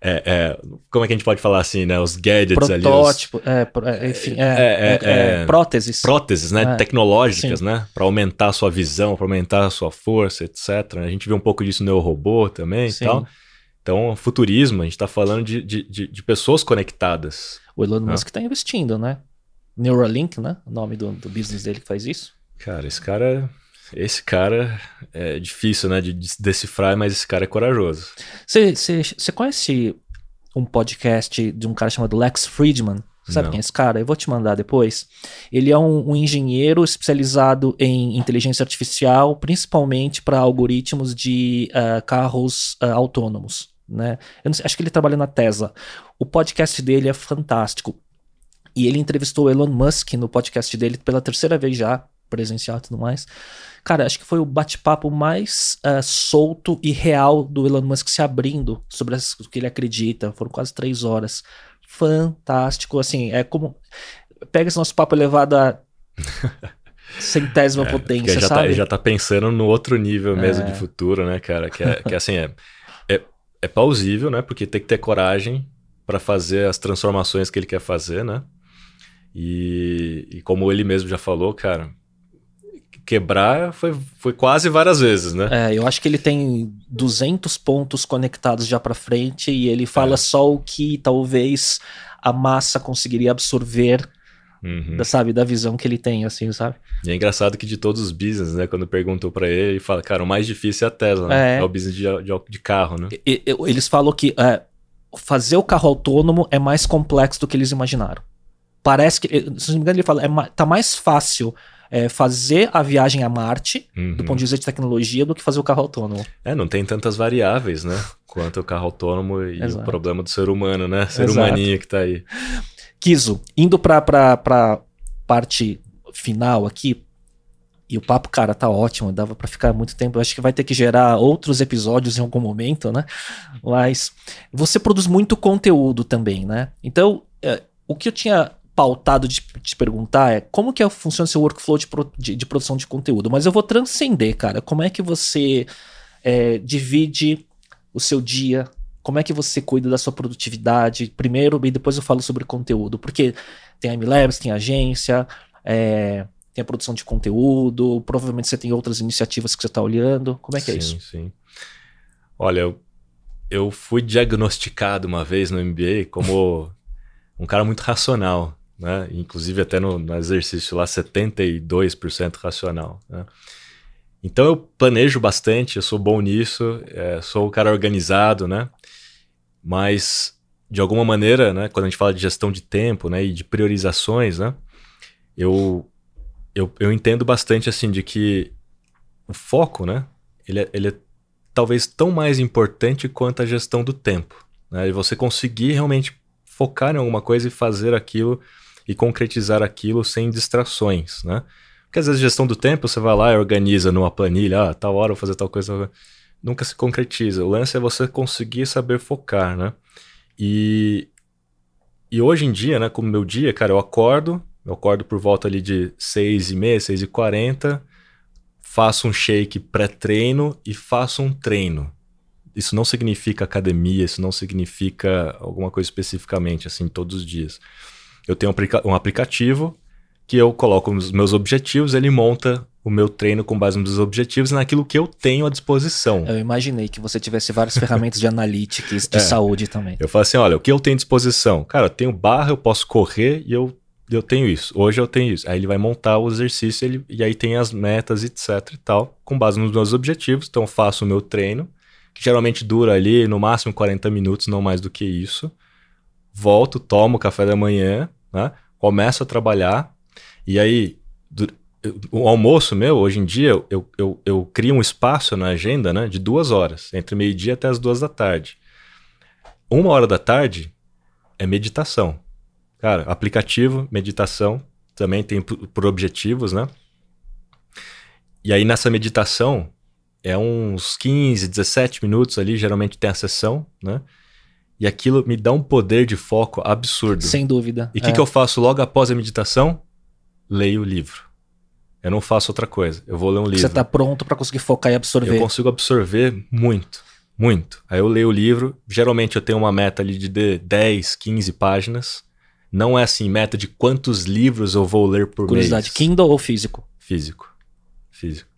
é, é, como é que a gente pode falar assim, né? Os gadgets ali. Os Protótipo, é, pro- é, enfim, é, É, é, é, é. próteses. próteses, né? É, Tecnológicas, né? Para aumentar a sua visão, para aumentar a sua força, etc. A gente vê um pouco disso no robô também Sim. e tal. Então, futurismo, a gente tá falando de, de, de, pessoas conectadas. O Elon Ah. Musk tá investindo, né? Neuralink, né? O nome do, do business dele que faz isso. Cara, esse cara. Esse cara é difícil, né, de decifrar, mas esse cara é corajoso. Você conhece um podcast de um cara chamado Lex Friedman? Sabe Não. quem é esse cara? Eu vou te mandar depois. Ele é um, um engenheiro especializado em inteligência artificial, principalmente para algoritmos de ah, carros ah, autônomos. Né? Sei, acho que ele trabalha na Tesla. O podcast dele é fantástico. E ele entrevistou o Elon Musk no podcast dele pela terceira vez já, presencial e tudo mais. Cara, acho que foi o bate-papo mais uh, solto e real do Elon Musk se abrindo sobre o que ele acredita. Foram quase três horas. Fantástico, assim, é como. Pega esse nosso papo elevado a *laughs* centésima é, potência, já tá, sabe? Tá, já tá pensando no outro nível mesmo é. de futuro, né, cara? Que, é, que assim, é, é, plausível, né? Porque tem que ter coragem para fazer as transformações que ele quer fazer, né? E, e como ele mesmo já falou, cara, quebrar foi, foi quase várias vezes, né? É, eu acho que ele tem 200 pontos conectados já para frente e ele fala é. só o que talvez a massa conseguiria absorver Uhum. Da, sabe, da visão que ele tem, assim, sabe? E é engraçado que de todos os business, né? Quando perguntou para ele, ele fala, cara, o mais difícil é a Tesla, né? É, é o business de, de, de, carro, né? E, eles falam que é, fazer o carro autônomo é mais complexo do que eles imaginaram. Parece que, se não me engano, ele fala, é, tá mais fácil é, fazer a viagem a Marte, uhum. do ponto de vista de tecnologia, do que fazer o carro autônomo. É, não tem tantas variáveis, né? Quanto o carro autônomo e Exato. o problema do ser humano, né? Ser Exato. humaninho que tá aí. *laughs* Kiso, indo pra, pra, pra parte final aqui, e o papo, cara, tá ótimo, dava para ficar muito tempo. Eu acho que vai ter que gerar outros episódios em algum momento, né? Mas você produz muito conteúdo também, né? Então, é, o que eu tinha pautado de te perguntar é como que é, funciona seu workflow de, pro, de, de, produção de conteúdo. Mas eu vou transcender, cara. Como é que você é, divide o seu dia como é que você cuida da sua produtividade primeiro e depois eu falo sobre conteúdo? Porque tem a MLabs, tem a agência, é, tem a produção de conteúdo, provavelmente você tem outras iniciativas que você está olhando. Como é que sim, é isso? Sim, Olha, eu, eu fui diagnosticado uma vez no MBA como *laughs* um cara muito racional, né? Inclusive até no, no exercício lá, 72% racional, né? Então eu planejo bastante, eu sou bom nisso, é, sou um cara organizado, né? Mas, de alguma maneira, né, quando a gente fala de gestão de tempo né, e de priorizações, né, eu, eu, eu entendo bastante assim de que o foco, né, ele é, ele é talvez tão mais importante quanto a gestão do tempo. Né, e você conseguir realmente focar em alguma coisa e fazer aquilo e concretizar aquilo sem distrações, né? Porque às vezes gestão do tempo você vai lá e organiza numa planilha, ah, tal hora vou fazer tal coisa nunca se concretiza. O lance é você conseguir saber focar, né? E, e hoje em dia, né, como meu dia, cara, eu acordo, eu acordo por volta ali de 6 e meia, 6 e 40, faço um shake pré-treino e faço um treino. Isso não significa academia, isso não significa alguma coisa especificamente, assim, todos os dias. Eu tenho um aplicativo que eu coloco os meus objetivos, ele monta o meu treino com base nos objetivos e naquilo que eu tenho à disposição. Eu imaginei que você tivesse várias ferramentas de analytics de *laughs* é. saúde também. Eu falo assim, olha, o que eu tenho à disposição? Cara, eu tenho barra, eu posso correr e eu, eu tenho isso. Hoje eu tenho isso. Aí ele vai montar o exercício ele, e aí tem as metas, etc e tal, com base nos meus objetivos. Então eu faço o meu treino, que geralmente dura ali no máximo 40 minutos, não mais do que isso. Volto, tomo café da manhã, né? começo a trabalhar, e aí o almoço meu, hoje em dia, eu, eu, eu crio um espaço na agenda né, de duas horas, entre meio-dia até as duas da tarde. Uma hora da tarde é meditação. Cara, aplicativo, meditação, também tem por, por objetivos, né? E aí nessa meditação, é uns 15, 17 minutos ali, geralmente tem a sessão, né? E aquilo me dá um poder de foco absurdo. Sem dúvida. E o é. que, que eu faço logo após a meditação? Leio o livro. Eu não faço outra coisa. Eu vou ler um livro. Você está pronto para conseguir focar e absorver. Eu consigo absorver muito, muito. Aí eu leio o livro. Geralmente eu tenho uma meta ali de 10, 15 páginas. Não é assim, meta de quantos livros eu vou ler por Curiosidade, mês. Kindle ou físico? Físico. Físico.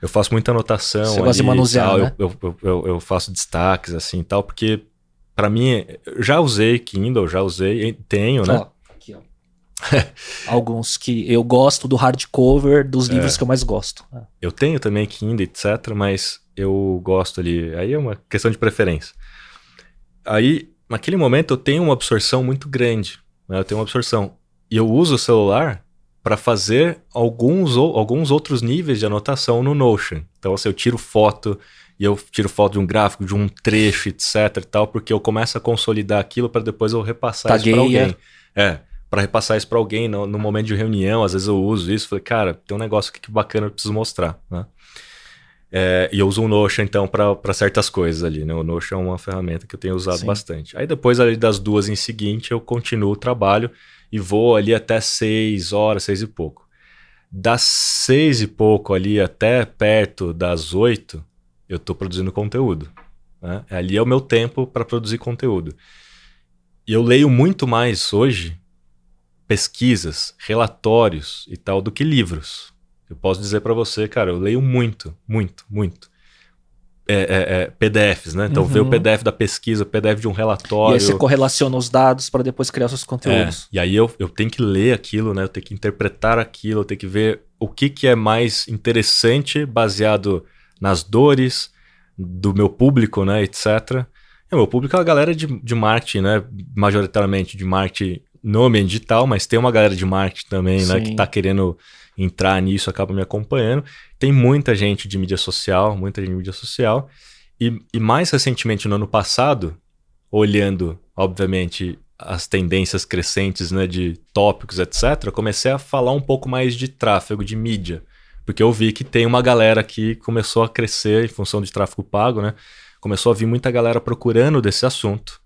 Eu faço muita anotação. Você gosta de manusear, tal, né? eu, eu, eu, eu, faço destaques assim e tal, porque para mim, já usei Kindle, já usei, tenho, né? *laughs* Alguns que eu gosto do hardcover dos é. livros é. que eu mais gosto. Eu tenho também Kindle, etc, mas eu gosto ali. Aí é uma questão de preferência. Aí, naquele momento, eu tenho uma absorção muito grande. Né? Eu tenho uma absorção. E eu uso o celular para fazer alguns, ou, alguns outros níveis de anotação no Notion. Então, assim, eu tiro foto e eu tiro foto de um gráfico, de um trecho, etc tal, porque eu começo a consolidar aquilo para depois eu repassar Tagueia. isso para alguém. É, para repassar isso para alguém no, no, momento de reunião, às vezes eu uso isso, falei, cara, tem um negócio aqui que bacana, eu preciso mostrar, né? É, e eu uso o Notion, então, para certas coisas ali, né? O Notion é uma ferramenta que eu tenho usado Sim. bastante. Aí depois ali das duas em seguinte, eu continuo o trabalho e vou ali até seis horas, seis e pouco. Das seis e pouco ali até perto das oito, eu estou produzindo conteúdo. Né? Ali é o meu tempo para produzir conteúdo. E eu leio muito mais hoje pesquisas, relatórios e tal do que livros. Eu posso dizer para você, cara, eu leio muito, muito, muito. É, é, é, PDFs, né? Então, uhum. ver o PDF da pesquisa, o PDF de um relatório. E aí você correlaciona os dados para depois criar seus conteúdos. É, e aí eu, eu tenho que ler aquilo, né? Eu tenho que interpretar aquilo, eu tenho que ver o que, que é mais interessante baseado nas dores do meu público, né, etc. O meu público é a galera de, de marketing, né? Majoritariamente de marketing no ambiente digital, mas tem uma galera de marketing também, Sim. né? Que está querendo entrar nisso, acaba me acompanhando. Tem muita gente de mídia social, muita gente de mídia social. E, e mais recentemente, no ano passado, olhando, obviamente, as tendências crescentes né, de tópicos, etc., comecei a falar um pouco mais de tráfego, de mídia. Porque eu vi que tem uma galera que começou a crescer em função de tráfego pago, né? Começou a vir muita galera procurando desse assunto.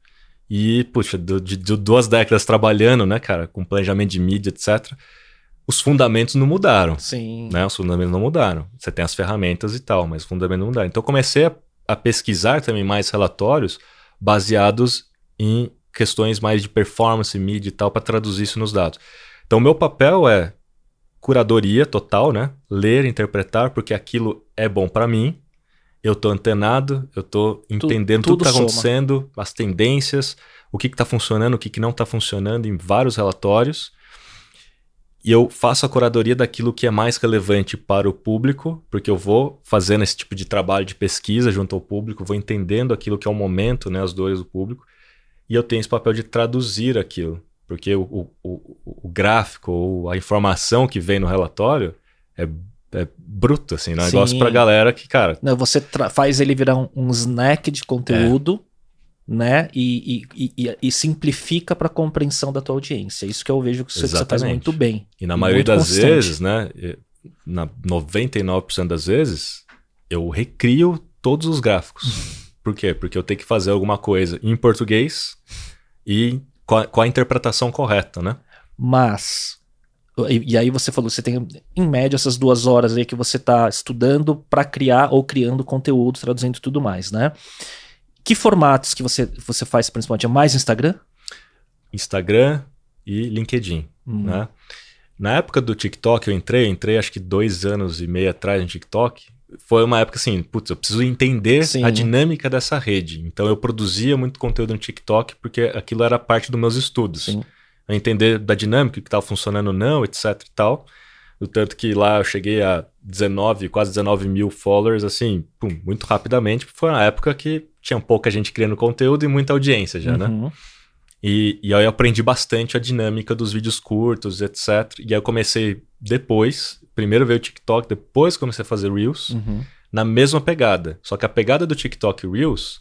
E, puxa, de, de duas décadas trabalhando, né, cara, com planejamento de mídia, etc., os fundamentos não mudaram. Sim. Né? Os fundamentos não mudaram. Você tem as ferramentas e tal, mas os fundamentos não mudaram. Então, comecei a, a pesquisar também mais relatórios baseados em questões mais de performance, mídia e tal, para traduzir isso nos dados. Então, meu papel é curadoria total, né? Ler, interpretar, porque aquilo é bom para mim. Eu tô antenado, eu tô entendendo tudo, tudo que tá acontecendo, as tendências, o que, que tá funcionando, o que, que não tá funcionando em vários relatórios. E eu faço a curadoria daquilo que é mais relevante para o público, porque eu vou fazendo esse tipo de trabalho de pesquisa junto ao público, vou entendendo aquilo que é o momento, né, as dores do público, e eu tenho esse papel de traduzir aquilo. Porque o, o, o, o gráfico ou a informação que vem no relatório é, é bruto, assim, né? negócio pra galera que, cara. Não, você faz ele virar um, um snack de conteúdo. É. Né? E, e, e, e simplifica para a compreensão da tua audiência. Isso que eu vejo que você, você faz muito bem. E na maioria das constante. vezes, né? Na 99% das vezes, eu recrio todos os gráficos. *laughs* Por quê? Porque eu tenho que fazer alguma coisa em português e com a, com a interpretação correta, né? Mas e, e, aí você falou, você tem em média essas duas horas aí que você está estudando para criar ou criando conteúdo, traduzindo tudo mais, né? Que formatos que você, você faz principalmente? É mais Instagram? Instagram e LinkedIn, hum. né? Na época do TikTok eu entrei, entrei acho que dois anos e meio atrás no TikTok foi uma época assim, putz, eu preciso entender Sim. a dinâmica dessa rede. Então eu produzia muito conteúdo no TikTok porque aquilo era parte dos meus estudos. Sim. Entender da dinâmica, que estava funcionando ou não, etc e tal. O tanto que lá eu cheguei a 19, quase 19 mil followers, assim, pum, muito rapidamente, foi uma época que tinha pouca gente criando conteúdo e muita audiência já, né? uhum. né? E, e aí eu aprendi bastante a dinâmica dos vídeos curtos, etc. E aí eu comecei depois, primeiro veio o TikTok, depois comecei a fazer Reels, uhum. na mesma pegada. Só que a pegada do TikTok Reels,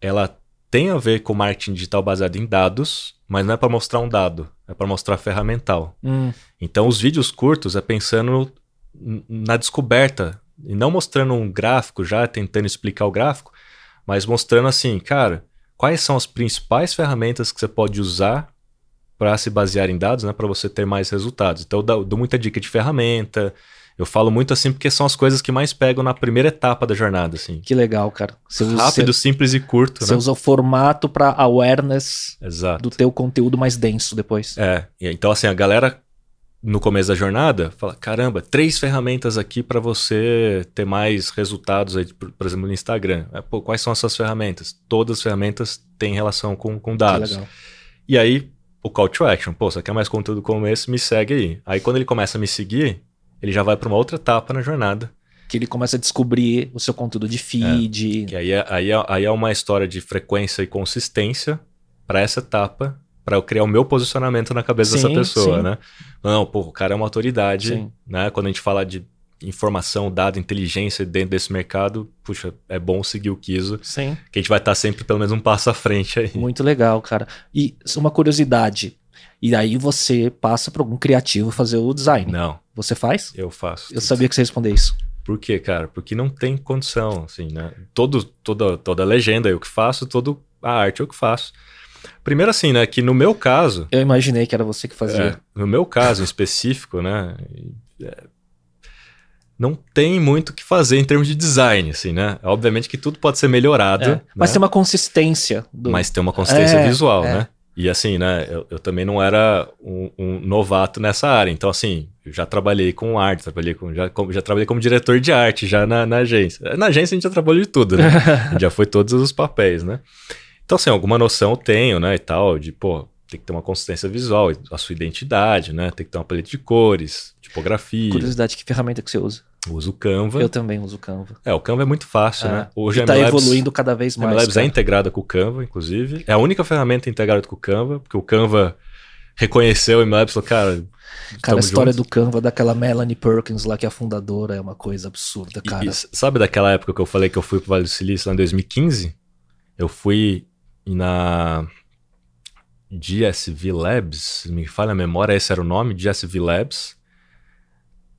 ela tem a ver com marketing digital baseado em dados, mas não é para mostrar um dado, é para mostrar ferramental. Hum. Então, os vídeos curtos é pensando na descoberta e não mostrando um gráfico já, tentando explicar o gráfico, mas mostrando assim, cara, quais são as principais ferramentas que você pode usar para se basear em dados, né, para você ter mais resultados. Então, eu dou, dou muita dica de ferramenta, eu falo muito assim porque são as coisas que mais pegam na primeira etapa da jornada, assim. Que legal, cara. Você Rápido, você, simples e curto, você né? usa o formato para awareness Exato. do teu conteúdo mais denso depois. É, então assim, a galera no começo da jornada fala, caramba, três ferramentas aqui para você ter mais resultados aí, por, exemplo, no Instagram. É, Pô, quais são as suas ferramentas? Todas as ferramentas têm relação com, com dados. E aí, o call to action. Pô, você quer mais conteúdo como esse? Me segue aí. Aí quando ele começa a me seguir, ele já vai para uma outra etapa na jornada. Que ele começa a descobrir o seu conteúdo de feed. É, que aí é, aí, é, aí é uma história de frequência e consistência para essa etapa, para eu criar o meu posicionamento na cabeça sim, dessa pessoa, sim. né? Não, pô, o cara é uma autoridade, sim. né? Quando a gente fala de informação, dado, inteligência dentro desse mercado, puxa, é bom seguir o Kiso. Sim. Que a gente vai estar sempre pelo menos um passo à frente aí. Muito legal, cara. E uma curiosidade. E aí você passa para algum criativo fazer o design. Não. Você faz? Eu faço. Eu sabia que você ia responder isso. Por quê, cara? Porque não tem condição, assim, né? Todo, toda, toda a legenda eu que faço, toda a arte eu que faço. Primeiro assim, né, que no meu caso... Eu imaginei que era você que fazia. É, no meu caso em específico, né, é, não tem muito o que fazer em termos de design, assim, né? Obviamente que tudo pode ser melhorado. É, mas né? tem uma consistência. Do... Mas tem uma consistência é, visual, é. né? E assim, né, eu, eu também não era um, um, novato nessa área. Então, assim, eu já trabalhei com arte, trabalhei com, já, já trabalhei como diretor de arte já na, na agência. Na agência a gente já trabalhou de tudo, né? *laughs* já foi todos os papéis, né? Então, assim, alguma noção eu tenho, né, e tal, de, pô, tem que ter uma consistência visual, a sua identidade, né? Tem que ter uma paleta de cores, tipografia. Curiosidade, que ferramenta que você usa? Eu uso o Canva. Eu também uso o Canva. É, o Canva é muito fácil, é. né? Hoje está evoluindo cada vez mais. A MLabs é integrada com o Canva, inclusive. É a única ferramenta integrada com o Canva, porque o Canva reconheceu o MLabs e falou, cara. Cara, a história juntos. do Canva, daquela Melanie Perkins lá, que é a fundadora, é uma coisa absurda, cara. E, e, sabe daquela época que eu falei que eu fui pro Vale do Silício lá em 2015? Eu fui na DSV Labs, me falha a memória, esse era o nome, DSV Labs.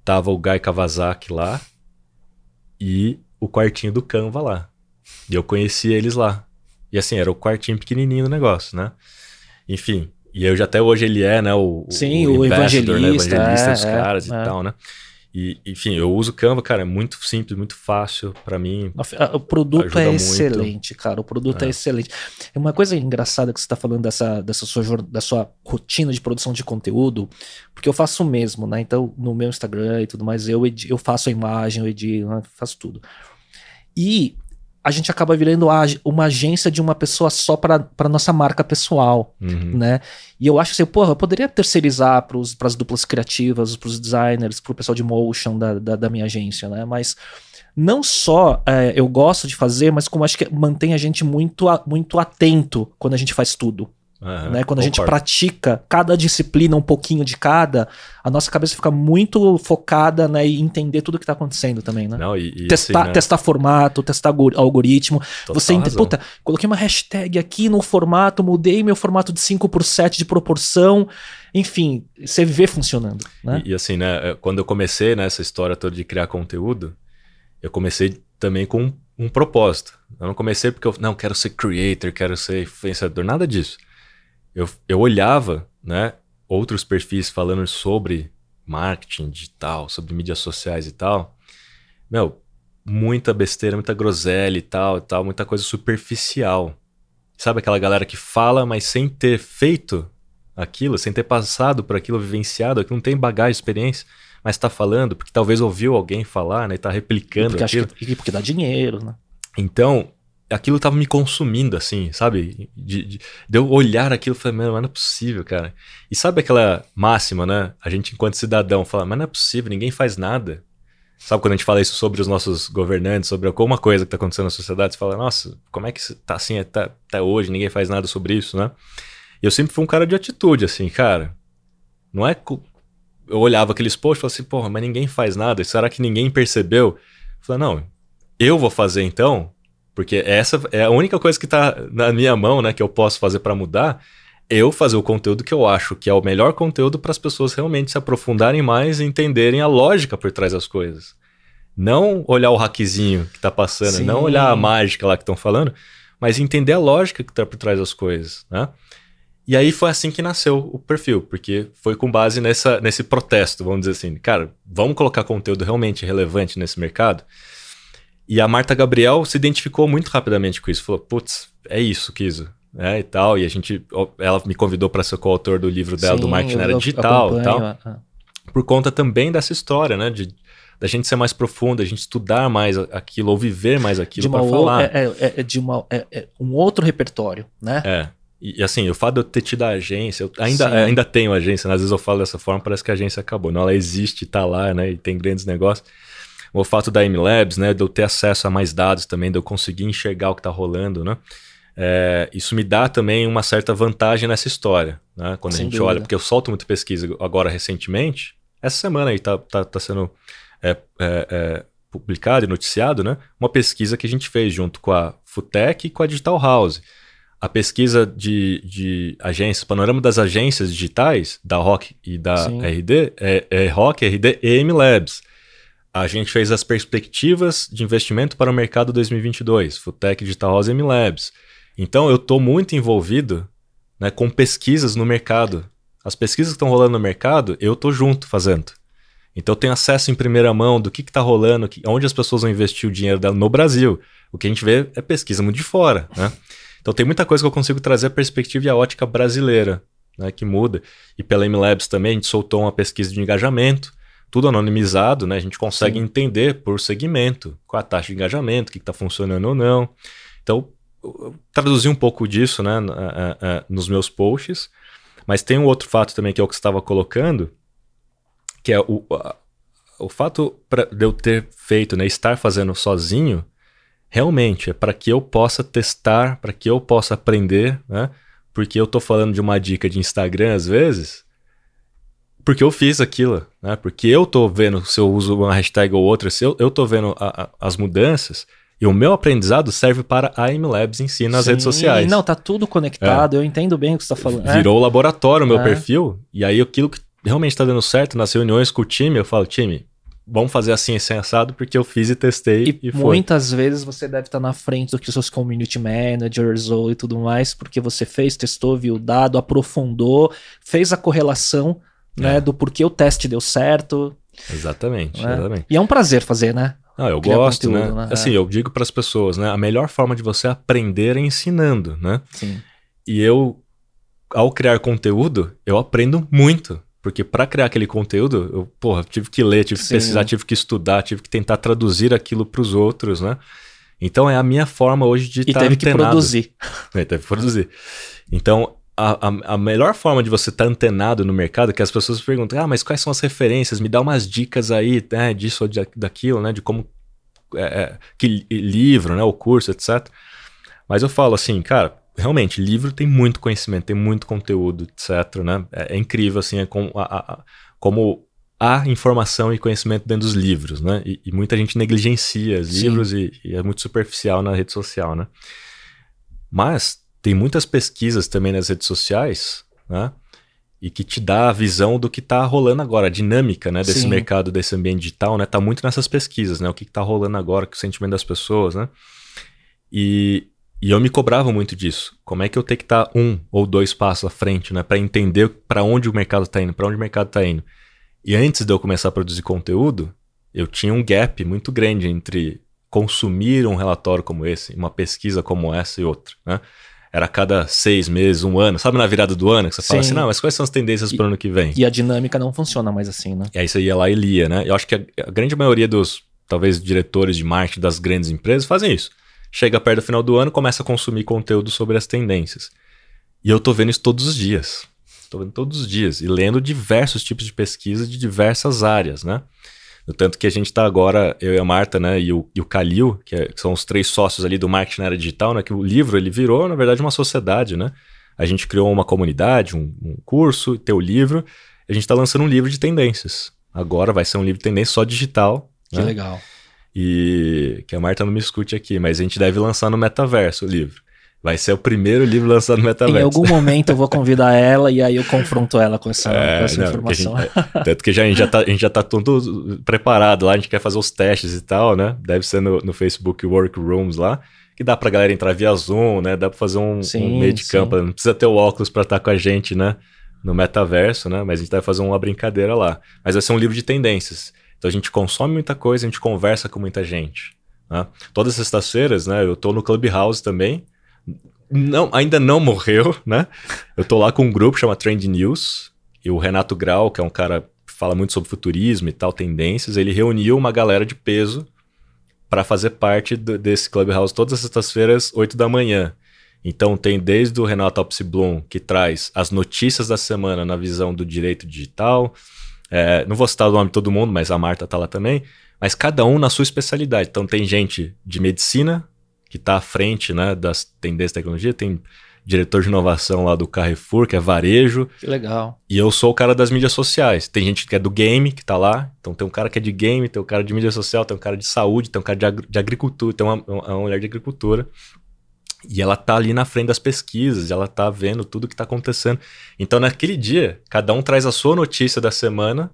Tava o Guy Kawasaki lá e o quartinho do Canva lá. E eu conheci eles lá. E assim, era o quartinho pequenininho do negócio, né? Enfim, e eu já até hoje ele é, né, o, Sim, o, o evangelista, né, evangelista é, dos é, caras é. e tal, né? E, enfim, eu uso o Canva, cara, é muito simples, muito fácil para mim. O produto é excelente, muito. cara. O produto é. é. excelente. É uma coisa engraçada que você está falando dessa, dessa sua, da sua rotina de produção de conteúdo, porque eu faço o mesmo, né? Então, no meu Instagram e tudo mais, eu, eu faço a imagem, eu edito, né? faço tudo. E a gente acaba virando uma agência de uma pessoa só para nossa marca pessoal, uhum. né? E eu acho assim, porra, eu poderia terceirizar para as duplas criativas, para os designers, para o pessoal de motion da, da, da, minha agência, né? Mas não só é, eu gosto de fazer, mas como acho que mantém a gente muito, muito atento quando a gente faz tudo. Uhum, né? Quando a gente pratica cada disciplina, um pouquinho de cada, a nossa cabeça fica muito focada né, em entender tudo que está acontecendo também. Né? Não, e, e testar, assim, né? testar formato, testar algoritmo. Total você ente... razão. Puta, coloquei uma hashtag aqui no formato, mudei meu formato de 5 por 7 de proporção. Enfim, você vê funcionando. Né? E, e assim, né? Quando eu comecei nessa história toda de criar conteúdo, eu comecei também com um, um propósito. Eu não comecei porque eu não quero ser creator, quero ser influenciador, nada disso eu, eu olhava, né, outros perfis falando sobre marketing digital, sobre mídias sociais e tal. Meu, muita besteira, muita groselha e tal, e tal, muita coisa superficial. Sabe aquela galera que fala, mas sem ter feito aquilo, sem ter passado por aquilo, vivenciado, que não tem bagagem, experiência, mas está falando porque talvez ouviu alguém falar, né, e tá replicando porque aquilo. Que, porque dá dinheiro, né? Então, aquilo tava me consumindo, assim, sabe? De, de, de eu olhar aquilo e falei, mas não é possível, cara. E sabe aquela máxima, né? A gente, enquanto cidadão, fala, mas não é possível, ninguém faz nada. Sabe quando a gente fala isso sobre os nossos governantes, sobre alguma coisa que tá acontecendo na sociedade, você fala, nossa, como é que tá assim até, até hoje, ninguém faz nada sobre isso, né? E eu sempre fui um cara de atitude, assim, cara. Não é. Eu olhava aqueles posts e falava assim, porra, mas ninguém faz nada, será que ninguém percebeu? Eu falei, não, eu vou fazer então, porque essa é a única coisa que está na minha mão, né, que eu posso fazer para mudar, eu fazer o conteúdo que eu acho que é o melhor conteúdo para as pessoas realmente se aprofundarem mais e entenderem a lógica por trás das coisas. Não olhar o hackzinho que está passando, Sim. não olhar a mágica lá que estão falando, mas entender a lógica que está por trás das coisas, né? E aí foi assim que nasceu o perfil, porque foi com base nessa, nesse protesto, vamos dizer assim, cara, vamos colocar conteúdo realmente relevante nesse mercado. E a Marta Gabriel se identificou muito rapidamente com isso. Falou, putz, é isso, Kiso. É, e tal. E a gente. Ela me convidou para ser coautor do livro dela, Sim, do Marketing eu- Era Digital e tal. ah. Por conta também dessa história, né? De, da gente ser mais profundo, a gente estudar mais aquilo, ou viver mais aquilo para falar. é, é- é de uma, é- é um outro repertório, né? É. E, assim, o fato de eu ter tido a agência, eu ainda, Sim. ainda tenho agência, né? às vezes eu falo dessa forma, parece que a agência acabou. Não, ela existe, tá lá, né? E tem grandes negócios. O fato da MLabs, né? De eu ter acesso a mais dados também, de eu conseguir enxergar o que tá rolando, né? É, isso me dá também uma certa vantagem nessa história, né? Quando Sem a gente dúvida. olha, porque eu solto muita pesquisa agora recentemente. Essa semana aí tá, tá, tá sendo é, é, é, publicado e noticiado, né? Uma pesquisa que a gente fez junto com a Futec e com a Digital House. A pesquisa de, de agências, panorama das agências digitais, da ROC e da Sim. RD, é, é ROC, RD e M Labs. A gente fez as perspectivas de investimento para o mercado 2022, Futec, Digital House e M Labs. Então eu estou muito envolvido né, com pesquisas no mercado. As pesquisas que estão rolando no mercado, eu estou junto fazendo. Então eu tenho acesso em primeira mão do que está rolando, que, onde as pessoas vão investir o dinheiro dela no Brasil. O que a gente vê é pesquisa muito de fora. Né? Então tem muita coisa que eu consigo trazer a perspectiva e a ótica brasileira, né, que muda. E pela MLabs também a gente soltou uma pesquisa de engajamento, tudo anonimizado, né? A gente consegue Sim. entender por segmento qual a taxa de engajamento, o que está funcionando ou não. Então, traduzi um pouco disso né, nos meus posts, mas tem um outro fato também que é o que estava colocando, que é o, o fato de eu ter feito, né, estar fazendo sozinho, realmente é para que eu possa testar, para que eu possa aprender, né? Porque eu tô falando de uma dica de Instagram às vezes, porque eu fiz aquilo, né? Porque eu tô vendo se eu uso uma hashtag ou outra, se eu, eu tô vendo a, a, as mudanças, e o meu aprendizado serve para a MLabs em si nas Sim, redes sociais. Não, tá tudo conectado, é. eu entendo bem o que você está falando. Virou é. laboratório o meu é. perfil, e aí aquilo que realmente está dando certo nas reuniões com o time, eu falo, time, vamos fazer assim, assim, assado, porque eu fiz e testei e, e muitas vezes você deve estar tá na frente do que os seus community managers ou e tudo mais, porque você fez, testou, viu o dado, aprofundou, fez a correlação, né, é. do porquê o teste deu certo. Exatamente, né? exatamente. E é um prazer fazer, né? Ah, eu Criar gosto, né? conteúdo, né? né? Assim, é. eu digo para as pessoas, né? A melhor forma de você aprender é ensinando, né? Sim. E eu, ao criar conteúdo, eu aprendo muito. Porque para criar aquele conteúdo, eu, porra, tive que ler, tive Sim. que pesquisar, tive que estudar, tive que tentar traduzir aquilo para os outros, né? Então é a minha forma hoje de estar tá teve antenado. que produzir. É, teve que produzir. Então, a, a, a, melhor forma de você estar tá antenado no mercado é que as pessoas perguntam, ah, mas quais são as referências? Me dá umas dicas aí, né, disso ou de, daquilo, né, de como, é, é que livro, né, o curso, etc. Mas eu falo assim, cara, realmente, livro tem muito conhecimento, tem muito conteúdo, etc, né, é, é incrível, assim, é com, a, como há informação e conhecimento dentro dos livros, né, e, e muita gente negligencia os livros e, e é muito superficial na rede social, né. Mas tem muitas pesquisas também nas redes sociais, né? E que te dá a visão do que está rolando agora, a dinâmica né, desse Sim. mercado, desse ambiente digital, né? Tá muito nessas pesquisas, né? O que está rolando agora, o sentimento das pessoas, né? E, e eu me cobrava muito disso. Como é que eu tenho que estar tá um ou dois passos à frente, né? Para entender para onde o mercado está indo, para onde o mercado está indo. E antes de eu começar a produzir conteúdo, eu tinha um gap muito grande entre consumir um relatório como esse, uma pesquisa como essa e outra, né? Era a cada seis meses, um ano. Sabe na virada do ano que você Sim. fala assim, não, mas quais são as tendências para o ano que vem? E a dinâmica não funciona mais assim, né? E aí você ia lá e lia, né? Eu acho que a, a grande maioria dos, talvez, diretores de marketing das grandes empresas fazem isso. Chega perto do final do ano, começa a consumir conteúdo sobre as tendências. E eu tô vendo isso todos os dias. Tô vendo todos os dias. E lendo diversos tipos de pesquisa de diversas áreas, né? Tanto que a gente está agora, eu e a Marta, né, e o, e o Kalil, que, é, que, são os três sócios ali do marketing na área digital, né, que o livro ele virou, na verdade, uma sociedade, né? A gente criou uma comunidade, um, um curso, tem o livro, a gente está lançando um livro de tendências. Agora vai ser um livro de tendência só digital. Que né? legal. E que a Marta não me escute aqui, mas a gente deve lançar no metaverso o livro. Vai ser o primeiro livro lançado no metaverso. Em algum *laughs* momento eu vou convidar ela e aí eu confronto ela com essa, é, com essa não, informação. Gente, é, tanto que já, a, gente já tá, a gente já tá tudo preparado lá, a gente quer fazer os testes e tal, né? Deve ser no, no Facebook Workrooms lá, que dá pra galera entrar via Zoom, né? Dá pra fazer um, sim, um meio de sim. campo, não precisa ter o óculos pra estar com a gente, né? No metaverso, né? Mas a gente vai fazer uma brincadeira lá. Mas vai ser um livro de tendências. Então a gente consome muita coisa, a gente conversa com muita gente. Né? Todas as sextas-feiras, né? Eu tô no Clubhouse também, não, ainda não morreu, né? Eu tô lá com um grupo chama Trend News, e o Renato Grau, que é um cara que fala muito sobre futurismo e tal, tendências, ele reuniu uma galera de peso para fazer parte do, desse Clubhouse todas as sextas-feiras, 8 da manhã. Então tem desde o Renato Bloom, que traz as notícias da semana na visão do direito digital. É, não vou citar o nome de todo mundo, mas a Marta tá lá também. Mas cada um na sua especialidade. Então tem gente de medicina, que está à frente né, das tendências de tecnologia, tem diretor de inovação lá do Carrefour, que é varejo. Que legal. E eu sou o cara das mídias sociais. Tem gente que é do game, que tá lá. Então tem um cara que é de game, tem um cara de mídia social, tem um cara de saúde, tem um cara de, de agricultura, tem uma, uma mulher de agricultura. E ela tá ali na frente das pesquisas, ela tá vendo tudo que tá acontecendo. Então, naquele dia, cada um traz a sua notícia da semana,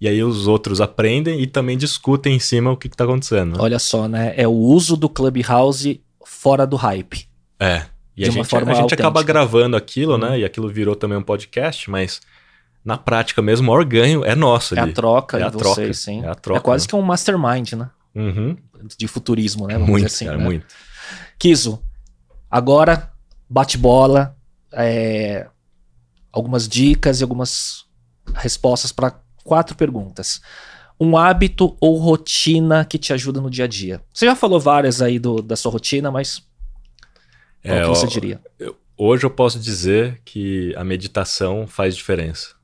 e aí os outros aprendem e também discutem em cima o que, que tá acontecendo. Né? Olha só, né? É o uso do Clubhouse fora do hype. É. E de a gente, a gente acaba gravando aquilo, né? Uhum. E aquilo virou também um podcast, mas na prática mesmo, o maior ganho é nosso ali. É a troca é a troca, vocês, sim. É, a troca, é quase né? que um mastermind, né? Uhum. De futurismo, né? Vamos muito, dizer assim. Cara, né? muito. Kiso, Agora, bate-bola, é, algumas dicas e algumas respostas para quatro perguntas. Um hábito ou rotina que te ajuda no dia a dia? Você já falou várias aí do, da sua rotina, mas qual é, que você diria? Eu, hoje eu posso dizer que a meditação faz diferença.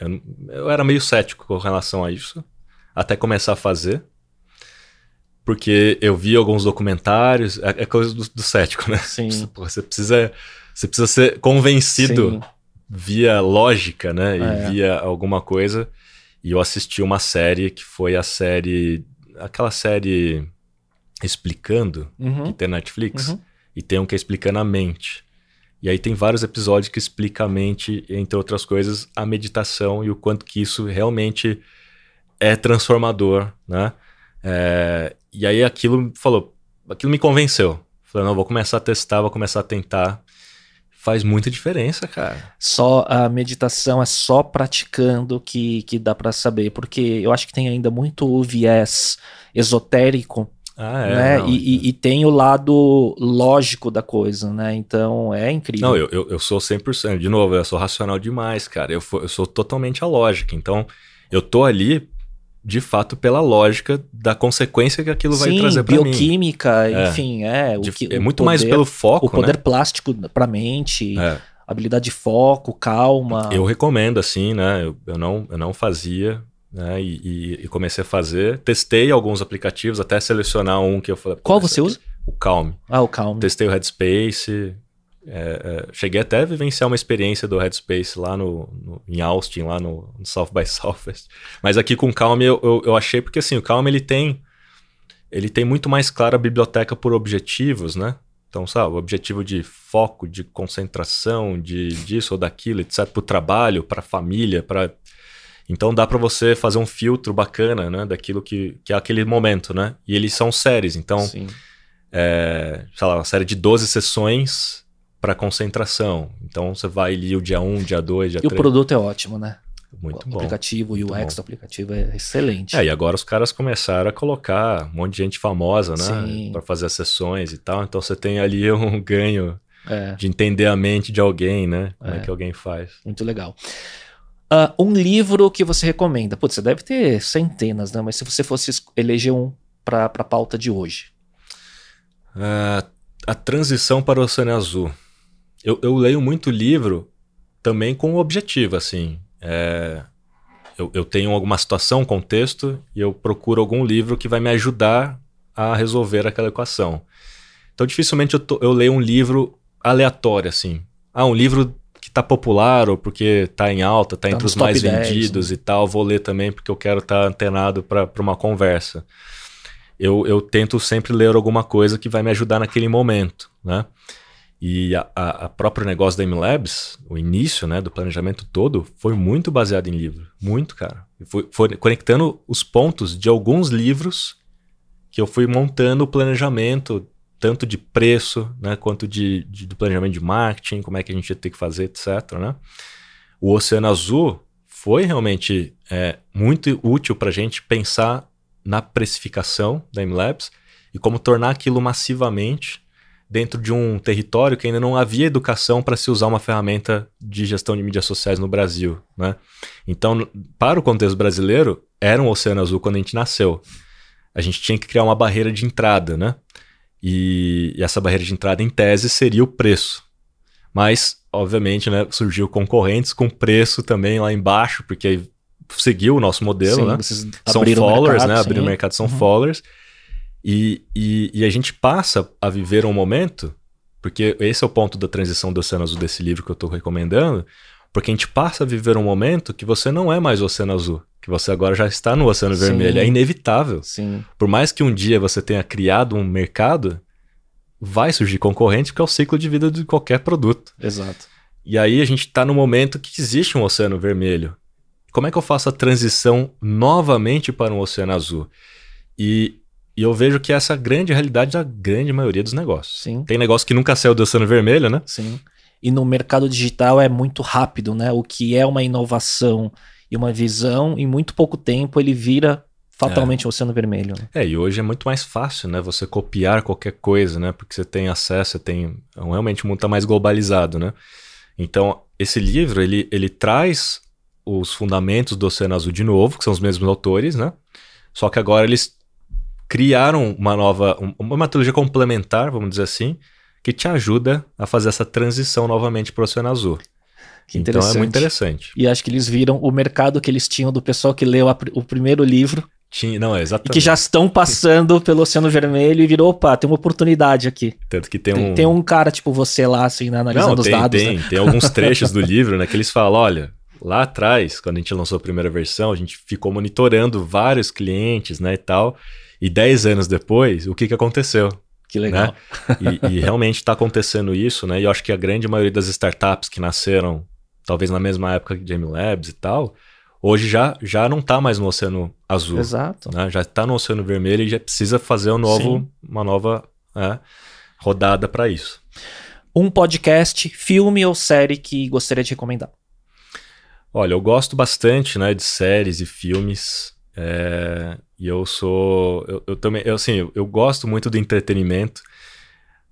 Eu, eu era meio cético com relação a isso, até começar a fazer porque eu vi alguns documentários, é, é coisa do, do, cético, né? Sim. Você precisa, você precisa ser convencido Sim. via lógica, né? E é. via alguma coisa. E eu assisti uma série que foi a série, aquela série explicando uhum. que tem Netflix uhum. e tem um que é explicando a mente. E aí tem vários episódios que explicam a mente, entre outras coisas, a meditação e o quanto que isso realmente é transformador, né? É, e aí aquilo falou, aquilo me convenceu. Falei, não, vou começar a testar, vou começar a tentar. Faz muita diferença, cara. Só a meditação é só praticando que, que dá para saber, porque eu acho que tem ainda muito viés esotérico ah, é, né? Não, e, e, e, tem o lado lógico da coisa, né? Então é incrível. Não, eu, eu, eu sou 100%. De novo, eu sou racional demais, cara. Eu, eu sou totalmente a lógica. Então, eu tô ali de fato pela lógica da consequência que aquilo Sim, vai trazer para mim. bioquímica, enfim, é, o que, é muito poder, mais pelo foco, o poder né? plástico para mente, é. habilidade de foco, calma. Eu recomendo assim, né? Eu, eu não eu não fazia, né? E, e, e, comecei a fazer, testei alguns aplicativos até selecionar um que eu falei. Qual você usa? O Calm. Ah, o Calm. Testei o Headspace, é, é, cheguei até a vivenciar uma experiência do Headspace lá no, no em Austin, lá no, no, South by *laughs* Southwest. Mas aqui com Calm eu, eu, eu, achei porque assim, o Calm ele tem ele tem muito mais clara a biblioteca por objetivos, né? Então, sabe, o objetivo de foco, de concentração, de disso ou daquilo, etc, para o trabalho, para a família, para então dá para você fazer um filtro bacana, né, daquilo que, que é aquele momento, né? E eles são séries, então, é, sei lá, uma série de 12 sessões para concentração. Então você vai ali o dia 1, dia 2, dia e 3. E o produto é ótimo, né? Muito o bom. aplicativo, o UX do aplicativo é excelente. É, e agora os caras começaram a colocar um monte de gente famosa, né? Para fazer as sessões e tal. Então você tem ali *laughs* um ganho é. de entender a mente de alguém, né? Como é, é que alguém faz. Muito legal. Uh, um livro que você recomenda? Putz, você deve ter centenas, né? Mas se você fosse eleger um para a pauta de hoje. Uh, a Transição para o Oceano Azul eu, eu leio muito livro também com objetivo, assim. É, eu, eu tenho alguma situação, contexto, e eu procuro algum livro que vai me ajudar a resolver aquela equação. Então, dificilmente eu, tô, eu leio um livro aleatório, assim. Ah, um livro que está popular ou porque está em alta, está tá entre os mais 10, vendidos né? e tal, vou ler também porque eu quero estar tá antenado para uma conversa. Eu, eu tento sempre ler alguma coisa que vai me ajudar naquele momento, né? E a, a, a próprio negócio da MLabs, o início né, do planejamento todo, foi muito baseado em livro. Muito, cara. Foi, foi conectando os pontos de alguns livros que eu fui montando o planejamento, tanto de preço, né, quanto de, de, do planejamento de marketing, como é que a gente ia ter que fazer, etc. Né? O Oceano Azul foi realmente é, muito útil para a gente pensar na precificação da MLabs e como tornar aquilo massivamente dentro de um território que ainda não havia educação para se usar uma ferramenta de gestão de mídias sociais no Brasil. Né? Então, para o contexto brasileiro, era um oceano azul quando a gente nasceu. A gente tinha que criar uma barreira de entrada, né? E, e essa barreira de entrada, em tese, seria o preço. Mas, obviamente, né, surgiu concorrentes com preço também lá embaixo, porque seguiu o nosso modelo, sim, né? São followers, mercado, né? Abrir o mercado são uhum. followers. E, e, e, a gente passa a viver um momento Porque esse é o ponto da transição do Oceano Azul desse livro que eu estou recomendando, porque a gente passa a viver um momento que você não é mais o Oceano Azul, que você agora já está no Oceano Sim. Vermelho. É inevitável. Sim. Por mais que um dia você tenha criado um mercado, vai surgir concorrente, porque é o ciclo de vida de qualquer produto. Exato. E aí a gente está no momento que existe um Oceano Vermelho. Como é que eu faço a transição novamente para um Oceano Azul? E, e eu vejo que essa é a grande realidade da grande maioria dos negócios. Sim. Tem negócio que nunca saiu do Oceano Vermelho, né? Sim. E no mercado digital é muito rápido, né? O que é uma inovação e uma visão, em muito pouco tempo ele vira fatalmente o Oceano Vermelho. né? É, e hoje é muito mais fácil, né? Você copiar qualquer coisa, né? Porque você tem acesso, você tem. Realmente o mundo está mais globalizado, né? Então, esse livro, ele, ele traz os fundamentos do Oceano Azul de novo, que são os mesmos autores, né? Só que agora eles criaram uma nova, um- uma metodologia complementar, vamos dizer assim, que te ajuda a fazer essa transição novamente para o Oceano Azul. Que Então é muito interessante. E acho que eles viram o mercado que eles tinham do pessoal que leu a o primeiro livro Tinha, não, é e exatamente. que já estão passando *laughs* pelo Oceano Vermelho e virou, opa, tem uma oportunidade aqui. Tanto que tem, Tem, um. tem um cara tipo você lá, assim, né, analisando Não, os tem, dados. tem, né? tem alguns *laughs* trechos do livro, né, que eles falam, olha, lá atrás, quando a gente lançou a primeira versão, a gente ficou monitorando vários clientes, né, e tal, e 10 anos depois, o que que aconteceu? Que legal. E, e realmente está acontecendo isso, né, e eu acho que a grande maioria das startups que nasceram, talvez na mesma época que Jamie Labs e tal, hoje já, já não está mais no Oceano Azul, Exato. né, já está no Oceano Vermelho e já precisa fazer um novo, Sim. uma nova é, rodada para isso. Um podcast, filme ou série que gostaria de recomendar? Olha, eu gosto bastante, né, de séries e filmes. é, e eu sou, eu, eu também, eu, assim, eu, eu gosto muito do entretenimento,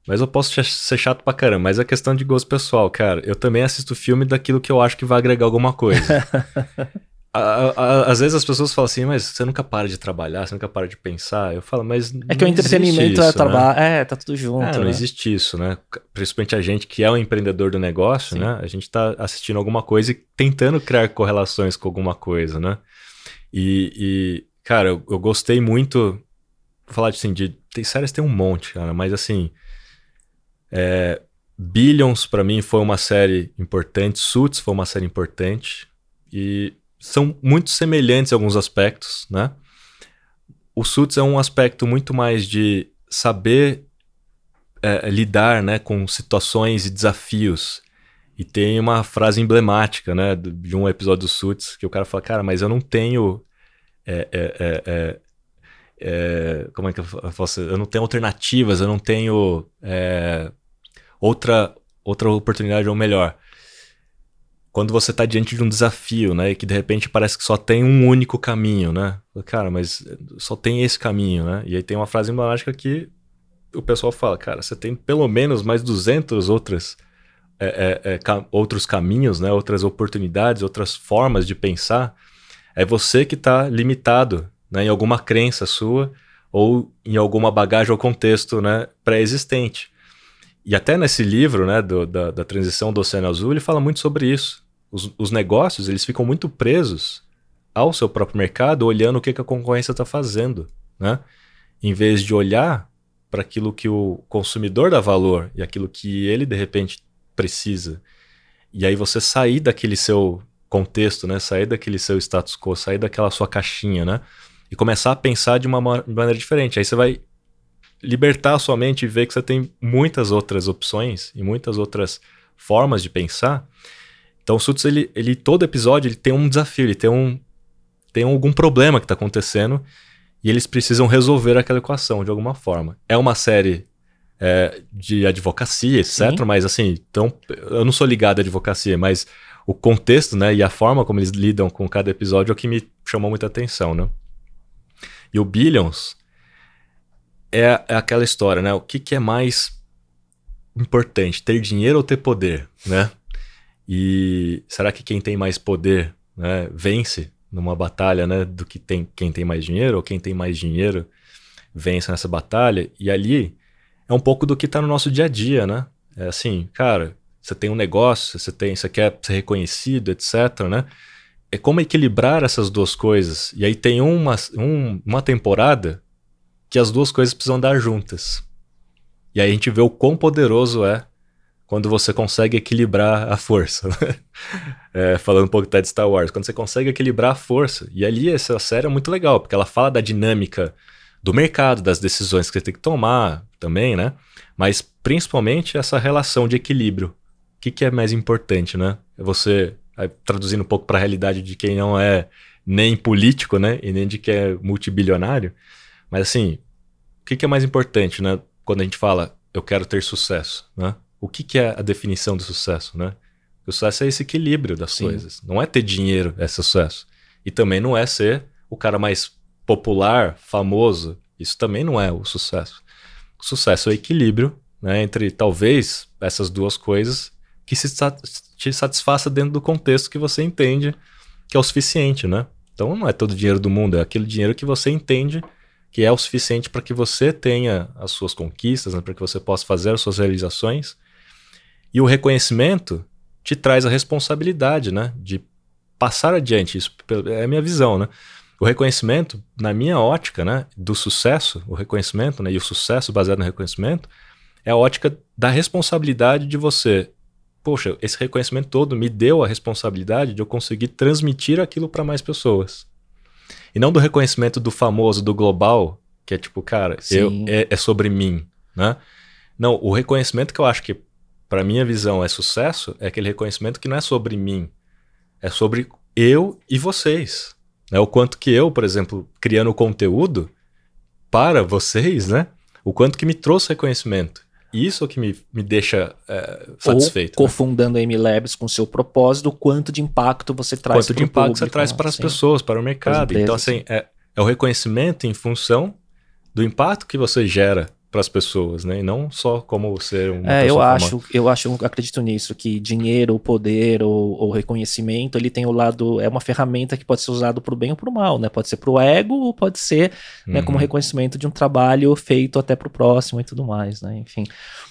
mas eu posso ser chato pra caramba. Mas é questão de gosto pessoal, cara. Eu também assisto filme daquilo que eu acho que vai agregar alguma coisa. *laughs* A- a- a- às vezes as pessoas falam assim, mas você nunca para de trabalhar, você nunca para de pensar. Eu falo, mas É que o entretenimento é isso, né? trabalho. É, tá tudo junto. É, não né? existe isso, né? Principalmente a gente que é um empreendedor do negócio, Sim. né? A gente tá assistindo alguma coisa e tentando criar correlações com alguma coisa, né? E, e, cara, eu, eu gostei muito. Vou falar assim, de. Tem séries tem um monte, cara, mas assim. É, Billions, pra mim, foi uma série importante. Suits foi uma série importante. E são muito semelhantes em alguns aspectos, né? O Suits é um aspecto muito mais de saber é, lidar né, com situações e desafios. E tem uma frase emblemática né, de um episódio do Suits que o cara fala, cara, mas eu não tenho. É, é, é, é, é, como é que eu posso Eu não tenho alternativas, eu não tenho é, outra, outra oportunidade ou melhor. Quando você está diante de um desafio, né, e que de repente parece que só tem um único caminho, né? Cara, mas só tem esse caminho, né? E aí tem uma frase emblemática que o pessoal fala, cara, você tem pelo menos mais 200 outras é, é, é, ca- outros caminhos, né? Outras oportunidades, outras formas de pensar. É você que está limitado, né? Em alguma crença sua ou em alguma bagagem ou contexto, né? Pré-existente. E até nesse livro, né? do- da, da transição do Oceano Azul, ele fala muito sobre isso. Os, os negócios, eles ficam muito presos ao seu próprio mercado, olhando o que, que a concorrência está fazendo, né? Em vez de olhar para aquilo que o consumidor dá valor e aquilo que ele de repente precisa. E aí você sair daquele seu contexto, né? Sair daquele seu status quo, sair daquela sua caixinha, né? E começar a pensar de uma ma- maneira diferente. Aí você vai libertar a sua mente e ver que você tem muitas outras opções e muitas outras formas de pensar. Então o Suits, ele, ele todo episódio ele tem um desafio, ele tem um tem algum problema que está acontecendo e eles precisam resolver aquela equação de alguma forma. É uma série é, de advocacia, etc. Sim. Mas assim, então eu não sou ligado à advocacia, mas o contexto, né, e a forma como eles lidam com cada episódio é o que me chamou muita atenção, né? E o Billions é, é aquela história, né? O que, que é mais importante, ter dinheiro ou ter poder, né? E será que quem tem mais poder, né, vence numa batalha, né, do que tem quem tem mais dinheiro ou quem tem mais dinheiro vence nessa batalha? E ali é um pouco do que está no nosso dia a dia, né? É assim, cara, você tem um negócio, você tem, você quer ser reconhecido, etc, né? É como equilibrar essas duas coisas. E aí tem uma, um- uma temporada que as duas coisas precisam dar juntas. E aí a gente vê o quão poderoso é quando você consegue equilibrar a força. Né? *laughs* é, falando um pouco até de Star Wars, quando você consegue equilibrar a força. E ali essa série é muito legal, porque ela fala da dinâmica do mercado, das decisões que você tem que tomar também, né? Mas principalmente essa relação de equilíbrio. O que, que é mais importante, né? É você, traduzindo um pouco para a realidade de quem não é nem político, né? E nem de quem é multibilionário. Mas assim, o que, que é mais importante, né? Quando a gente fala, eu quero ter sucesso, né? O que, que é a definição do sucesso, né? O sucesso é esse equilíbrio das Sim. coisas. Não é ter dinheiro, é sucesso. E também não é ser o cara mais popular, famoso. Isso também não é o sucesso. O sucesso é o equilíbrio né, entre talvez essas duas coisas que se te satisfaça dentro do contexto que você entende que é o suficiente, né? Então não é todo o dinheiro do mundo, é aquele dinheiro que você entende que é o suficiente para que você tenha as suas conquistas, né, para que você possa fazer as suas realizações. E o reconhecimento te traz a responsabilidade, né, de passar adiante. Isso é a minha visão, né? O reconhecimento, na minha ótica, né, do sucesso, o reconhecimento, né, e o sucesso baseado no reconhecimento, é a ótica da responsabilidade de você poxa, esse reconhecimento todo me deu a responsabilidade de eu conseguir transmitir aquilo para mais pessoas. E não do reconhecimento do famoso, do global, que é tipo, cara, eu, é, é, sobre mim, né? Não, o reconhecimento que eu acho que, para minha visão, é sucesso, é aquele reconhecimento que não é sobre mim, é sobre eu e vocês. Né? O quanto que eu, por exemplo, criando conteúdo para vocês, né? O quanto que me trouxe reconhecimento. Isso é que me, me deixa é, satisfeito. Ou, né? cofundando a MLabs com seu propósito, quanto de impacto você traz Quanto de impacto público, você traz para as pessoas, para o mercado. Então, assim, é, é o reconhecimento em função do impacto que você gera para as pessoas, né? E não só como ser um. É, eu acho, eu acho, eu acredito nisso que dinheiro, poder ou, ou, reconhecimento, ele tem o lado é uma ferramenta que pode ser usado para o bem ou para o mal, né? Pode ser para o ego ou pode ser uhum. né, como uhum. reconhecimento de um trabalho feito até para o próximo e tudo mais, né? Enfim.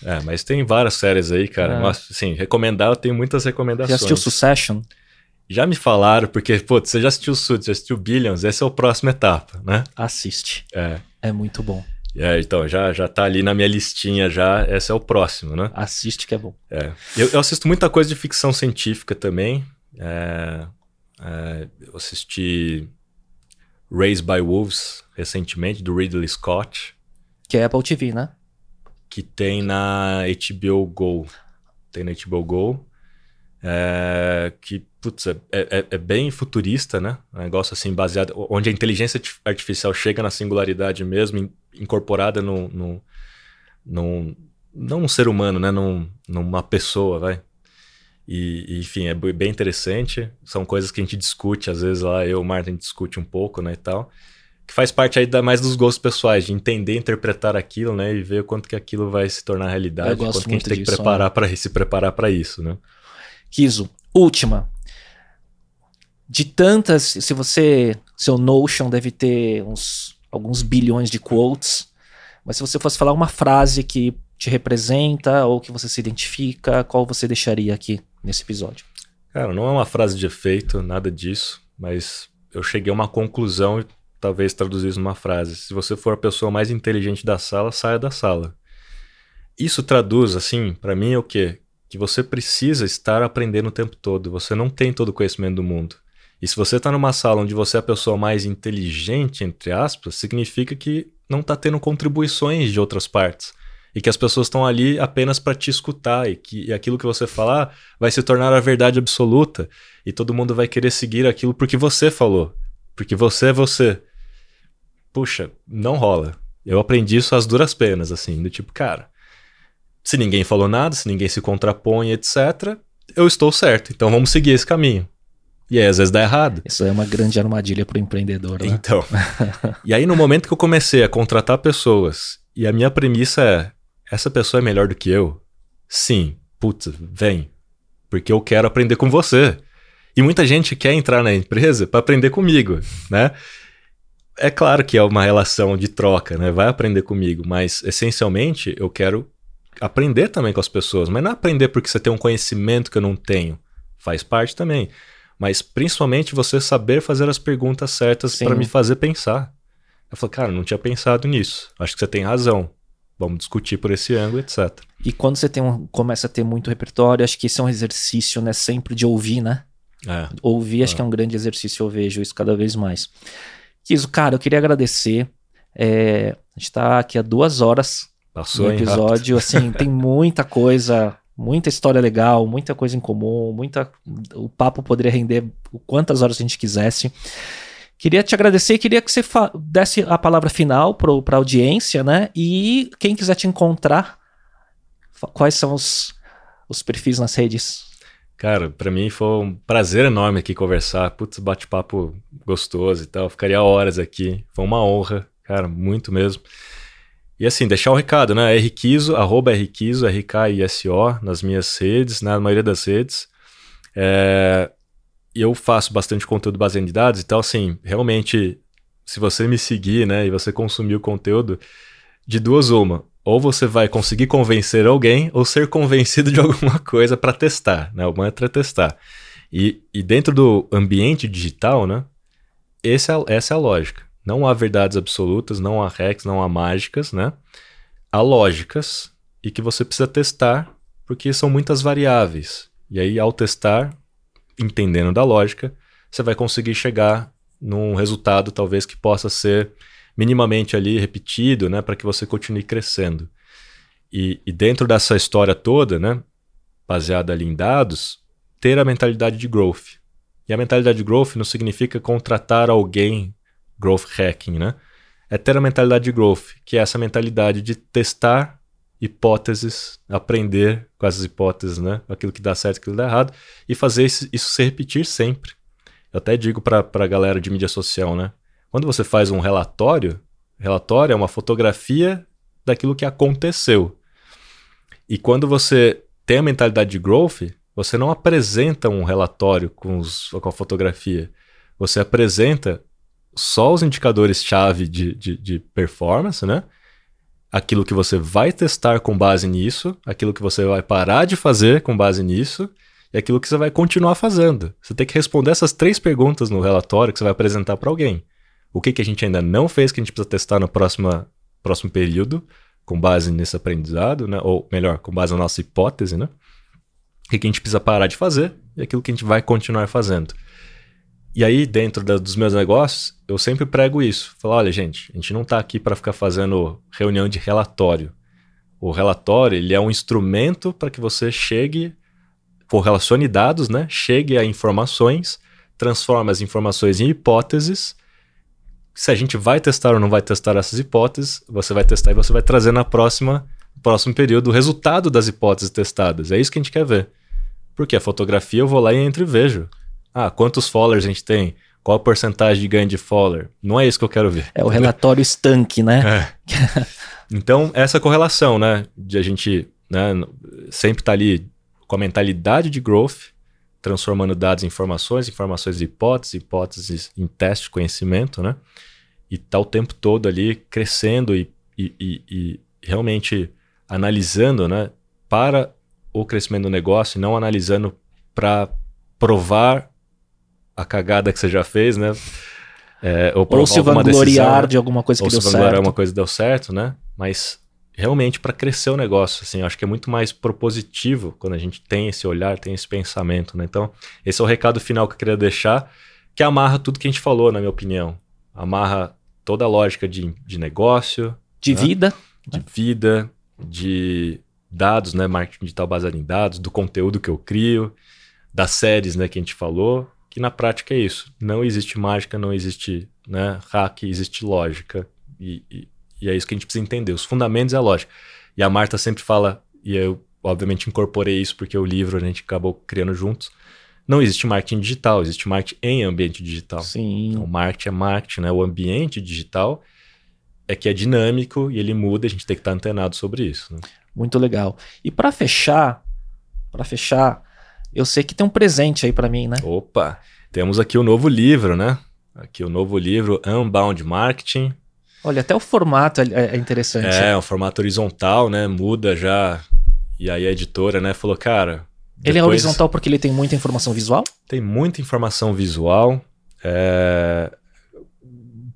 É, mas tem várias séries aí, cara. É. Mas, assim, recomendar, eu tenho muitas recomendações. Já assistiu Succession? Já me falaram, porque, pô, você já assistiu Suits, já assistiu Billions, essa é a próxima etapa, né? Assiste. É. É muito bom. É, então, já, já tá ali na minha listinha já, esse é o próximo, né? Assiste que é bom. É. Eu, eu assisto muita coisa de ficção científica também. É, é, eu assisti Raised by Wolves recentemente, do Ridley Scott. Que é Apple TV, né? Que tem na HBO Go. Tem na HBO Go. É, que, putz, é, é, é, bem futurista, né? Um negócio assim baseado... Onde a inteligência artificial chega na singularidade mesmo, incorporada no, no, no, não um ser humano, né? Num, numa pessoa, vai. E, enfim, é bem interessante. São coisas que a gente discute, às vezes lá eu e o Martin discute um pouco, né, e tal. Que faz parte aí da, mais dos gostos pessoais, de entender, interpretar aquilo, né, e ver quanto que aquilo vai se tornar realidade, quanto que a gente tem que preparar né? para se preparar para isso, né. Kiso, última. De tantas, se você, seu Notion deve ter uns alguns bilhões de quotes. Mas se você fosse falar uma frase que te representa ou que você se identifica, qual você deixaria aqui nesse episódio? Cara, não é uma frase de efeito, nada disso, mas eu cheguei a uma conclusão e talvez traduzir isso numa frase. Se você for a pessoa mais inteligente da sala, saia da sala. Isso traduz, assim, para mim é o quê? Que você precisa estar aprendendo o tempo todo. Você não tem todo o conhecimento do mundo. E se você está numa sala onde você é a pessoa mais inteligente, entre aspas, significa que não está tendo contribuições de outras partes. E que as pessoas estão ali apenas para te escutar e que e aquilo que você falar vai se tornar a verdade absoluta. E todo mundo vai querer seguir aquilo porque você falou. Porque você é você. Puxa, não rola. Eu aprendi isso às duras penas, assim, do tipo, cara, se ninguém falou nada, se ninguém se contrapõe, etc., eu estou certo, então vamos seguir esse caminho. E aí, às vezes dá errado. Isso é uma grande armadilha para o empreendedor. Né? Então. *laughs* e aí, no momento que eu comecei a contratar pessoas, e a minha premissa é: essa pessoa é melhor do que eu? Sim. Putz, vem. Porque eu quero aprender com você. E muita gente quer entrar na empresa para aprender comigo, né? É claro que é uma relação de troca, né? Vai aprender comigo, mas essencialmente eu quero aprender também com as pessoas, mas não aprender porque você tem um conhecimento que eu não tenho. Faz parte também mas principalmente você saber fazer as perguntas certas para me fazer pensar. Eu falei, cara, não tinha pensado nisso. Acho que você tem razão. vamos discutir por esse ângulo, etc. E quando você tem um, começa a ter muito repertório, acho que esse é um exercício, né? Sempre de ouvir, né? É. Ouvir, acho É. que é um grande exercício, eu vejo isso cada vez mais. Kiso, cara, eu queria agradecer. É, a gente tá aqui há duas horas Passou, no episódio, assim, tem muita coisa, muita história legal, muita coisa em comum, muita. O papo poderia render quantas horas a gente quisesse. Queria te agradecer e queria que você desse a palavra final para a audiência, né? E quem quiser te encontrar, quais são os, os perfis nas redes? Cara, pra mim foi um prazer enorme aqui conversar. Putz, bate-papo gostoso e tal. Ficaria horas aqui. Foi uma honra, cara, muito mesmo. E assim, deixar o recado, né? Rquiso, arroba Rquiso, R-K-I-S-O, nas minhas redes, na maioria das redes. É, eu faço bastante conteúdo baseado em dados, então assim, realmente, se você me seguir, né, e você consumir o conteúdo, de duas uma. Ou você vai conseguir convencer alguém, ou ser convencido de *laughs* alguma coisa para testar, né? O mantra é testar. E, e dentro do ambiente digital, né? Esse é, essa é a lógica. Não há verdades absolutas, não há hacks, não há mágicas, né? Há lógicas e que você precisa testar, porque são muitas variáveis. E aí, ao testar, entendendo da lógica, você vai conseguir chegar num resultado talvez que possa ser minimamente ali repetido, né, para que você continue crescendo. E, e dentro dessa história toda, né, baseada ali em dados, ter a mentalidade de growth. E a mentalidade de growth não significa contratar alguém growth hacking, né? É ter a mentalidade de growth, que é essa mentalidade de testar hipóteses, aprender com essas hipóteses, né? Aquilo que dá certo, aquilo que dá errado, e fazer isso, isso se repetir sempre. Eu até digo para a galera de mídia social, né? Quando você faz um relatório, relatório é uma fotografia daquilo que aconteceu. E quando você tem a mentalidade de growth, você não apresenta um relatório com, os, com a fotografia. Você apresenta só os indicadores-chave de, de, de performance, né? Aquilo que você vai testar com base nisso, aquilo que você vai parar de fazer com base nisso, e aquilo que você vai continuar fazendo. Você tem que responder essas três perguntas no relatório que você vai apresentar para alguém. O que, que a gente ainda não fez que a gente precisa testar no próximo, próximo período, com base nesse aprendizado, né? ou melhor, com base na nossa hipótese, né? O que, que a gente precisa parar de fazer e aquilo que a gente vai continuar fazendo. E aí, dentro da, dos meus negócios, eu sempre prego isso. Falo, olha, gente, a gente não está aqui para ficar fazendo reunião de relatório. O relatório ele é um instrumento para que você chegue, correlacione dados, né? chegue a informações, transforme as informações em hipóteses. Se a gente vai testar ou não vai testar essas hipóteses, você vai testar e você vai trazer na próxima próximo período o resultado das hipóteses testadas. É isso que a gente quer ver. Porque a fotografia eu vou lá e entro e vejo. Ah, quantos followers a gente tem? Qual a porcentagem de ganho de follower? Não é isso que eu quero ver. É o relatório estanque, né? É. *laughs* então, essa correlação, né? De a gente né, sempre estar tá ali com a mentalidade de growth, transformando dados em informações, informações em hipóteses, hipóteses em teste de conhecimento, né? E tá o tempo todo ali crescendo e, e, e, e realmente analisando, né? Para o crescimento do negócio e não analisando para provar a cagada que você já fez, né? É, ou, Ou se vangloriar decisão, né? de alguma coisa ou que deu se vangloriar certo. uma coisa que deu certo, né? Mas realmente para crescer o negócio, assim, acho que é muito mais propositivo quando a gente tem esse olhar, tem esse pensamento, né? Então, esse é o recado final que eu queria deixar, que amarra tudo que a gente falou, na minha opinião. Amarra toda a lógica de, de negócio, De né? vida. de vida, de dados, né? Marketing digital baseado em dados, do conteúdo que eu crio, das séries, né? Que a gente falou, que na prática é isso. Não existe mágica, não existe né, hack, existe lógica. E, e, e é isso que a gente precisa entender. Os fundamentos é a lógica. E a Marta sempre fala, e eu obviamente incorporei isso porque o livro a gente acabou criando juntos. Não existe marketing digital, existe marketing em ambiente digital. Sim. Então, marketing é marketing, né? O ambiente digital é que é dinâmico e ele muda, a gente tem que estar antenado sobre isso. Né? Muito legal. E para fechar, para fechar, eu sei que tem um presente aí para mim, né? Opa, temos aqui o novo livro, né? Aqui o novo livro Unbound Marketing. Olha, até o formato é é interessante. É, um formato horizontal, né? Muda já. E aí a editora, né, falou, cara. Ele é depois horizontal porque ele tem muita informação visual? Tem muita informação visual. É...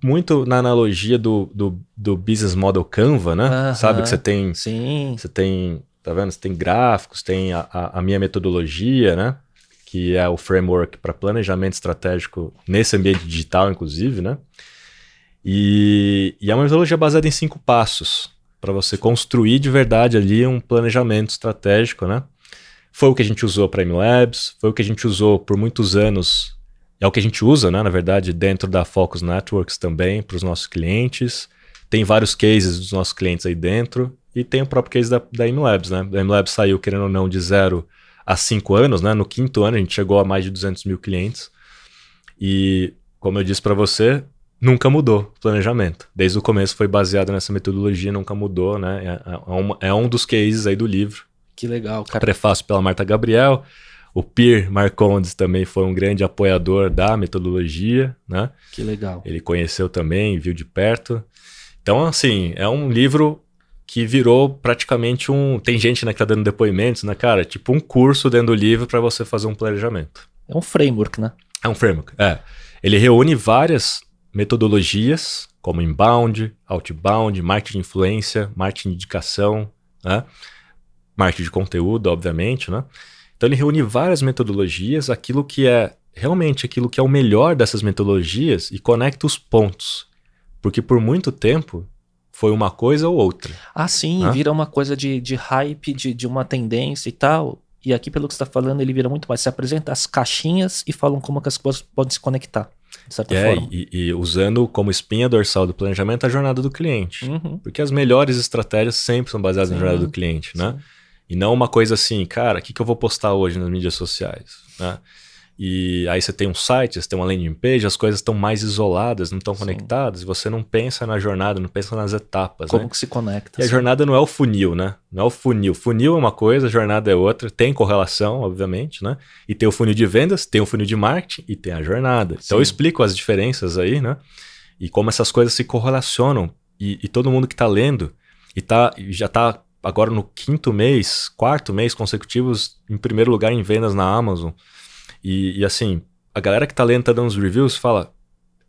muito na analogia do, do, do business model Canva, né? Sabe que você tem, Sim. você tem, tá vendo? Você tem gráficos, tem a, a, minha metodologia, né? Que é o framework para planejamento estratégico nesse ambiente digital, inclusive, né? E, e é uma metodologia baseada em cinco passos para você construir de verdade ali um planejamento estratégico, né? Foi o que a gente usou para MLabs, foi o que a gente usou por muitos anos, é o que a gente usa, né, na verdade, dentro da Focus Networks também, para os nossos clientes. Tem vários cases dos nossos clientes aí dentro, e tem o próprio case da, da MLabs, né? A MLabs saiu, querendo ou não, de zero a cinco anos, né? No quinto ano a gente chegou a mais de 200 mil clientes. E, como eu disse para você, nunca mudou o planejamento. Desde o começo foi baseado nessa metodologia, nunca mudou, né? É, é, uma- é um dos cases aí do livro. Que legal, cara. Prefácio pela Marta Gabriel. O Pierre Marcondes também foi um grande apoiador da metodologia, né? Que legal. Ele conheceu também, viu de perto. Então, assim, é um livro que virou praticamente um. Tem gente né, que tá dando depoimentos, né, cara? Tipo um curso dentro do livro para você fazer um planejamento. É um framework, né? É um framework. É. Ele reúne várias metodologias, como inbound, outbound, marketing de influência, marketing de indicação, né? marketing de conteúdo, obviamente, né? Então ele reúne várias metodologias, aquilo que é realmente aquilo que é o melhor dessas metodologias e conecta os pontos. Porque por muito tempo foi uma coisa ou outra. Ah, sim, Hã? vira uma coisa de, de hype, de, de uma tendência e tal. E aqui, pelo que você está falando, ele vira muito mais. Você apresenta as caixinhas e falam como que as coisas podem se conectar, de certa É, forma. e, e usando como espinha dorsal do planejamento a jornada do cliente. Uhum. Porque as melhores estratégias sempre são baseadas na Sim, jornada do cliente, né? sim. E não uma coisa assim, cara, o que, que eu vou postar hoje nas mídias sociais, né? E aí você tem um site, você tem uma landing page, as coisas estão mais isoladas, não estão Sim. conectadas, e você não pensa na jornada, não pensa nas etapas, Como né? que se conecta. E a assim. jornada não é o funil, né? Não é o funil. Funil é uma coisa, jornada é outra. Tem correlação, obviamente, né? E tem o funil de vendas, tem o funil de marketing e tem a jornada. Então eu Sim. explico as diferenças aí, né? E como essas coisas se correlacionam. E, e todo mundo que tá lendo e tá, e já tá agora no quinto mês, quarto mês consecutivos em primeiro lugar em vendas na Amazon. E, e assim, a galera que tá lendo, tá dando os reviews, fala.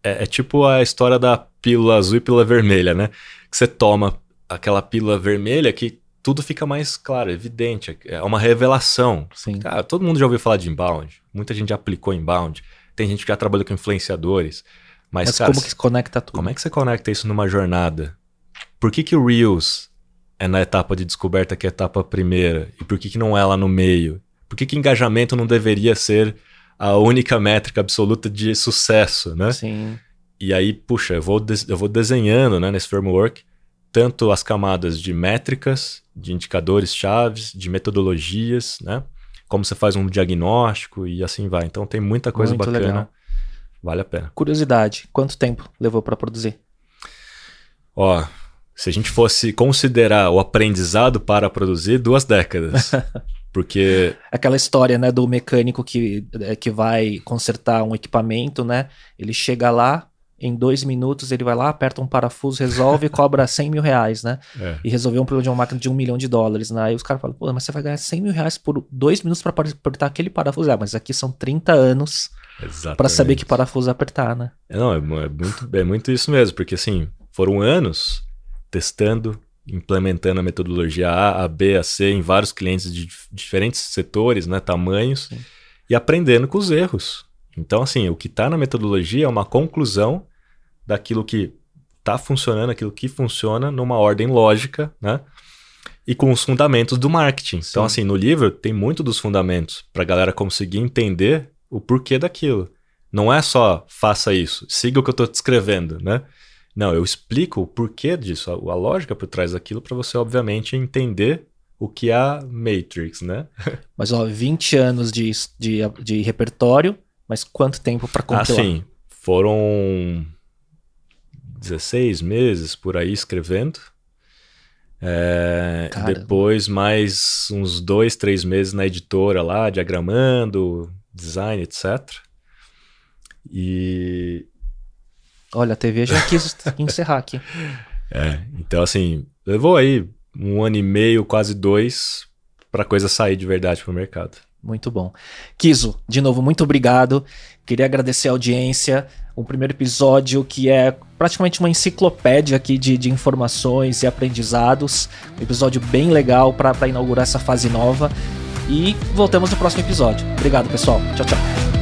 É, é tipo a história da pílula azul e pílula vermelha, né? Que você toma aquela pílula vermelha que tudo fica mais claro, evidente. É uma revelação. Sim. Cara, todo mundo já ouviu falar de inbound. Muita gente já aplicou inbound. Tem gente que já trabalhou com influenciadores. Mas, Mas, cara, como que se conecta tudo? como é que você conecta isso numa jornada? Por que, que o Reels é na etapa de descoberta que é a etapa primeira? E por que, que não é lá no meio? Por que, que engajamento não deveria ser a única métrica absoluta de sucesso, né? Sim. E aí, puxa, eu vou, eu vou desenhando né, nesse framework tanto as camadas de métricas, de indicadores chaves, de metodologias, né? Como você faz um diagnóstico e assim vai. Então tem muita coisa Muito bacana. legal. Vale a pena. Curiosidade, quanto tempo levou para produzir? Ó, se a gente fosse considerar o aprendizado para produzir, duas décadas. *laughs* Porque Aquela história, né, do mecânico que, é, que vai consertar um equipamento, né? Ele chega lá, em dois minutos ele vai lá, aperta um parafuso, resolve e cobra 100 mil reais, né? é, E resolveu um problema de uma máquina de um milhão de dólares, né? Aí os caras falam, pô, mas você vai ganhar 100 mil reais por dois minutos para apertar aquele parafuso. Ah, mas aqui são 30 anos para saber que parafuso apertar, né? É, Não, é, é muito, é muito isso mesmo, porque assim, foram anos testando, implementando a metodologia A, a B, a C em vários clientes de dif- diferentes setores, né, tamanhos, Sim. e aprendendo com os erros. Então, assim, o que está na metodologia é uma conclusão daquilo que está funcionando, aquilo que funciona numa ordem lógica, né? E com os fundamentos do marketing. Então, Sim. assim, no livro tem muito dos fundamentos para a galera conseguir entender o porquê daquilo. Não é só faça isso, siga o que eu estou descrevendo, né? Não, eu explico o porquê disso, a, a lógica por trás daquilo, para você, obviamente, entender o que é a Matrix, né? *laughs* Mas, ó, 20 anos de, de, de repertório, mas quanto tempo para compilar? Assim, foram 16 meses por aí escrevendo. É, depois mais uns dois, três meses na editora lá, diagramando, design, etc. E Olha, a TV já quis *laughs* encerrar aqui. é, então assim, levou aí um ano e meio, quase dois, pra coisa sair de verdade pro mercado. Muito bom. Kiso, de novo, muito obrigado. Queria agradecer a audiência. um primeiro episódio que é praticamente uma enciclopédia aqui de, de informações e aprendizados. Um episódio bem legal para inaugurar essa fase nova. E voltamos no próximo episódio. Obrigado, pessoal. Tchau, tchau.